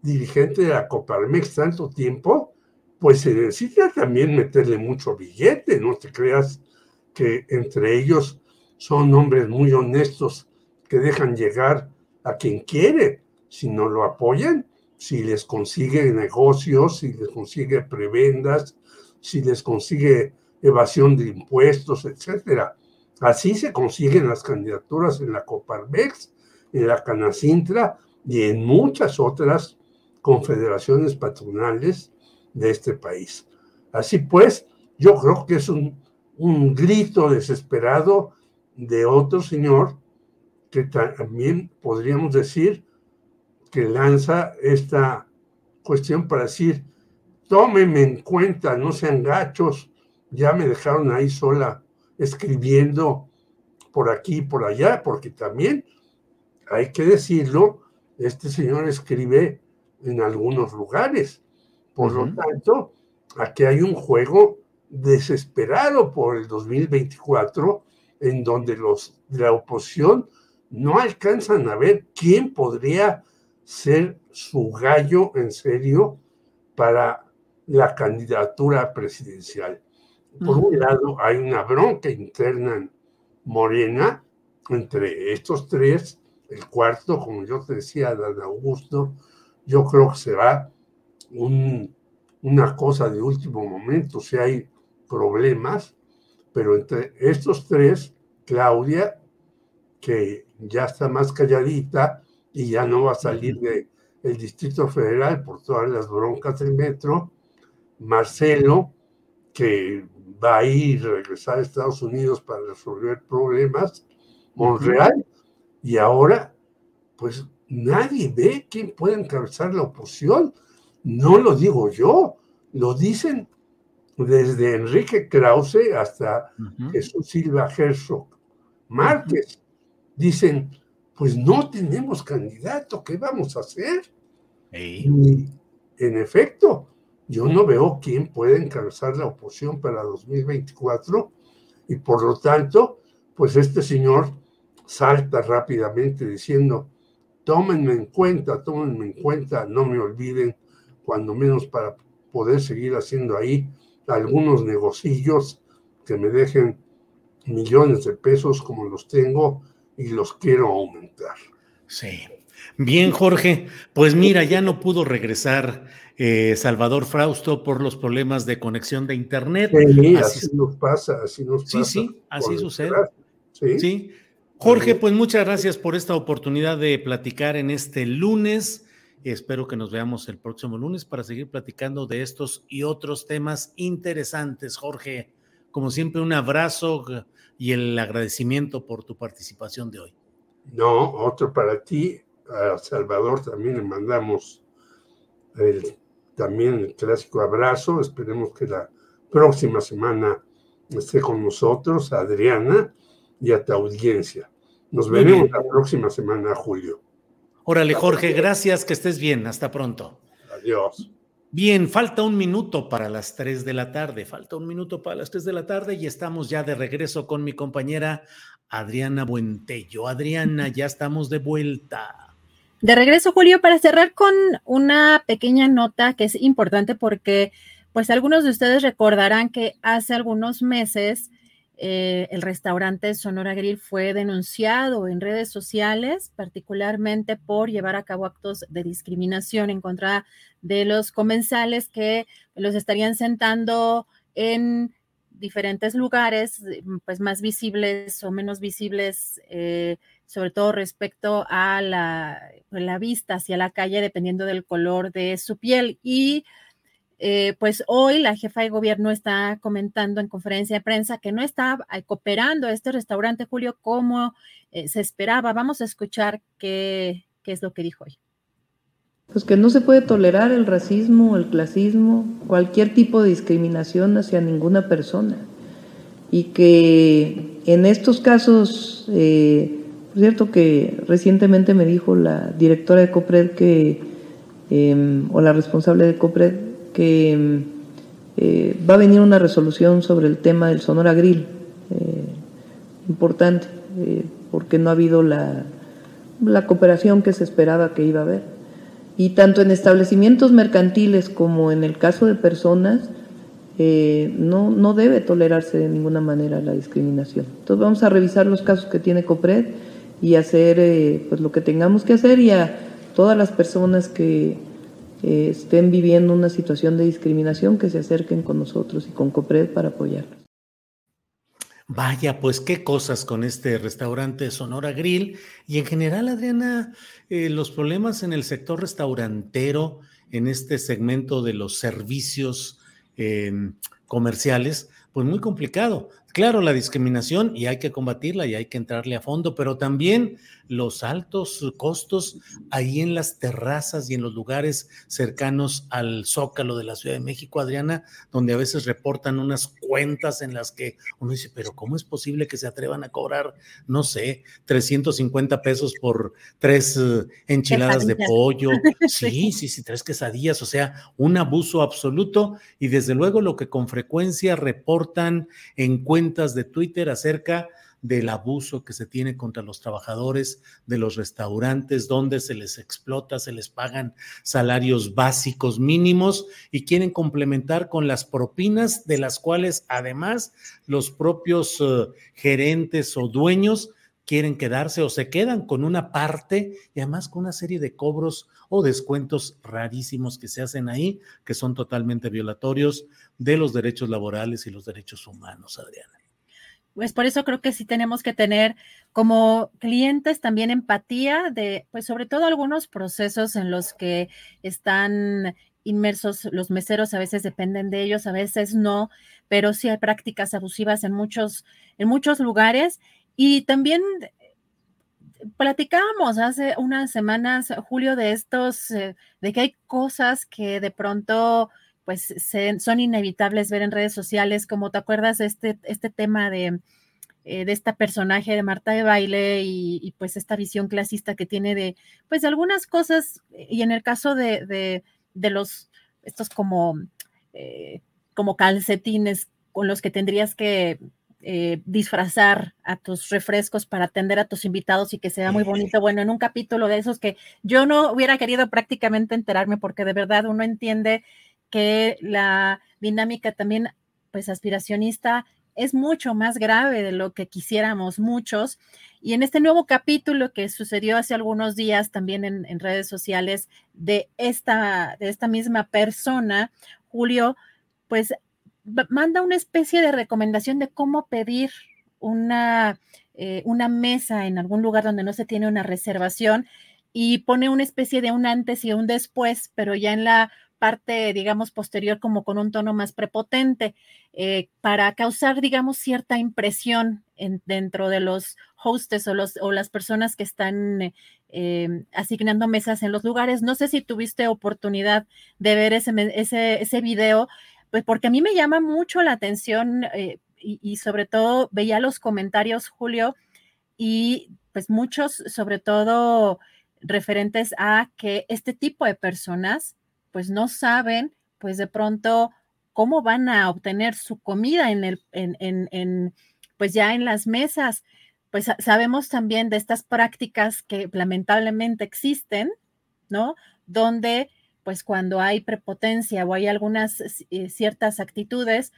dirigente de la Coparmex tanto tiempo, pues se necesita también meterle mucho billete, no te creas que entre ellos son hombres muy honestos que dejan llegar a quien quiere, si no lo apoyan, si les consigue negocios, si les consigue prebendas, si les consigue evasión de impuestos, etcétera. Así se consiguen las candidaturas en la Coparmex, en la Canacintra y en muchas otras confederaciones patronales de este país. Así pues, yo creo que es un, un grito desesperado de otro señor que también podríamos decir que lanza esta cuestión para decir, tómenme en cuenta, no sean gachos, ya me dejaron ahí sola escribiendo por aquí y por allá, porque también hay que decirlo, este señor escribe en algunos lugares. Por lo tanto, aquí hay un juego desesperado por el 2024 en donde los de la oposición no alcanzan a ver quién podría ser su gallo en serio para la candidatura presidencial. Por un lado, hay una bronca interna en Morena entre estos tres. El cuarto, como yo te decía, Dan Augusto, yo creo que será un, una cosa de último momento si hay problemas, pero entre estos tres, Claudia, que ya está más calladita y ya no va a salir del el Distrito Federal por todas las broncas del metro, Marcelo, que va a ir a regresar a Estados Unidos para resolver problemas, Monreal, y ahora, pues nadie ve quién puede encabezar la oposición. No lo digo yo, lo dicen desde Enrique Krause hasta Jesús Silva Herzog Márquez. Dicen, pues no tenemos candidato, ¿qué vamos a hacer? Y en efecto, yo no veo quién puede encabezar la oposición para 2024 y por lo tanto, pues este señor salta rápidamente diciendo, tómenme en cuenta, tómenme en cuenta, no me olviden, cuando menos para poder seguir haciendo ahí algunos negocillos que me dejen millones de pesos como los tengo y los quiero aumentar. Sí. Bien, Jorge. Pues mira, ya no pudo regresar eh, Salvador Frausto por los problemas de conexión de Internet. Sí, así, nos pasa, así nos pasa. Sí, sí, así sucede. Sí. sí. Jorge, pues muchas gracias por esta oportunidad de platicar en este lunes. Espero que nos veamos el próximo lunes para seguir platicando de estos y otros temas interesantes. Jorge, como siempre, un abrazo y el agradecimiento por tu participación de hoy. No, otro para ti. A Salvador también le mandamos el, también el clásico abrazo. Esperemos que la próxima semana esté con nosotros, Adriana, y a tu audiencia. Nos veremos la próxima semana, Julio. Órale, Jorge, gracias, que estés bien. Hasta pronto. Adiós. Bien, falta un minuto para las 3 de la tarde. Falta un minuto para las 3 de la tarde y estamos ya de regreso con mi compañera Adriana Buentello. Adriana, ya estamos de vuelta. De regreso, Julio, para cerrar con una pequeña nota que es importante porque, pues, algunos de ustedes recordarán que hace algunos meses eh, el restaurante Sonora Grill fue denunciado en redes sociales, particularmente por llevar a cabo actos de discriminación en contra de los comensales que los estarían sentando en diferentes lugares, pues más visibles o menos visibles, eh, sobre todo respecto a la, la, vista hacia la calle, dependiendo del color de su piel. Y eh, pues hoy la jefa de gobierno está comentando en conferencia de prensa que no está cooperando este restaurante, Julio, como se esperaba. Vamos a escuchar qué, es lo que dijo hoy pues que no se puede tolerar el racismo, el clasismo, cualquier tipo de discriminación hacia ninguna persona. Y que en estos casos, eh, por cierto que recientemente me dijo la directora de COPRED que, em, o la responsable de COPRED, que eh, va a venir una resolución sobre el tema del Sonora Grill, eh, importante, porque no ha habido la, la cooperación que se esperaba que iba a haber. Y tanto en establecimientos mercantiles como en el caso de personas, eh, no, no debe tolerarse de ninguna manera la discriminación. Entonces vamos a revisar los casos que tiene COPRED y hacer eh, pues lo que tengamos que hacer y a todas las personas que eh, estén viviendo una situación de discriminación que se acerquen con nosotros y con COPRED para apoyarlos. Vaya, pues qué cosas con este restaurante Sonora Grill. Y en general, Adriana, eh, los problemas en el sector restaurantero, en este segmento de los servicios em, comerciales, pues muy complicado. Claro, la discriminación y hay que combatirla y hay que entrarle a fondo, pero también los altos costos ahí en las terrazas y en los lugares cercanos al zócalo de la Ciudad de México, Adriana, donde a veces reportan unas cuentas en las que uno dice, pero ¿cómo es posible que se atrevan a cobrar, no sé, 350 pesos por tres eh, enchiladas de pollo? Sí, sí, sí, tres quesadillas, o sea, un abuso absoluto y desde luego lo que con frecuencia reportan en cuentas de Twitter acerca del abuso que se tiene contra los trabajadores de los restaurantes, donde se les explota, se les pagan salarios básicos mínimos y quieren complementar con las propinas, de las cuales además los propios eh, gerentes o dueños quieren quedarse o se quedan con una parte y además con una serie de cobros o descuentos rarísimos que se hacen ahí, que son totalmente violatorios de los derechos laborales y los derechos humanos, Adriana pues por eso creo que sí tenemos que tener como clientes también empatía de, pues sobre todo algunos procesos en los que están inmersos los meseros, a veces dependen de ellos, a veces no, pero sí hay prácticas abusivas en muchos, en muchos lugares. Y también platicábamos hace unas semanas, Julio, de estos, eh, de que hay cosas que de pronto pues son inevitables ver en redes sociales, como te acuerdas este, este tema de, eh, de esta personaje de Marta de Baile y, pues esta visión clasista que tiene de pues algunas cosas y en el caso de, de, los estos como eh, como calcetines con los que tendrías que eh, disfrazar a tus refrescos para atender a tus invitados y que sea muy bonito. Bueno, en un capítulo de esos que yo no hubiera querido prácticamente enterarme porque de verdad uno entiende que la dinámica también, pues aspiracionista, es mucho más grave de lo que quisiéramos muchos. Y en este nuevo capítulo que sucedió hace algunos días también en, redes sociales de esta, de esta misma persona, Julio, pues manda una especie de recomendación de cómo pedir una, eh, una mesa en algún lugar donde no se tiene una reservación y pone una especie de un antes y un después, pero ya en la parte, digamos, posterior como con un tono más prepotente, eh, para causar, digamos, cierta impresión en, dentro de los hostes o, los, o las personas que están eh, asignando mesas en los lugares. No sé si tuviste oportunidad de ver ese, ese, ese video, pues porque a mí me llama mucho la atención eh, y, y sobre todo veía los comentarios, Julio, y pues muchos, sobre todo referentes a que este tipo de personas pues no saben, pues de pronto, cómo van a obtener su comida en el, en, en, pues ya en las mesas. Pues sabemos también de estas prácticas que lamentablemente existen, ¿no? Donde, pues cuando hay prepotencia o hay algunas eh, ciertas actitudes,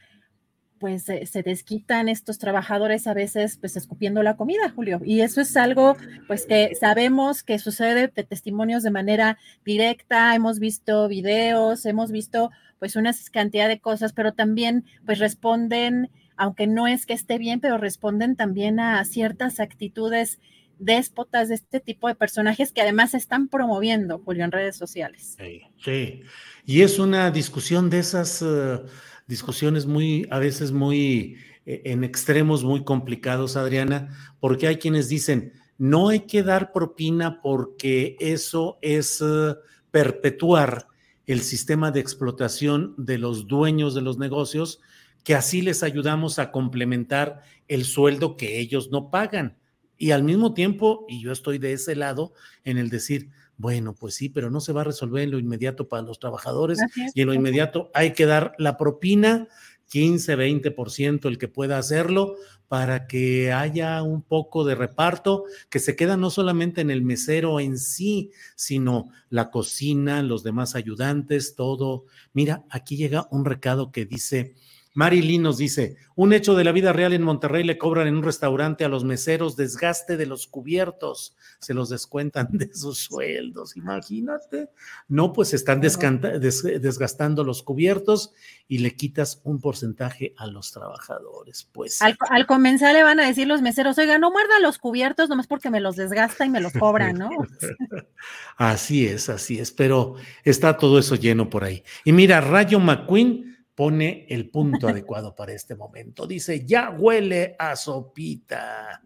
pues se desquitan estos trabajadores a veces pues escupiendo la comida, Julio. Y eso es algo pues que sabemos que sucede de testimonios de manera directa, hemos visto videos, hemos visto pues una cantidad de cosas, pero también pues responden aunque no es que esté bien, pero responden también a ciertas actitudes déspotas de este tipo de personajes que además están promoviendo, Julio, en redes sociales. Sí, y es una discusión de esas eh, discusiones muy, a veces muy eh, en extremos muy complicados, Adriana, porque hay quienes dicen, no hay que dar propina porque eso es eh, perpetuar el sistema de explotación de los dueños de los negocios, que así les ayudamos a complementar el sueldo que ellos no pagan. Y al mismo tiempo, y yo estoy de ese lado, en el decir, bueno, pues sí, pero no se va a resolver en lo inmediato para los trabajadores y en lo inmediato hay que dar la propina 15, 20% el que pueda hacerlo para que haya un poco de reparto que se queda no solamente en el mesero en sí, sino la cocina, los demás ayudantes, todo. Mira, aquí llega un recado que dice, Marilyn nos dice, un hecho de la vida real en Monterrey le cobran en un restaurante a los meseros desgaste de los cubiertos, se los descuentan de sus sueldos, imagínate. No, pues están desgastando los cubiertos y le quitas un porcentaje a los trabajadores. Pues al, al, comenzar le van a decir los meseros, oiga, no muerda los cubiertos nomás porque me los desgasta y me los cobran, ¿no? así es, así es, pero está todo eso lleno por ahí. Y mira, Rayo McQueen pone el punto adecuado para este momento. Dice, ya huele a sopita.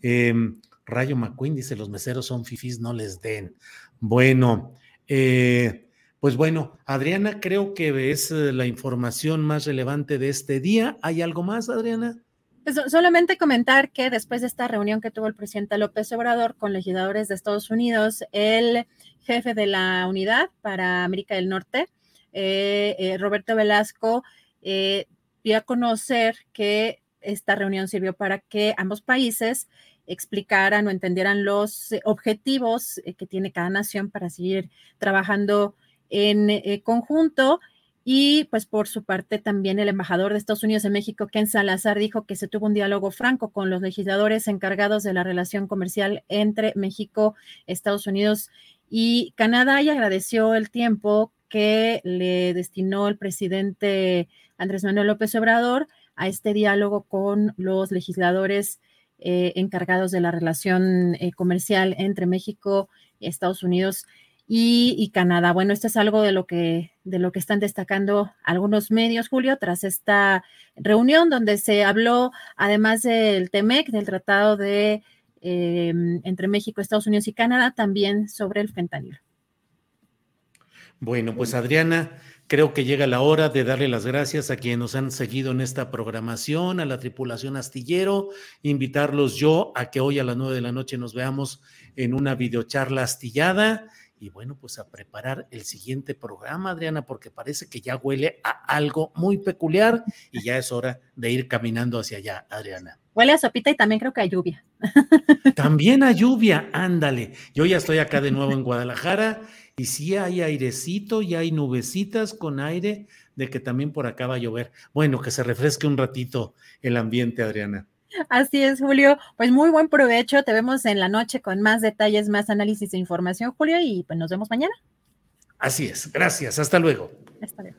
Em, Rayo McQueen dice, los meseros son fifís, no les den. Bueno, eh, pues bueno, Adriana, creo que es eh, la información más relevante de este día. ¿Hay algo más, Adriana? Pues, solamente comentar que después de esta reunión que tuvo el presidente López Obrador con legisladores de Estados Unidos, el jefe de la unidad para América del Norte, eh, eh, Roberto Velasco eh, dio a conocer que esta reunión sirvió para que ambos países explicaran o entendieran los objetivos que tiene cada nación para seguir trabajando en conjunto. Y pues por su parte también el embajador de Estados Unidos en México, Ken Salazar, dijo que se tuvo un diálogo franco con los legisladores encargados de la relación comercial entre México, Estados Unidos y Canadá y agradeció el tiempo que le destinó el presidente Andrés Manuel López Obrador a este diálogo con los legisladores eh, encargados de la relación eh, comercial entre México, Estados Unidos y, Canadá. Bueno, esto es algo de lo que de lo que están destacando algunos medios, Julio, tras esta reunión donde se habló, además del TEMEC, del Tratado de eh, entre México, Estados Unidos y Canadá, también sobre el fentanilo. Bueno, pues Adriana, creo que llega la hora de darle las gracias a quienes nos han seguido en esta programación, a la tripulación astillero, invitarlos yo a que hoy a las nueve de la noche nos veamos en una videocharla astillada y bueno, pues a preparar el siguiente programa, Adriana, porque parece que ya huele a algo muy peculiar y ya es hora de ir caminando hacia allá, Adriana. Huele a sopita y también creo que a lluvia. También a lluvia, ándale. Yo ya estoy acá de nuevo en Guadalajara y sí hay airecito y hay nubecitas con aire de que también por acá va a llover. Bueno, que se refresque un ratito el ambiente, Adriana. Así es, Julio. Pues muy buen provecho. Te vemos en la noche con más detalles, más análisis e información, Julio, y pues nos vemos mañana. Así es. Gracias. Hasta luego. Hasta luego.